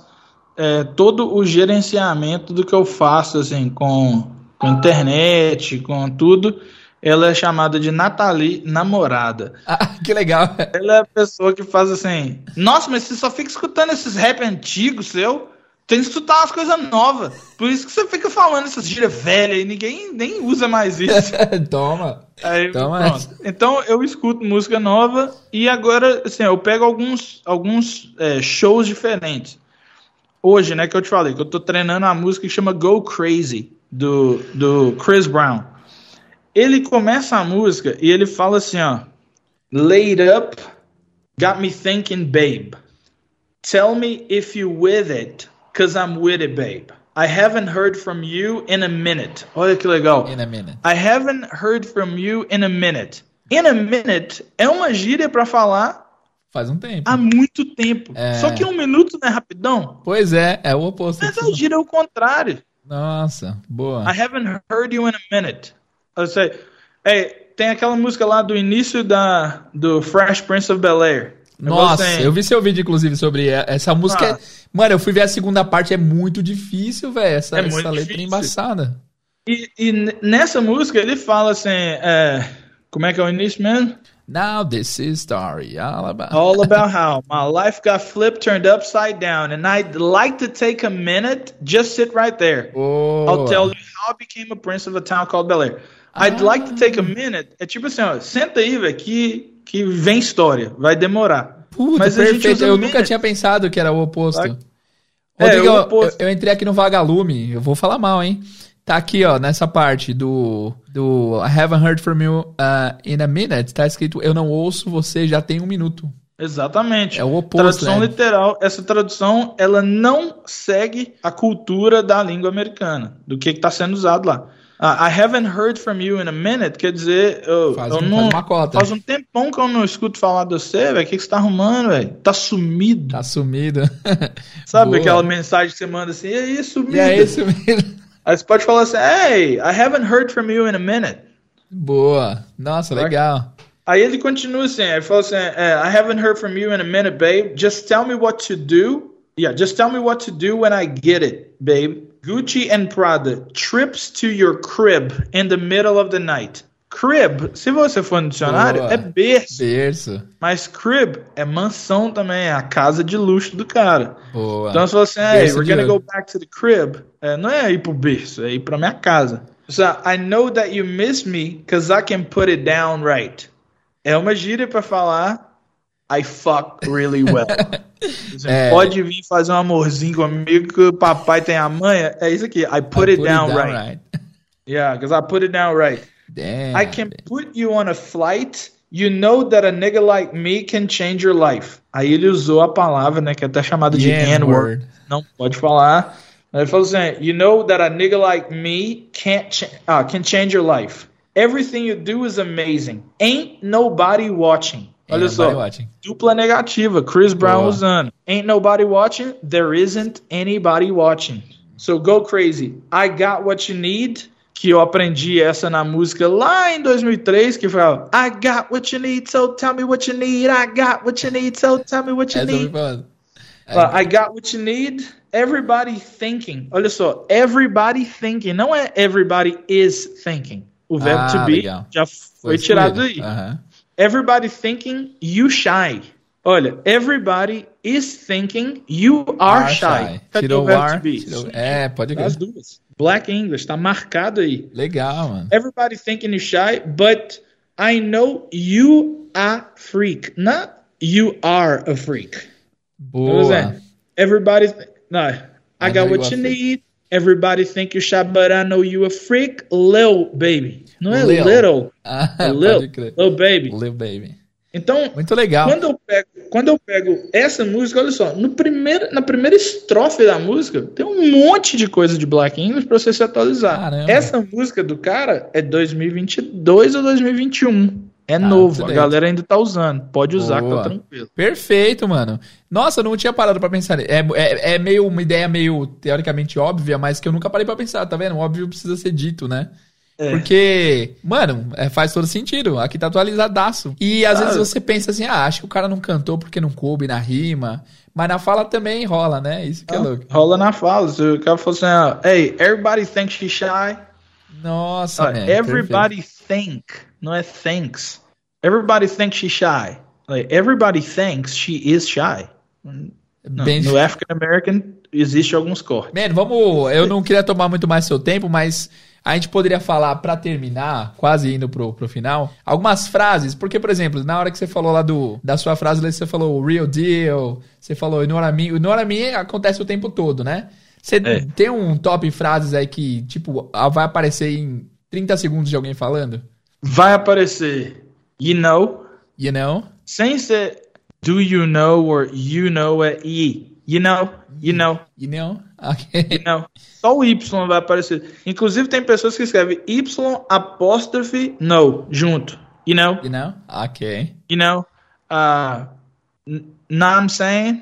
[SPEAKER 2] é, todo o gerenciamento do que eu faço, assim, com, com internet, com tudo. Ela é chamada de Nathalie Namorada.
[SPEAKER 1] Ah, que legal.
[SPEAKER 2] Ela é a pessoa que faz assim. Nossa, mas você só fica escutando esses rap antigos seu. Tem que escutar umas coisas novas. Por isso que você fica falando essas gírias velhas e ninguém nem usa mais isso.
[SPEAKER 1] Toma.
[SPEAKER 2] Aí,
[SPEAKER 1] Toma.
[SPEAKER 2] Então eu escuto música nova e agora, assim, eu pego alguns, alguns é, shows diferentes. Hoje, né, que eu te falei, que eu tô treinando a música que chama Go Crazy, do, do Chris Brown. Ele começa a música e ele fala assim, ó. Laid up, got me thinking, babe. Tell me if you with it, cause I'm with it, babe. I haven't heard from you in a minute. Olha que legal.
[SPEAKER 1] In a minute.
[SPEAKER 2] I haven't heard from you in a minute. In a minute é uma gíria pra falar
[SPEAKER 1] Faz um tempo.
[SPEAKER 2] Há muito tempo.
[SPEAKER 1] É.
[SPEAKER 2] Só que um minuto não é rapidão.
[SPEAKER 1] Pois é, é o oposto.
[SPEAKER 2] Mas a gira é o contrário.
[SPEAKER 1] Nossa, boa.
[SPEAKER 2] I haven't heard you in a minute. Eu sei. Ei, tem aquela música lá do início da, do Fresh Prince of Bel Air.
[SPEAKER 1] Nossa,
[SPEAKER 2] Você-
[SPEAKER 1] eu vi seu vídeo, inclusive, sobre essa música.
[SPEAKER 2] Ah.
[SPEAKER 1] é- Mano, eu fui ver a segunda parte, é muito difícil, velho. Essa,
[SPEAKER 2] É
[SPEAKER 1] essa letra é
[SPEAKER 2] difícil.
[SPEAKER 1] embaçada.
[SPEAKER 2] E, e nessa música ele fala assim: é, como é que é o início mesmo?
[SPEAKER 1] Now this is story all about.
[SPEAKER 2] All about how my life got flipped, turned upside down, and I'd like to take a minute, just sit right there.
[SPEAKER 1] Boa.
[SPEAKER 2] I'll tell you how I became a prince of a town called Bel Air. I'd like to take a minute. É tipo assim, ó, senta aí, velho, que, que vem história. Vai demorar.
[SPEAKER 1] Puta,
[SPEAKER 2] Mas
[SPEAKER 1] perfeito. Eu nunca tinha pensado que era o oposto.
[SPEAKER 2] É,
[SPEAKER 1] Rodrigo, eu-
[SPEAKER 2] oposto.
[SPEAKER 1] Eu, eu entrei aqui no Vagalume. Eu vou falar mal, hein? Tá aqui, ó, nessa parte do, do I haven't heard from you uh, in a minute. Tá escrito, eu não ouço você já tem um minuto.
[SPEAKER 2] Exatamente.
[SPEAKER 1] É o oposto,
[SPEAKER 2] Tradução
[SPEAKER 1] né?
[SPEAKER 2] literal. Essa tradução, ela não segue a cultura da língua americana, do que está sendo usado lá. Ah, I haven't heard from you in a minute, quer dizer, eu,
[SPEAKER 1] Faz
[SPEAKER 2] eu
[SPEAKER 1] um-
[SPEAKER 2] não.
[SPEAKER 1] faz uma cota.
[SPEAKER 2] Faz um tempão que eu não escuto falar de você, velho. O que, que você tá arrumando, velho? Tá sumido.
[SPEAKER 1] Tá sumido.
[SPEAKER 2] Sabe
[SPEAKER 1] Boa.
[SPEAKER 2] aquela mensagem que você manda assim, e aí, sumido?
[SPEAKER 1] E é isso
[SPEAKER 2] você pode falar assim, hey, I haven't heard from you in a minute.
[SPEAKER 1] Boa. Nossa, legal.
[SPEAKER 2] Aí ele continua assim, ele fala assim, I haven't heard from you in a minute, babe. Just tell me what to do. Yeah, just tell me what to do when I get it, babe. Gucci and Prada, trips to your crib in the middle of the night. Crib, se você for no dicionário,
[SPEAKER 1] Boa.
[SPEAKER 2] é berço.
[SPEAKER 1] Berço.
[SPEAKER 2] Mas crib é mansão também, é a casa de luxo do cara.
[SPEAKER 1] Boa.
[SPEAKER 2] Então você fala assim, hey, we're gonna go back to the crib. É, não é ir pro berço, é ir pra minha casa. So, I know that you miss me because I can put it down right. É uma gíria pra falar I fuck really well. Você
[SPEAKER 1] É.
[SPEAKER 2] Pode vir fazer um amorzinho comigo que o papai tem a manha. É isso aqui. I put, it, down right. Yeah, because I put it down right.
[SPEAKER 1] Damn.
[SPEAKER 2] I can put you on a flight. You know that a nigga like me can change your life. Aí ele usou a palavra, né, que é até chamada de
[SPEAKER 1] The
[SPEAKER 2] N-word. Não pode falar. Ele falou assim: You know that a nigga like me can't cha uh, can change your life. Everything you do is amazing. Ain't nobody watching.
[SPEAKER 1] Ain't
[SPEAKER 2] Olha só.
[SPEAKER 1] watching.
[SPEAKER 2] Dupla negativa. Chris Brown
[SPEAKER 1] Boa.
[SPEAKER 2] usando. Ain't nobody watching. There isn't anybody watching. So go crazy. I got what you need. Que eu aprendi essa na música lá em 2003, que fala I got what you need, so tell me what you need. I got what you need, so tell me what you
[SPEAKER 1] Essa
[SPEAKER 2] need. I got what you need. Everybody thinking. Olha só, everybody thinking. Não é everybody is thinking. O verbo
[SPEAKER 1] Ah,
[SPEAKER 2] to be
[SPEAKER 1] legal.
[SPEAKER 2] já foi tirado aí.
[SPEAKER 1] excluído. Aham.
[SPEAKER 2] Everybody thinking you shy. Olha, everybody is thinking you are,
[SPEAKER 1] Are
[SPEAKER 2] shy.
[SPEAKER 1] shy.
[SPEAKER 2] Cadê
[SPEAKER 1] Tirou
[SPEAKER 2] o
[SPEAKER 1] tirou- É, pode
[SPEAKER 2] As
[SPEAKER 1] crer.
[SPEAKER 2] duas. Black English, tá marcado aí.
[SPEAKER 1] Legal, mano.
[SPEAKER 2] Everybody thinking you shy, but I know you are freak. Not you are a freak.
[SPEAKER 1] Boa.
[SPEAKER 2] Everybody, no, I,
[SPEAKER 1] I
[SPEAKER 2] got what
[SPEAKER 1] you
[SPEAKER 2] need. Everybody think you shy, but I know you a freak. Lil baby. Não é
[SPEAKER 1] Lil.
[SPEAKER 2] little.
[SPEAKER 1] Ah,
[SPEAKER 2] É Lil.
[SPEAKER 1] crer.
[SPEAKER 2] Lil baby.
[SPEAKER 1] Lil Baby.
[SPEAKER 2] Então,
[SPEAKER 1] Muito legal.
[SPEAKER 2] Quando eu pego, quando eu pego essa música, olha só, no primeiro, na primeira estrofe da música, tem um monte de coisa de Black English pra você se atualizar.
[SPEAKER 1] Caramba.
[SPEAKER 2] Essa música do cara é 2022 ou 2021. É
[SPEAKER 1] Ah,
[SPEAKER 2] novo, a galera ainda tá usando. Pode usar que
[SPEAKER 1] Boa.
[SPEAKER 2] tá tranquilo.
[SPEAKER 1] Perfeito, mano. Nossa, eu não tinha parado pra pensar. É, é, é meio uma ideia meio teoricamente óbvia, mas que eu nunca parei pra pensar, tá vendo? O óbvio precisa ser dito, né?
[SPEAKER 2] É.
[SPEAKER 1] Porque, mano, é, faz todo sentido. Aqui tá atualizadaço. E às
[SPEAKER 2] Ah.
[SPEAKER 1] vezes você pensa assim, ah, acho que o cara não cantou porque não coube na rima. Mas na fala também rola, né? Isso que é louco.
[SPEAKER 2] Rola na fala. Se o cara falou assim, ó, hey, everybody thinks she's shy.
[SPEAKER 1] Nossa,
[SPEAKER 2] Ó,
[SPEAKER 1] man,
[SPEAKER 2] everybody think, não é thinks. Everybody thinks she's shy. Like, everybody thinks she is shy.
[SPEAKER 1] perfeito.
[SPEAKER 2] Não,
[SPEAKER 1] Bem
[SPEAKER 2] no African American existe alguns cortes.
[SPEAKER 1] Man, vamos. Eu não queria tomar muito mais seu tempo, mas a gente poderia falar pra terminar, quase indo pro, pro final, algumas frases. Porque, por exemplo, na hora que você falou lá do da sua frase, você falou real deal, você falou ignora. O ignora mim acontece o tempo todo, né? Você
[SPEAKER 2] É.
[SPEAKER 1] tem um top frases aí que, tipo, vai aparecer em 30 segundos de alguém falando?
[SPEAKER 2] Vai aparecer you know,
[SPEAKER 1] You know?
[SPEAKER 2] sem ser do you know or you know é e. You know, you know,
[SPEAKER 1] You know? Ok.
[SPEAKER 2] you know. Só o Y vai aparecer. Inclusive tem pessoas que escrevem Y apóstrofe no junto. You know,
[SPEAKER 1] You know? Ok.
[SPEAKER 2] you know. Uh, Know I'm saying?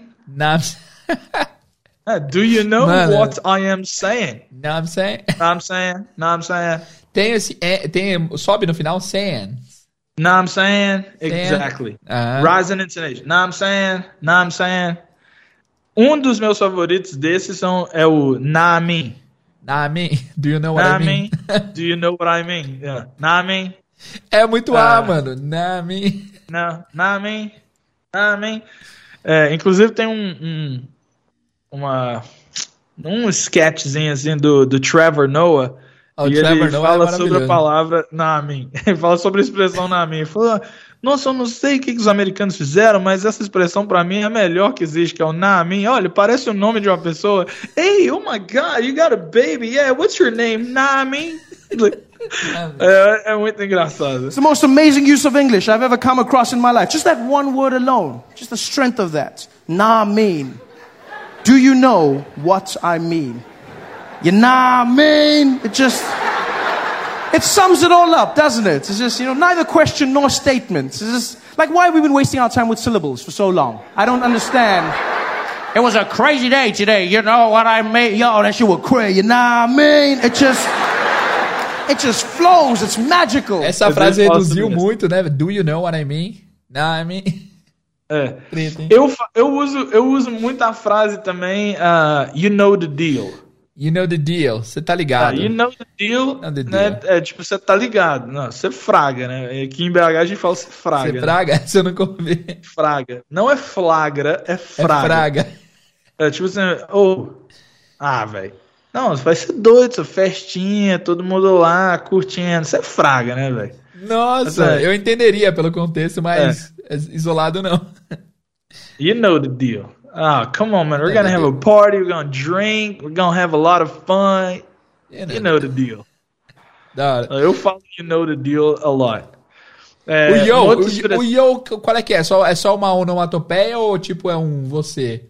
[SPEAKER 2] Uh, do you know
[SPEAKER 1] Mano.
[SPEAKER 2] what I am saying?
[SPEAKER 1] now I'm saying.
[SPEAKER 2] Know I'm saying? Know I'm saying?
[SPEAKER 1] Tem esse. É, tem, sobe no final, saying.
[SPEAKER 2] Know I'm saying? Exactly.
[SPEAKER 1] Ah.
[SPEAKER 2] Rising intonation. Know I'm saying? Know I'm saying? Um dos meus favoritos desses são, é o Na Me.
[SPEAKER 1] Nah, I mean, do you know what
[SPEAKER 2] Na
[SPEAKER 1] I mean?
[SPEAKER 2] Me. Do you know what I mean? Yeah. Na Me.
[SPEAKER 1] É muito
[SPEAKER 2] Ah.
[SPEAKER 1] A, mano. Nah, I mean.
[SPEAKER 2] Não, na mim, na mim. É, inclusive tem um, um uma um sketchzinho assim do, do Trevor Noah
[SPEAKER 1] Oh,
[SPEAKER 2] e
[SPEAKER 1] Trevor
[SPEAKER 2] ele
[SPEAKER 1] Noah é
[SPEAKER 2] fala sobre a palavra na mim. Ele fala sobre a expressão na mim. Ele fala, nossa, eu não sei o que, que os americanos fizeram, mas essa expressão pra mim é a melhor que existe, que é o na mim. Olha, parece o nome de uma pessoa. Hey, oh my God, you got a baby. Yeah, what's your name? Na mim. É, é muito engraçado.
[SPEAKER 7] It's the most amazing use of English I've ever come across in my life. Just that one word alone, just the strength of that. Nah mean. Do you know what I mean? You nah mean. It just it sums it all up, doesn't it? It's just you know neither question nor statement. It's just like why have we been wasting our time with syllables for so long? I don't understand. It was a crazy day today. You know what I mean? Yo, that shit was crazy. You know what I mean? It just it just flows. It's magical.
[SPEAKER 1] Essa frase reduziu muito, né? Do you know what I mean? Nah, I mean.
[SPEAKER 2] É. Eu, eu, uso, eu uso muito a frase também, uh, you know the deal.
[SPEAKER 1] You know the deal. Você tá
[SPEAKER 2] Ah,
[SPEAKER 1] ligado.
[SPEAKER 2] you know the deal,
[SPEAKER 1] Know the
[SPEAKER 2] né?
[SPEAKER 1] deal.
[SPEAKER 2] É tipo, você tá ligado. Não, você fraga, né? Aqui em BH a gente fala você fraga.
[SPEAKER 1] Você
[SPEAKER 2] né?
[SPEAKER 1] praga? Você nunca ouviu.
[SPEAKER 2] Fraga. Não é flagra, é
[SPEAKER 1] É
[SPEAKER 2] fraga.
[SPEAKER 1] fraga.
[SPEAKER 2] É tipo assim, ô. ah, velho. Não, vai ser doido, essa festinha, todo mundo lá curtindo. Você é fraga, né, velho?
[SPEAKER 1] Nossa,
[SPEAKER 2] É.
[SPEAKER 1] eu entenderia pelo contexto, mas isolado não.
[SPEAKER 2] You know the deal. Ah, come on, man. We're gonna
[SPEAKER 1] the
[SPEAKER 2] have a party. We're gonna drink. We're gonna have a lot of fun. You know the deal.
[SPEAKER 1] Da hora.
[SPEAKER 2] Eu falo you know the deal a lot.
[SPEAKER 1] O
[SPEAKER 2] É,
[SPEAKER 1] yo,
[SPEAKER 2] uma outra
[SPEAKER 1] o, o yo, qual é que é? Só, é só uma onomatopeia ou tipo é um você?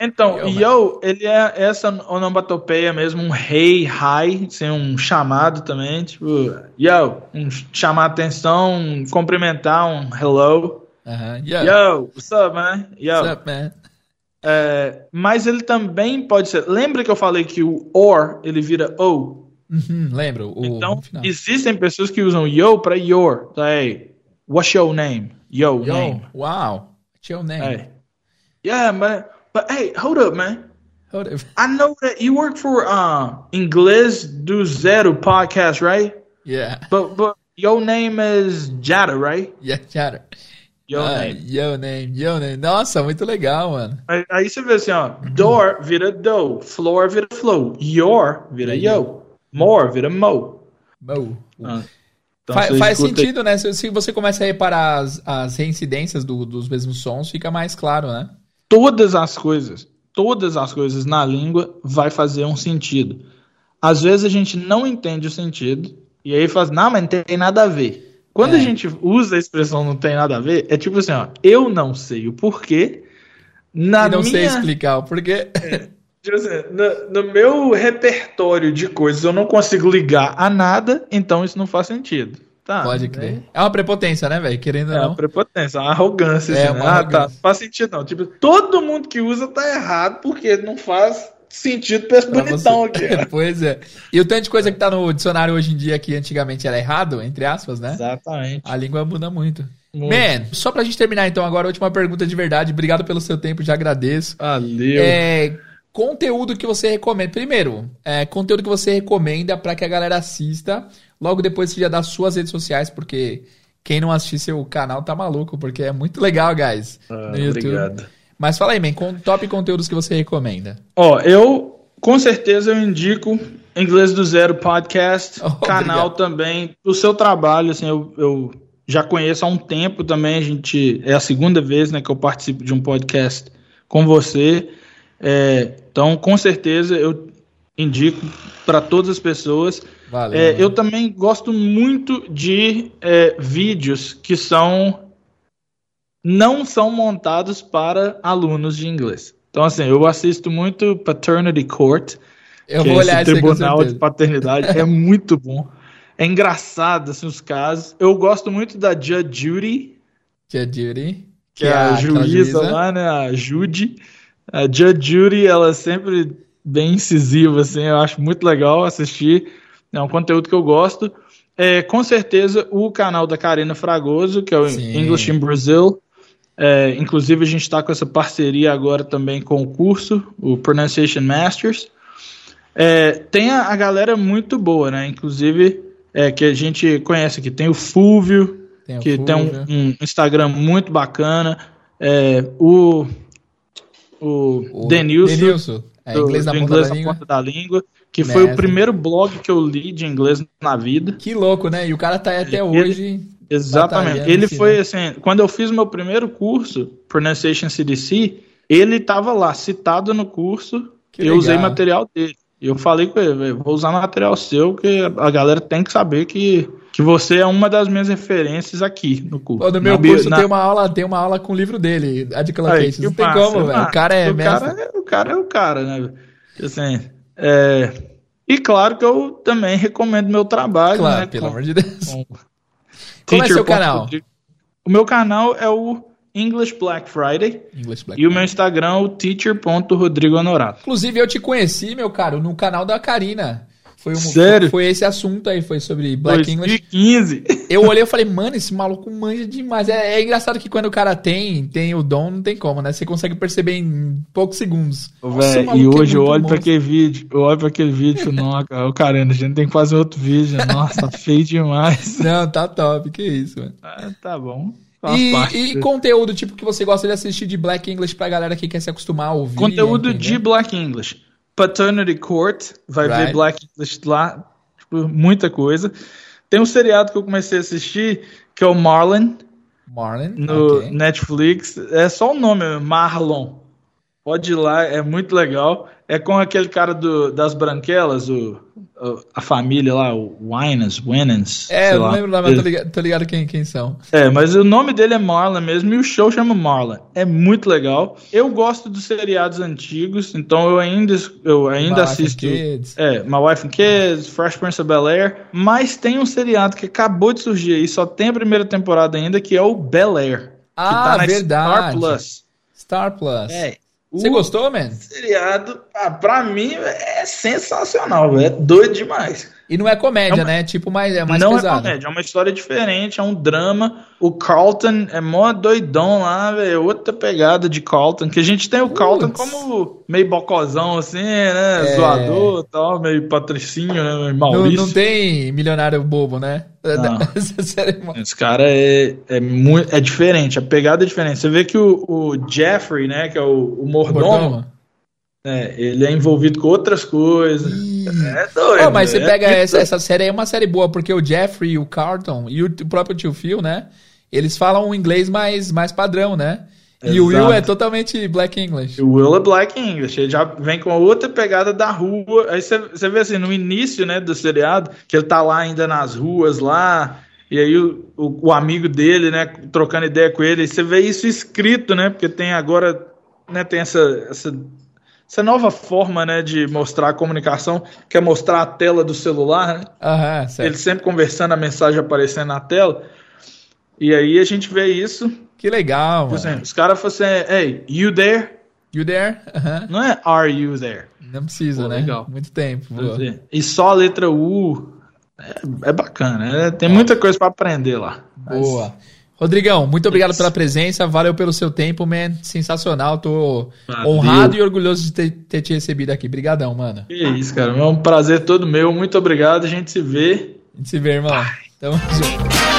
[SPEAKER 2] Então,
[SPEAKER 1] Yo,
[SPEAKER 2] yo, ele é essa onomatopeia mesmo, um hey, hi, sem um chamado também, tipo, yo, um chamar atenção, um cumprimentar, um hello.
[SPEAKER 1] Aham. Yo,
[SPEAKER 2] Yo, what's up, man? Yo.
[SPEAKER 1] what's up, man?
[SPEAKER 2] É, mas ele também pode ser. Lembra que eu falei que o or ele vira o?
[SPEAKER 1] Uhum, lembro. O,
[SPEAKER 2] Então, existem pessoas que usam yo para your. Então, hey, what's your name? Yo,
[SPEAKER 1] Yo,
[SPEAKER 2] name.
[SPEAKER 1] wow. What's your name?
[SPEAKER 2] Hey. Yeah, man. But hey, hold up, man.
[SPEAKER 1] Hold it.
[SPEAKER 2] I know that you work for uh, Inglês do Zero podcast, right?
[SPEAKER 1] Yeah.
[SPEAKER 2] But but your name is Jada, right?
[SPEAKER 1] Yeah, chatter.
[SPEAKER 2] Your
[SPEAKER 1] Ah,
[SPEAKER 2] name.
[SPEAKER 1] Yo name, yo name. Nossa, muito legal, mano.
[SPEAKER 2] Aí, aí você vê assim, ó. Door vira do, floor vira flow, your vira yo, more vira mo.
[SPEAKER 1] Mo.
[SPEAKER 2] Ah, então
[SPEAKER 1] Fa- faz
[SPEAKER 2] escuta-
[SPEAKER 1] sentido, né? Se, se você começa a reparar as, as reincidências do- dos mesmos sons, fica mais claro, né?
[SPEAKER 2] Todas as coisas, todas as coisas na língua vai fazer um sentido. Às vezes a gente não entende o sentido e aí faz, não, mas não tem nada a ver. Quando
[SPEAKER 1] É.
[SPEAKER 2] a gente usa a expressão não tem nada a ver, é tipo assim, ó, eu não sei o porquê. Na
[SPEAKER 1] e não
[SPEAKER 2] minha,
[SPEAKER 1] sei explicar o porquê.
[SPEAKER 2] tipo assim, no, no meu repertório de coisas eu não consigo ligar a nada, então isso não faz sentido. Tá,
[SPEAKER 1] Pode crer. É uma prepotência, né, velho? Querendo ou
[SPEAKER 2] É
[SPEAKER 1] não.
[SPEAKER 2] uma prepotência, uma arrogância.
[SPEAKER 1] É,
[SPEAKER 2] assim, né?
[SPEAKER 1] uma
[SPEAKER 2] Ah, tá.
[SPEAKER 1] arrogância.
[SPEAKER 2] Faz sentido não. Tipo, todo mundo que usa tá errado porque não faz sentido pra esse
[SPEAKER 1] Pra
[SPEAKER 2] bonitão
[SPEAKER 1] você.
[SPEAKER 2] aqui. né?
[SPEAKER 1] pois é. E o tanto de coisa que tá no dicionário hoje em dia que antigamente era errado, entre aspas, né?
[SPEAKER 2] Exatamente.
[SPEAKER 1] A língua muda muito.
[SPEAKER 2] Muito.
[SPEAKER 1] Man, só pra gente terminar então agora, a última pergunta de verdade. Obrigado pelo seu tempo, já agradeço.
[SPEAKER 2] Valeu.
[SPEAKER 1] É, conteúdo que você recomenda. Primeiro, é, conteúdo que você recomenda pra que a galera assista. Logo depois você já dá suas redes sociais, porque quem não assistir seu canal tá maluco, porque é muito legal, guys.
[SPEAKER 2] Ah,
[SPEAKER 1] no YouTube.
[SPEAKER 2] obrigado.
[SPEAKER 1] Mas fala aí, man, com top conteúdos que você recomenda.
[SPEAKER 2] Ó, eu com certeza eu indico Inglês do Zero Podcast,
[SPEAKER 1] Oh,
[SPEAKER 2] canal
[SPEAKER 1] obrigado.
[SPEAKER 2] também. O seu trabalho, assim, eu, eu já conheço há um tempo também. A gente é a segunda vez, né, que eu participo de um podcast com você. É, então, com certeza eu indico para todas as pessoas.
[SPEAKER 1] Valeu.
[SPEAKER 2] É, eu também gosto muito de é, vídeos que são não são montados para alunos de inglês. Então, assim, eu assisto muito Paternity Court,
[SPEAKER 1] Eu
[SPEAKER 2] que
[SPEAKER 1] vou
[SPEAKER 2] é
[SPEAKER 1] olhar
[SPEAKER 2] esse tribunal de paternidade. é muito bom. É engraçado, assim, os casos. Eu gosto muito da Judge Judy,
[SPEAKER 1] Tia Judy.
[SPEAKER 2] que, é a,
[SPEAKER 1] aquela
[SPEAKER 2] juíza lá, né? A Judy. A Judge Judy, ela é sempre bem incisiva, assim, eu acho muito legal assistir. É um conteúdo que eu gosto. É, com certeza, o canal da Karina Fragoso, que é o
[SPEAKER 1] Sim.
[SPEAKER 2] English in Brazil. É, inclusive, a gente está com essa parceria agora também com o curso, o Pronunciation Masters. É, tem a, a galera muito boa, né? Inclusive, é, que a gente conhece aqui. Tem o Fúvio,
[SPEAKER 1] Tem o
[SPEAKER 2] que tem
[SPEAKER 1] Fulvio.
[SPEAKER 2] um, um Instagram muito bacana. É, o o,
[SPEAKER 1] O
[SPEAKER 2] Denilson,
[SPEAKER 1] Denilson. É,
[SPEAKER 2] do-
[SPEAKER 1] inglês na
[SPEAKER 2] do
[SPEAKER 1] ponta
[SPEAKER 2] Inglês
[SPEAKER 1] da
[SPEAKER 2] na
[SPEAKER 1] língua.
[SPEAKER 2] ponta da língua, que foi o primeiro blog que eu li de inglês na vida.
[SPEAKER 1] Que louco, né? E o cara tá aí até
[SPEAKER 2] Ele-
[SPEAKER 1] hoje.
[SPEAKER 2] Exatamente. Ele foi
[SPEAKER 1] né?
[SPEAKER 2] assim, quando eu fiz meu primeiro curso, Pronunciation CDC, ele estava lá citado no curso,
[SPEAKER 1] Que
[SPEAKER 2] eu usei
[SPEAKER 1] legal.
[SPEAKER 2] material dele. E eu falei com ele, "Velho, vou usar material seu, que a galera tem que saber que, que você é uma das minhas referências aqui no curso.
[SPEAKER 1] Pô, no meu
[SPEAKER 2] Na
[SPEAKER 1] curso
[SPEAKER 2] na-
[SPEAKER 1] tem uma aula, tem uma aula com o livro dele,
[SPEAKER 2] Aí,
[SPEAKER 1] Colocations.
[SPEAKER 2] que
[SPEAKER 1] Não tem
[SPEAKER 2] massa,
[SPEAKER 1] como, velho. O cara é
[SPEAKER 2] o cara, é- o cara é o cara, né? Assim, é, E claro que eu também recomendo meu trabalho,
[SPEAKER 1] Claro,
[SPEAKER 2] né?
[SPEAKER 1] pelo
[SPEAKER 2] com-
[SPEAKER 1] amor de Deus.
[SPEAKER 2] com
[SPEAKER 1] Como é seu
[SPEAKER 2] Teacher
[SPEAKER 1] canal?
[SPEAKER 2] O meu canal é o English Black Friday
[SPEAKER 1] English Black.
[SPEAKER 2] e o meu Instagram é o teacher.rodrigonorato.
[SPEAKER 1] Inclusive, eu te conheci, meu caro, no canal da Karina. Foi um,
[SPEAKER 2] Sério?
[SPEAKER 1] Foi esse assunto aí, foi sobre Black English.
[SPEAKER 2] 2015.
[SPEAKER 1] Eu olhei e falei, mano, esse maluco manja demais. É, é engraçado que quando o cara tem, tem o dom, não tem como, né? Você consegue perceber em poucos segundos. Nossa,
[SPEAKER 2] e
[SPEAKER 1] é
[SPEAKER 2] hoje eu
[SPEAKER 1] muito
[SPEAKER 2] olho pra
[SPEAKER 1] monstro.
[SPEAKER 2] aquele vídeo, eu olho pra aquele vídeo não, cara, caramba, a gente tem que fazer outro vídeo. Nossa, tá feio demais.
[SPEAKER 1] Não, tá top, que isso, mano.
[SPEAKER 2] Ah, tá bom.
[SPEAKER 1] E, e conteúdo, tipo, que você gosta de assistir de Black English pra galera que quer se acostumar a ouvir.
[SPEAKER 2] Conteúdo
[SPEAKER 1] entender?
[SPEAKER 2] de Black English. Paternity Court, vai
[SPEAKER 1] Right.
[SPEAKER 2] ver Black English lá, tipo, muita coisa. Tem um seriado que eu comecei a assistir, que é o Marlon,
[SPEAKER 1] Marlon,
[SPEAKER 2] no
[SPEAKER 1] ok.
[SPEAKER 2] Netflix. É só o nome, Marlon. Pode ir lá, é muito legal. É com aquele cara do, das branquelas, o, a família lá, o Winans, Winans.
[SPEAKER 1] É, eu não
[SPEAKER 2] lá.
[SPEAKER 1] lembro nome, mas tô ligado, tô ligado quem, quem são.
[SPEAKER 2] É, mas o nome dele é Marlon mesmo e o show chama Marlon. É muito legal. Eu gosto dos seriados antigos, então eu ainda, eu ainda
[SPEAKER 1] My
[SPEAKER 2] assisto.
[SPEAKER 1] Kids.
[SPEAKER 2] É, My Wife and Kids, Fresh Prince of Bel Air. Mas tem um seriado que acabou de surgir aí, só tem a primeira temporada ainda, que é o Bel Air. que
[SPEAKER 1] Ah,
[SPEAKER 2] na
[SPEAKER 1] verdade.
[SPEAKER 2] Star Plus.
[SPEAKER 1] Star Plus.
[SPEAKER 2] É.
[SPEAKER 1] Você gostou, man?
[SPEAKER 2] seriado, ah, pra mim, é sensacional, velho. É doido demais.
[SPEAKER 1] E não é comédia,
[SPEAKER 2] Não,
[SPEAKER 1] né? Tipo, mais, é mais
[SPEAKER 2] não
[SPEAKER 1] pesado.
[SPEAKER 2] é comédia, é uma história diferente, é um drama. O Carlton é mó doidão lá, velho. é Outra pegada de Carlton. Que a gente tem o Carlton como meio bocozão, assim, né?
[SPEAKER 1] É.
[SPEAKER 2] Zoador e tal, meio patricinho, né? Meio
[SPEAKER 1] Não,
[SPEAKER 2] Maurício.
[SPEAKER 1] não tem milionário bobo, né?
[SPEAKER 2] Não.
[SPEAKER 1] Essa série é mó-
[SPEAKER 2] Esse cara é, é, muito, é diferente, a pegada é diferente. Você vê que o, o Jeffrey, né, que é o, o mordomo,
[SPEAKER 1] Mordomo.
[SPEAKER 2] Né, ele é envolvido com outras coisas. É doido.
[SPEAKER 1] Oh, mas você
[SPEAKER 2] é
[SPEAKER 1] pega essa, essa série aí, é uma série boa, porque o Jeffrey o Carlton e o próprio tio Phil, né? Eles falam um inglês mais, mais padrão, né? E o Will
[SPEAKER 2] Exato.
[SPEAKER 1] é totalmente Black English.
[SPEAKER 2] O Will é Black English, ele já vem com outra pegada da rua. Aí você, você vê assim, no início né, do seriado, que ele tá lá ainda nas ruas lá, e aí o, o, o amigo dele, né, trocando ideia com ele, você vê isso escrito, né? Porque tem agora, né, tem essa, essa, essa nova forma, né, de mostrar a comunicação, que é mostrar a tela do celular, né?
[SPEAKER 1] Aham, certo.
[SPEAKER 2] Ele sempre conversando, a mensagem aparecendo na tela. E aí a gente vê isso.
[SPEAKER 1] Que legal,
[SPEAKER 2] Tipo
[SPEAKER 1] mano.
[SPEAKER 2] assim, os caras falam assim, hey, you there?
[SPEAKER 1] You there? Aham.
[SPEAKER 2] Não é are you there?
[SPEAKER 1] Não precisa,
[SPEAKER 2] Pô,
[SPEAKER 1] né?
[SPEAKER 2] legal.
[SPEAKER 1] Muito tempo.
[SPEAKER 2] E só a letra U é, é bacana. é- tem muita coisa pra aprender lá.
[SPEAKER 1] Boa. Rodrigão, muito obrigado pela presença, valeu pelo seu tempo, man. Sensacional, tô
[SPEAKER 2] Valeu.
[SPEAKER 1] honrado e orgulhoso de ter, ter te recebido aqui. Brigadão, mano.
[SPEAKER 2] Que isso, cara. É um prazer todo meu. Muito obrigado. A gente se vê.
[SPEAKER 1] A gente se vê, irmão. Tamo junto.